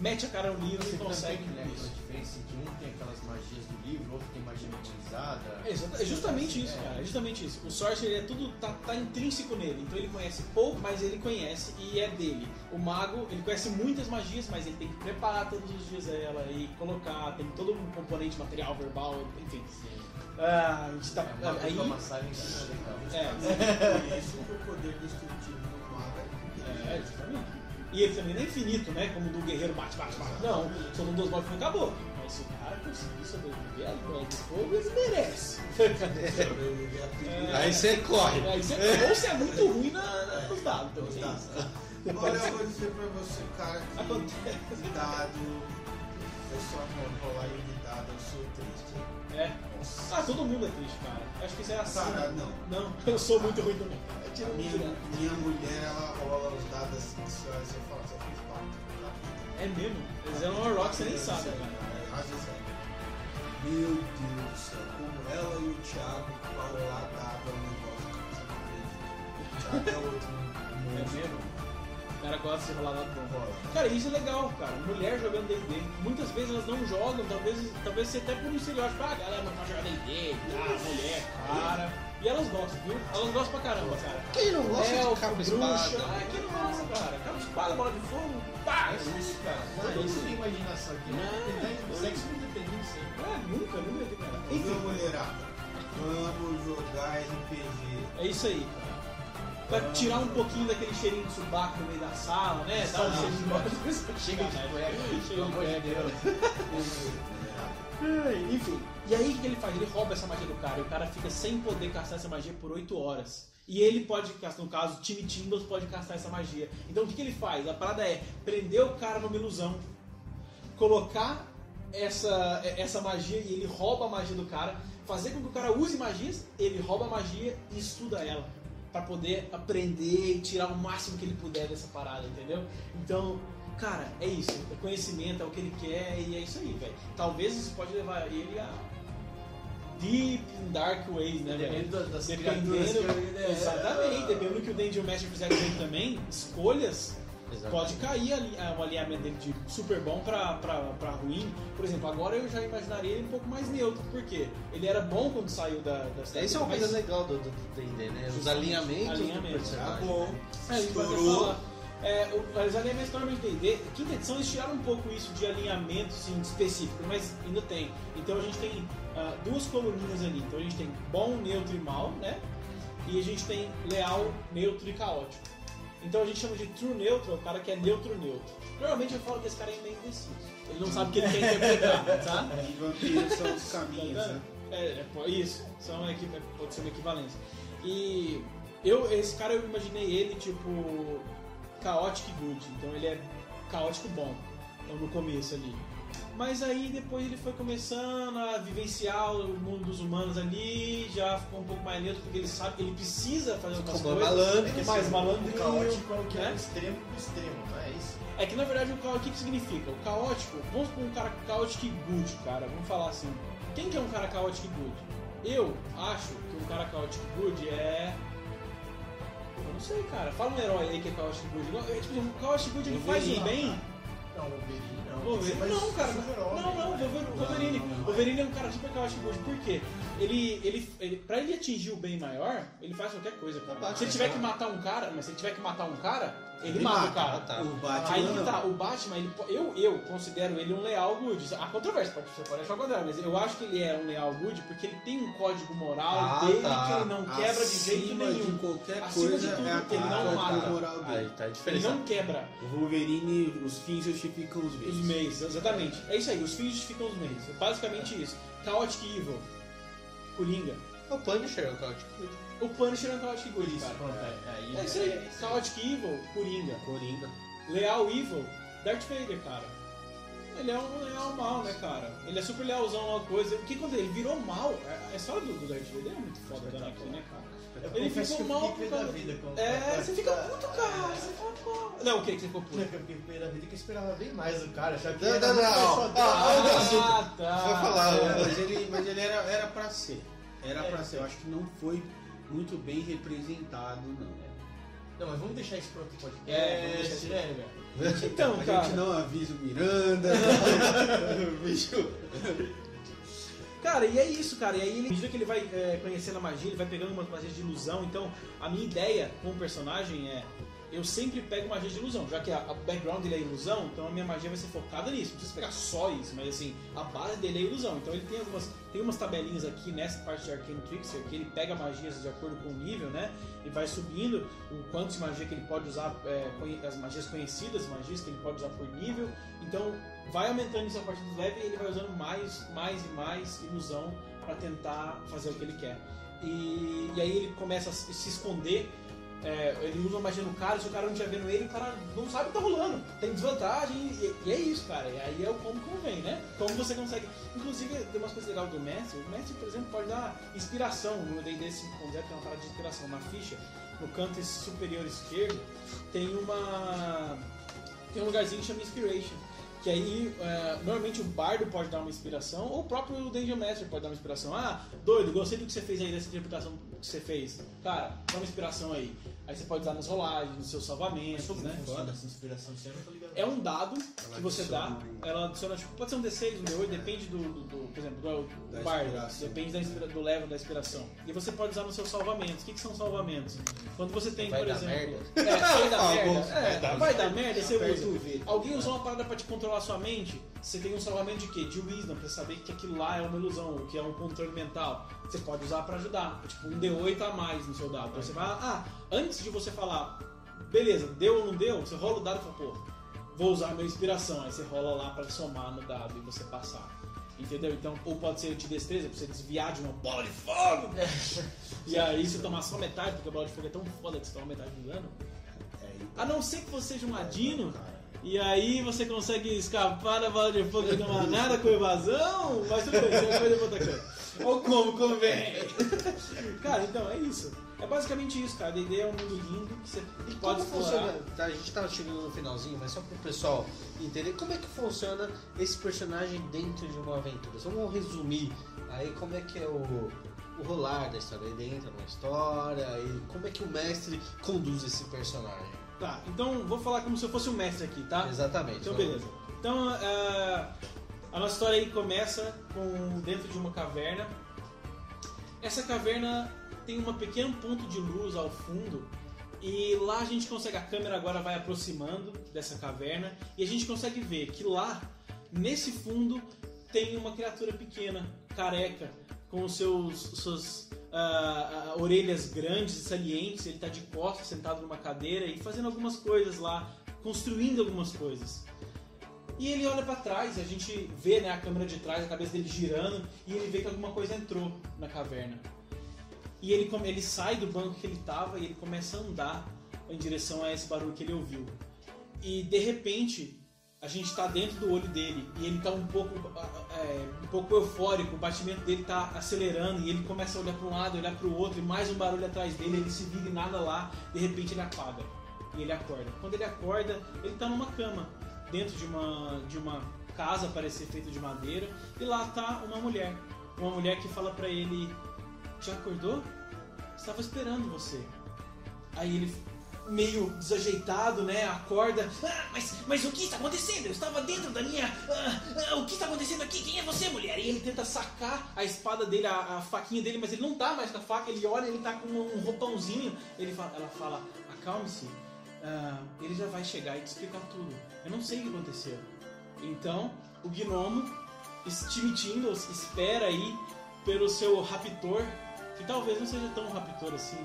Mete a cara no livro e Você consegue consegue, né? isso. A diferença que um tem aquelas magias do livro, outro tem magia utilizada. É exata- é justamente isso, É. cara. É justamente isso. O Sorcerer é tudo, tá, tá intrínseco nele. Então ele conhece pouco, mas ele conhece e é dele. O Mago, ele conhece muitas magias, mas ele tem que preparar todos os dias ela e colocar. Tem todo um componente material, verbal, enfim. Ah, a gente tá. É aí, é é, isso que o poder destrutivo do mago é É, exatamente. E ele também não é infinito, né? Como do guerreiro bate, bate, bate. Não, só não duas mortes não acabou. Mas se o cara conseguir sobreviver à prova de fogo, ele merece. perigo. Aí você corre. Aí você, ou você é muito ruim na, na, nos dados. Nos dados. Você Olha, eu vou dizer pra você, cara, que Acontece. dado, eu só vou rolar de dado, eu sou triste. É. Ah, todo mundo é triste, cara. Eu Acho que isso é assim. Cara, não. Não, eu sou muito ruim também. A tiro minha, minha mulher, ela rola os dados assim, se eu, se eu falar, só fiz vida. É mesmo? Eles eram um rock, você nem sabe, cara. Vezes é. Meu Deus do céu, como ela e o Thiago é um negócio Thiago é outro É mesmo? O cara gosta de rolar dado bom. Rola. Cara, isso é legal, cara. Mulher jogando D&D. Muitas vezes elas não jogam, talvez, talvez você até por um estereótipo, ah, galera não pode jogar D&D, ah, mulher, cara. E elas gostam, viu? Elas gostam pra caramba, cara. Quem não gosta Elfo, de capa bruxa, espada? Ah, quem não gosta, cara? Capa espada, bola de fogo, pá! É isso, cara. Ah, Todo isso. tem imaginação aqui. Não. Tentar sexo não depende disso aí. Ah, nunca, nunca vi, cara. Enfim, Enfim, mulherada, vamos jogar RPG. é isso aí, cara. Pra tirar um pouquinho daquele cheirinho de subaco no meio da sala, né? Dá um cheirinho de <laughs> Chega de cueca, Chega de cueca. Enfim, e aí o que ele faz? Ele rouba essa magia do cara e o cara fica sem poder castar essa magia por 8 horas. E ele pode castar, no caso, o time Timbals pode castar essa magia. Então o que, que ele faz? A parada é prender o cara numa ilusão, colocar essa, essa magia e ele rouba a magia do cara, fazer com que o cara use magias, ele rouba a magia e estuda ela. Pra poder aprender e tirar o máximo que ele puder dessa parada, entendeu? Então, cara, é isso. É conhecimento, é o que ele quer e é isso aí, velho. Talvez isso pode levar ele a deep in dark ways, né, velho? Dependendo das criaturas que Dependendo, ele- é, exatamente, dependendo do que o Dungeon Master fizer com ele também, escolhas Exatamente. pode cair ali ah, o alinhamento dele de super bom pra, pra, pra ruim. Por exemplo, agora eu já imaginaria ele um pouco mais neutro, porque ele era bom quando saiu da, da série. Essa é uma coisa legal do do D&D, né? Os alinhamentos Alinhamentos, do Tá personagem. bom. É, até Estourou. falar. É, o- os alinhamentos normalmente D&D, quinta edição eles tiraram um pouco isso de alinhamento assim, específico, mas ainda tem. Então a gente tem ah, duas coluninhas ali. Então a gente tem bom, neutro e mal, né? E a gente tem leal, neutro e caótico. Então a gente chama de true neutro, é o cara que é neutro neutro. Normalmente eu falo que esse cara é meio indeciso. Ele não sabe o que ele quer interpretar, <laughs> tá? E vampiros são os caminhos, né? É, é, isso, são equi- pode ser uma equivalência. E eu, esse cara eu imaginei ele tipo chaotic good, então ele é caótico bom, então no começo ali. Mas aí depois ele foi começando a vivenciar o mundo dos humanos ali, já ficou um pouco mais neutro porque ele sabe que ele precisa fazer algumas Como coisas. malandro, é mais malandro O caótico é o que é né? o extremo do extremo, não é isso? É que na verdade o caótico, o que, significa? O caótico, vamos por um cara chaotic good, cara, vamos falar assim. Quem que é um cara chaotic good? Eu acho que um cara chaotic good é. Eu não sei, cara. Fala um herói aí que é chaotic good. É, Tipo, o chaotic good ele faz o bem. Não, Wolverine não. Wolverine, não, cara. Não, não, Wolverine, Wolverine. Wolverine é um cara super chaotic good. Por quê? Ele, ele, ele, pra ele atingir o bem maior, ele faz qualquer coisa, cara. Se ele tiver que matar um cara, mas se ele tiver que matar um cara, ele, Ele mata, mata, o cara. tá. O Batman Aí que não. tá, o Batman, ele, eu, eu considero ele um leal good. Há controvérsia, pode, você pode achar o contrário, mas eu acho que ele é um leal good porque ele tem um código moral Ah, dele tá. que ele não quebra de jeito Acima nenhum. de qualquer Acima coisa de tudo, é a ele não código mata. moral dele. Aí tá a Ele não quebra O Wolverine, os fins justificam os meios. Os meios, exatamente. É isso aí, os fins justificam os meios. É basicamente isso. Chaotic Evil, Coringa. O Punisher é o Chaotic Good. O Punisher é um Chaotic Good, Isso, cara. é, É isso aí, Chaotic Evil, Coringa. Coringa. Leal Evil, Darth Vader, cara. Ele é um leal mal, né, cara? Ele é super lealzão a uma coisa. O que aconteceu? Ele virou mal. A a história do, do Darth Vader é muito foda Anakin, né, cara? Eu Ele ficou mal fiquei por pé da causa- vida com É, com- você fica puto, cara. Você fica mal. Não, o que que você ficou puto? Eu fiquei pé da vida que eu esperava bem mais do cara. Já que Não, não, não. Ah, drama. Ah, tá. Vai falar, É, né? mas ele, mas ele era, era pra ser. Era É. pra ser. Eu acho que não foi muito bem representado, não. Não, mas vamos deixar isso pro outro podcast. É, vamos deixar isso, né, velho? <laughs> Então, A cara. gente não avisa o Miranda. <laughs> <laughs> o bicho. Cara, e é isso, cara. E aí, ele- à medida que ele vai é, conhecendo a magia, ele vai pegando umas magias de ilusão. Então, a minha ideia com o personagem é. Eu sempre pego magia de ilusão, já que a, a background dele é ilusão, então a minha magia vai ser focada nisso. Não precisa pegar só isso, mas assim, a base dele é ilusão. Então ele tem algumas. Tem umas tabelinhas aqui nessa parte de Arcane Trickster que ele pega magias de acordo com o nível, né? E vai subindo o quanto de magia que ele pode usar, é, as magias conhecidas, magias que ele pode usar por nível. Então vai aumentando isso a partir dos levels e ele vai usando mais, mais e mais ilusão para tentar fazer o que ele quer. E, e aí ele começa a se esconder. é, ele usa uma magia no cara, se o cara não estiver vendo ele, o cara não sabe o que tá rolando. Tem desvantagem e, e é isso, cara. E aí é o como convém, né? Como você consegue. Inclusive, tem umas coisas legais do mestre. O mestre, por exemplo, pode dar inspiração no DD 5.0, que é uma parada de inspiração. Na ficha, no canto superior esquerdo, tem uma. Tem um lugarzinho que chama Inspiration. Que aí, é, normalmente o bardo pode dar uma inspiração, ou o próprio Dungeon Master pode dar uma inspiração. Ah, doido, gostei do que você fez aí dessa interpretação que você fez. Cara, dá uma inspiração aí. Aí você pode usar nas rolagens, nos seus salvamentos, né? Foda, essa inspiração tá ligado. É um dado que você dá, ela adiciona, tipo, pode ser um D6, um D8, depende do, do- do- por exemplo, do, do inspiração. depende da inspira- do level da inspiração. E você pode usar nos seus salvamentos. O que, que são salvamentos? Quando você tem, Vai por dar exemplo... merda? É, vai dar <laughs> merda. É, vai dar merda, você usa. Alguém usou uma parada pra te controlar sua mente, você tem um salvamento de quê? De wisdom, pra saber que aquilo lá é uma ilusão, que é um controle mental. Você pode usar pra ajudar. Tipo, um D8 a mais no seu dado. Então você vai, ah, antes de você falar, beleza, deu ou não deu, você rola o dado e fala, pô, vou usar a minha inspiração. Aí você rola lá pra somar no dado e você passar. Entendeu? Então, ou pode ser de destreza, pra você desviar de uma bola de fogo. e aí você tomar só metade, porque a bola de fogo é tão foda que você toma metade do dano. A não ser que você seja um ladino, e aí você consegue escapar da bola de fogo e não há nada com evasão, mas tudo bem, você vai outra coisa. Ou como convém. <laughs> Cara, então é isso. É basicamente isso, cara. A D&D é um mundo lindo que você E pode como explorar. funciona? Tá, a gente tava chegando no finalzinho, mas só pro pessoal entender como é que funciona esse personagem dentro de uma aventura. Só vamos resumir aí como é que é o, o rolar da história. Ele entra numa história e como é que o mestre conduz esse personagem. Tá, então vou falar como se eu fosse um mestre aqui, tá? Exatamente. Então, vamos- beleza. Então, é, a nossa história aí começa com dentro de uma caverna. Essa caverna tem um pequeno ponto de luz ao fundo e lá a gente consegue, a câmera agora vai aproximando dessa caverna e a gente consegue ver que lá, nesse fundo, tem uma criatura pequena, careca, com seus suas ah, ah, orelhas grandes e salientes. Ele está de costas, sentado numa cadeira e fazendo algumas coisas lá, construindo algumas coisas. E ele olha pra trás, a gente vê né, a câmera de trás, a cabeça dele girando, e ele vê que alguma coisa entrou na caverna. E ele, ele sai do banco que ele tava e ele começa a andar em direção a esse barulho que ele ouviu. E de repente, a gente tá dentro do olho dele e ele tá um pouco, é, um pouco eufórico, o batimento dele tá acelerando e ele começa a olhar para um lado, olhar para o outro, e mais um barulho atrás dele, ele se vira e nada lá, de repente ele apaga e ele acorda. Quando ele acorda, ele tá numa cama, dentro de uma, de uma casa, parece ser feita de madeira, e lá tá uma mulher. Uma mulher que fala pra ele: Já acordou? Estava esperando você. Aí ele, meio desajeitado, né, acorda. Ah, mas, mas o que está acontecendo? Eu estava dentro da minha. ah, ah, o que está acontecendo aqui? Quem é você, mulher? E ele tenta sacar a espada dele, a, a faquinha dele, mas ele não tá mais com a faca. Ele olha, ele tá com um roupãozinho. Ele fala, ela fala: Acalme-se. ah, ele já vai chegar e te explicar tudo. Eu não sei o que aconteceu. Então, o gnomo, estimitinho, espera aí pelo seu raptor, que talvez não seja tão raptor assim.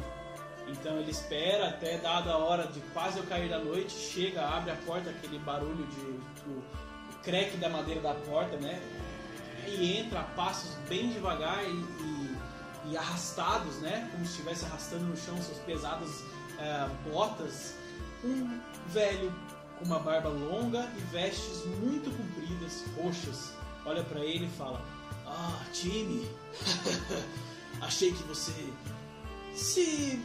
Então ele espera até dada a hora de quase eu cair da noite, chega, abre a porta, aquele barulho de o, o creque da madeira da porta, né? E entra a passos bem devagar e, e- e arrastados, né? Como se estivesse arrastando no chão suas pesadas eh, botas. Um velho com uma barba longa e vestes muito compridas, roxas, olha pra ele e fala: Ah, time, <laughs> achei que você se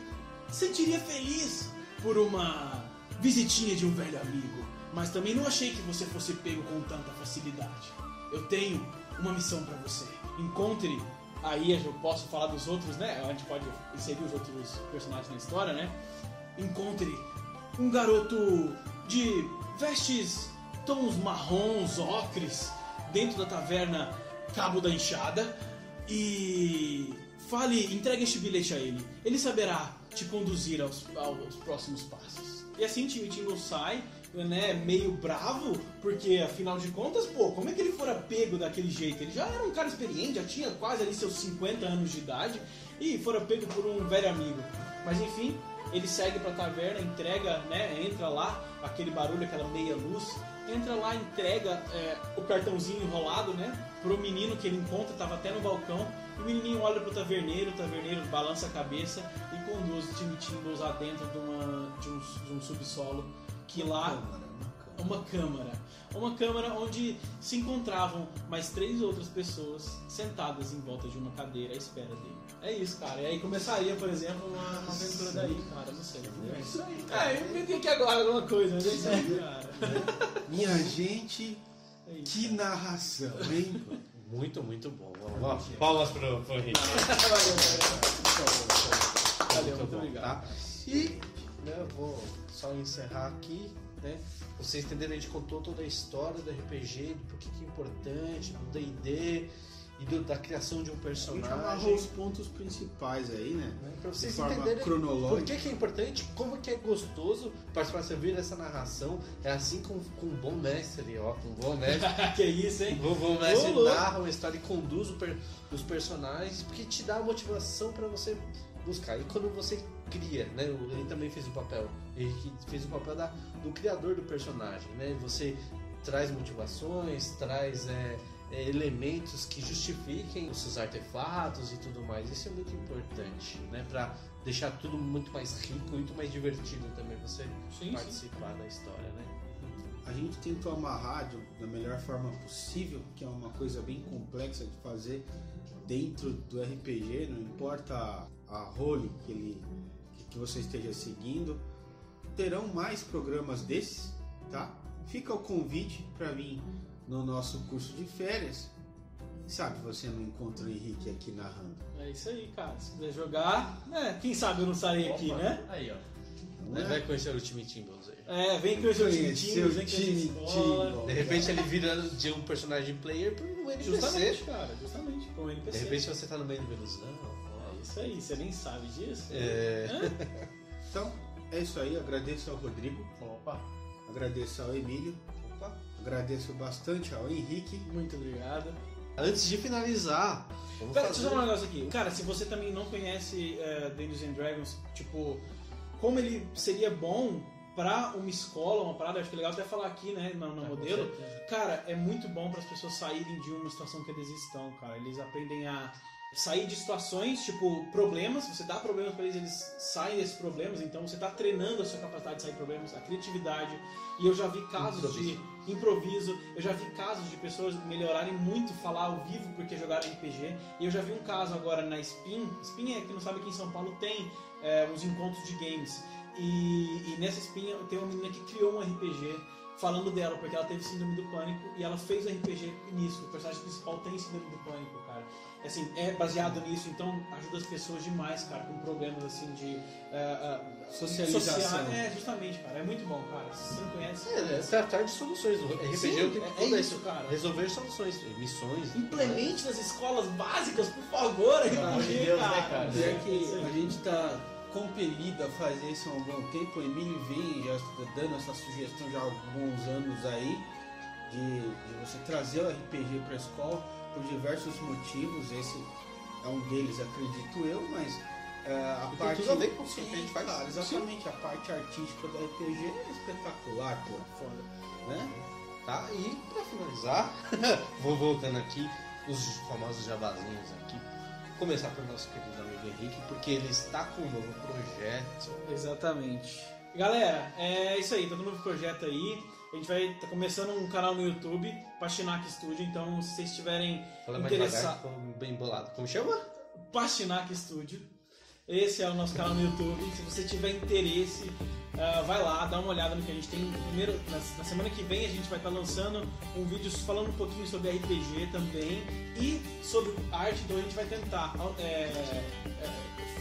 sentiria feliz por uma visitinha de um velho amigo, mas também não achei que você fosse pego com tanta facilidade. Eu tenho uma missão pra você. Encontre. Aí eu posso falar dos outros, né? A gente pode inserir os outros personagens na história, né? Encontre um garoto de vestes tons marrons, ocres, dentro da taverna Cabo da Enxada e fale, entregue este bilhete a ele. Ele saberá te conduzir aos, aos próximos passos. E assim Timmy sai, né, meio bravo, porque afinal de contas, pô, como é que ele fora pego daquele jeito? Ele já era um cara experiente, já tinha quase ali seus 50 anos de idade e fora pego por um velho amigo. Mas enfim, ele segue pra taverna, entrega, né, entra lá, aquele barulho, aquela meia luz, entra lá, entrega é, o cartãozinho enrolado, né, pro menino que ele encontra, tava até no balcão, o menininho olha pro taverneiro, o taverneiro balança a cabeça e conduz o Timmy Timbals lá dentro de, uma, de, um, de um subsolo, que lá uma câmara. Uma câmara onde se encontravam mais três outras pessoas sentadas em volta de uma cadeira à espera dele. É isso, cara. E aí começaria, por exemplo, uma, uma aventura daí, cara. Não sei. É isso aí. É, eu inventei aqui agora alguma coisa, mas é isso aí, cara. Minha gente, É que narração, hein? Muito, muito bom. Vamos lá. Palmas pro, pro Henrique. Valeu, valeu. Muito obrigado. Tá? E né, eu vou só encerrar aqui, né? Vocês entenderam, a gente contou toda a história do RPG, do porquê que é importante, do D&D e do- da criação de um A gente personagem. amarrou os pontos principais aí, né? né, Pra vocês de forma entenderem por que, que é importante, como que é gostoso participar, você ver essa narração. É assim com, com um bom mestre, ó, com um bom mestre. <laughs> que isso, hein? O bom mestre Ô, louco. narra uma história e conduz per- os personagens, porque te dá a motivação pra você buscar. E quando você cria, né? Ele também fez o papel, ele fez o papel da, do criador do personagem, né? Você traz motivações, traz é, elementos que justifiquem os seus artefatos e tudo mais. Isso é muito importante, né? Pra deixar tudo muito mais rico, muito mais divertido também você Sim, sim. participar da história, né? A gente tentou amarrar de- da melhor forma possível, que é uma coisa bem complexa de fazer dentro do RPG, não importa a, a role que, ele, que, que você esteja seguindo. Terão mais programas desses, tá? Fica o convite para vir no nosso curso de férias. Quem sabe você não encontra o Henrique aqui narrando. É isso aí, cara. Se quiser jogar, né? Quem sabe eu não sarei aqui, né? Aí, ó. Não Né? é? Vai conhecer o time Timbles aí. É, vem com o time, Conhecer o vem time. De repente ele vira de um personagem player para um NPC. Justamente, cara, justamente, com o NPC. De repente você tá no meio do Venus. Não, É isso aí, você nem sabe disso. É. Então, é isso aí. Agradeço ao Rodrigo, Opa. agradeço ao Emílio. Agradeço bastante ao Henrique. Muito obrigado. Antes de finalizar, vamos Pera, fazer... deixa eu falar um negócio aqui. Cara, se você também não conhece é, Dungeons and Dragons, tipo, como ele seria bom pra uma escola, uma parada, acho que é legal até falar aqui, né, no, no É, modelo. certeza. Cara, é muito bom para as pessoas saírem de uma situação que eles estão, cara. Eles aprendem a sair de situações, tipo, problemas, você dá problemas para eles, eles saem desses problemas, então você tá treinando a sua capacidade de sair de problemas, a criatividade. E eu já vi casos de improviso, eu já vi casos de pessoas melhorarem muito falar ao vivo porque jogaram RPG. E eu já vi um caso agora na Spin, Spin é que não sabe que em São Paulo tem é, uns encontros de games. E, e nessa Spin tem uma menina que criou um RPG falando dela, porque ela teve síndrome do pânico e ela fez o RPG nisso. O personagem principal tem síndrome do pânico, cara. Assim, é baseado nisso, então ajuda as pessoas demais, cara, com problemas assim de. é, é, Socialização. social- É, justamente, cara. É muito bom, cara. Se você não conhece. É, é tratar de soluções. O RPG Sim, é o que é- é tudo isso, cara. Resolver soluções, missões. Implemente nas escolas básicas, por favor, Pelo amor de RPG, Deus, né, cara. É que a gente está compelido a fazer isso há um bom tempo. O Emílio vem já dando essa sugestão já há alguns anos aí de, de você trazer o RPG para a escola por diversos motivos. Esse é um deles, acredito eu, mas é, a parte tudo a ver com o que a gente faz. Claro, exatamente. A parte artística do RPG é espetacular, pô. Foda. Né? Tá? E pra finalizar, <laughs> vou voltando aqui, os famosos jabazinhos aqui. Começar pelo nosso querido amigo Henrique, porque ele está com um novo projeto. Exatamente. Galera, é isso aí, tá no novo projeto aí. A gente vai estar começando um canal no YouTube, Pastinac Studio, então se vocês estiverem interessados. bem bolado. Como chama? Pastinac Studio. Esse é o nosso canal no YouTube. Se você tiver interesse, ah, vai lá, dá uma olhada no que a gente tem. Primeiro, na, na semana que vem a gente vai estar lançando um vídeo falando um pouquinho sobre RPG também e sobre arte. Então a gente vai tentar é, é,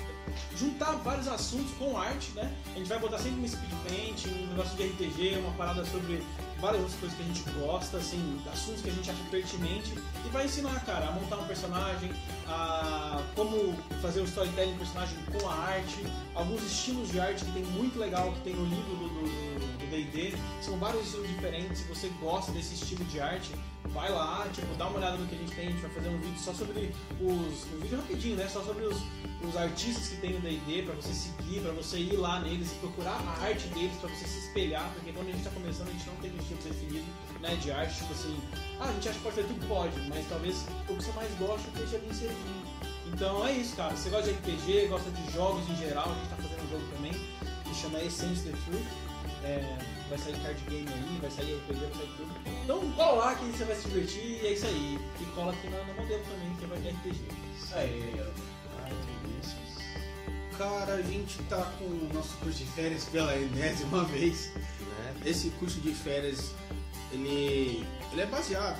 juntar vários assuntos com arte, né? A gente vai botar sempre um speed paint, um negócio de RPG, uma parada sobre várias outras coisas que a gente gosta, assim, assuntos que a gente acha pertinente e vai ensinar, cara, a montar um personagem, a como fazer o storytelling do personagem com a arte, alguns estilos de arte que tem muito legal que tem no livro do D&D, são vários estilos diferentes, se você gosta desse estilo de arte, vai lá, tipo, dá uma olhada no que a gente tem, a gente vai fazer um vídeo só sobre os, um vídeo rapidinho, né, só sobre os, os artistas que tem no D&D, pra você seguir, pra você ir lá neles e procurar a arte deles, pra você se espelhar, porque quando a gente tá começando a gente não tem um estilo definido, né, de arte, tipo assim, ah, a gente acha que pode fazer tudo, pode, mas talvez o que você mais gosta esteja bem servindo. Então é isso, cara, você gosta de RPG, gosta de jogos em geral, a gente tá fazendo um jogo também, que chama Essence the Truth, é, vai sair card game aí, vai sair RPG, vai sair tudo. Então cola lá que você vai se divertir e é isso aí. E cola aqui na, na modelo também, que vai ter RPG. Aí, ó. Cara, a gente tá com o nosso curso de férias pela enésima vez. Né? Esse curso de férias, ele, ele é baseado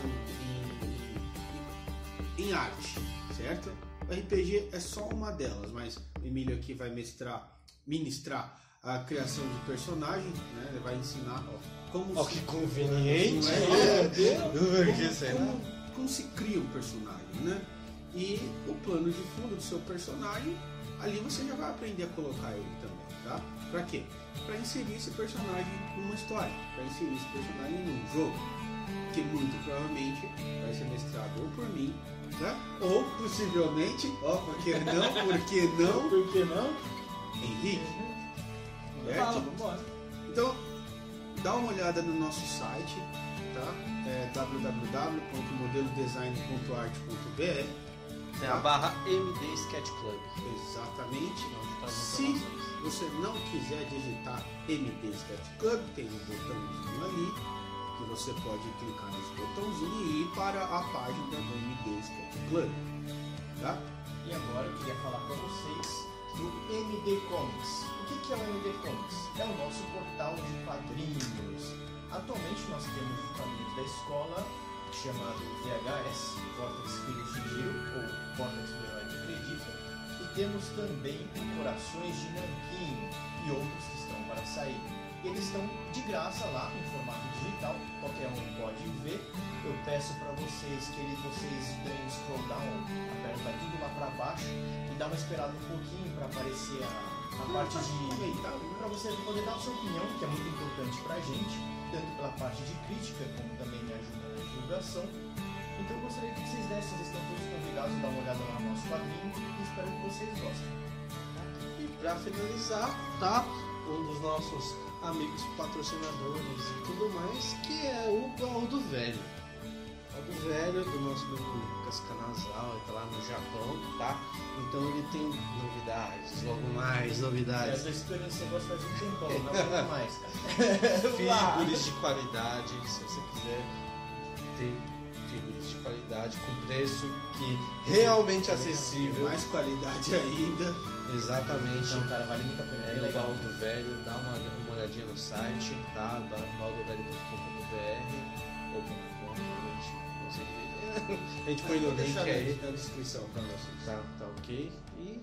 em, em arte, certo? O RPG é só uma delas, mas o Emílio aqui vai mestrar, ministrar a criação de personagem, né? Ele vai ensinar como Ó, se- que conveniente. É? Como, como, se cria um personagem, né? E o plano de fundo do seu personagem, ali você já vai aprender a colocar ele também, tá? Pra quê? Pra inserir esse personagem numa história, pra inserir esse personagem num jogo, que muito provavelmente vai ser mestrado ou por mim, né? Ou possivelmente, ó, por que não, por que não, <laughs> Por que não? Henrique. Fala, Certo? vambora. Então, dá uma olhada no nosso site, tá? É www.modelodesign.art.br Tem a barra MD Sketch Club. Exatamente. Tá Se você não quiser digitar MD Sketch Club, tem um botãozinho ali que você pode clicar nesse botãozinho e ir para a página do MD Sketch Club, tá? E agora eu queria falar para vocês do MD Comics. O que é o MD Comics? É o nosso portal de quadrinhos. Atualmente nós temos os quadrinhos da escola chamado VHS, Vortex Filhos de Giro, ou Vortex do Herói Acredita. E temos também o Corações de Nanquim e outros que estão para sair. Eles estão de graça lá em formato digital, qualquer um pode ver. Eu peço para vocês que ele- vocês deem scroll down, aperta tudo lá para baixo e dá uma esperada um pouquinho para aparecer a, a parte de para você poder dar a sua opinião, que é muito importante pra gente, tanto pela parte de crítica como também me ajuda na divulgação. Então eu gostaria que vocês dessem, vocês estão todos convidados a dar uma olhada lá no nosso quadrinho e espero que vocês gostem. E pra finalizar, tá? Um dos nossos amigos patrocinadores e tudo mais, que é o Baú do Velho. Baú do Velho, do nosso amigo Lucas Canazal, ele tá lá no Japão, tá? Então ele tem novidades, logo mais novidades. tô esperando esse negócio faz um tempão, não <laughs> aguento mais, cara. Figuras <laughs> de qualidade, se você quiser ter figuras de qualidade com preço que realmente acessível. Mais qualidade ainda. Exatamente. Então, cara, vale muito a pena. É É o legal. Do Velho, dá uma, uma olhadinha no site, tá? baldovelho.com.br ou .com, a gente não sei direito. A gente põe no link aí. na descrição vocês. Tá, tá ok. E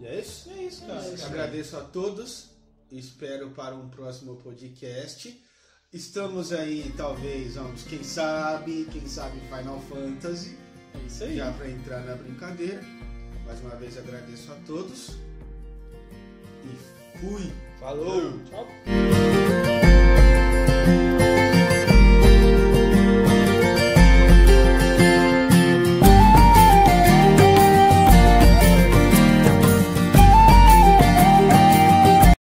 E é isso? É isso, cara. Eu Agradeço a todos. Espero para um próximo podcast. Estamos aí, talvez, vamos, quem sabe, quem sabe Final Fantasy, É isso aí. já para entrar na brincadeira. Mais uma vez agradeço a todos. E fui! Falou! Tchau!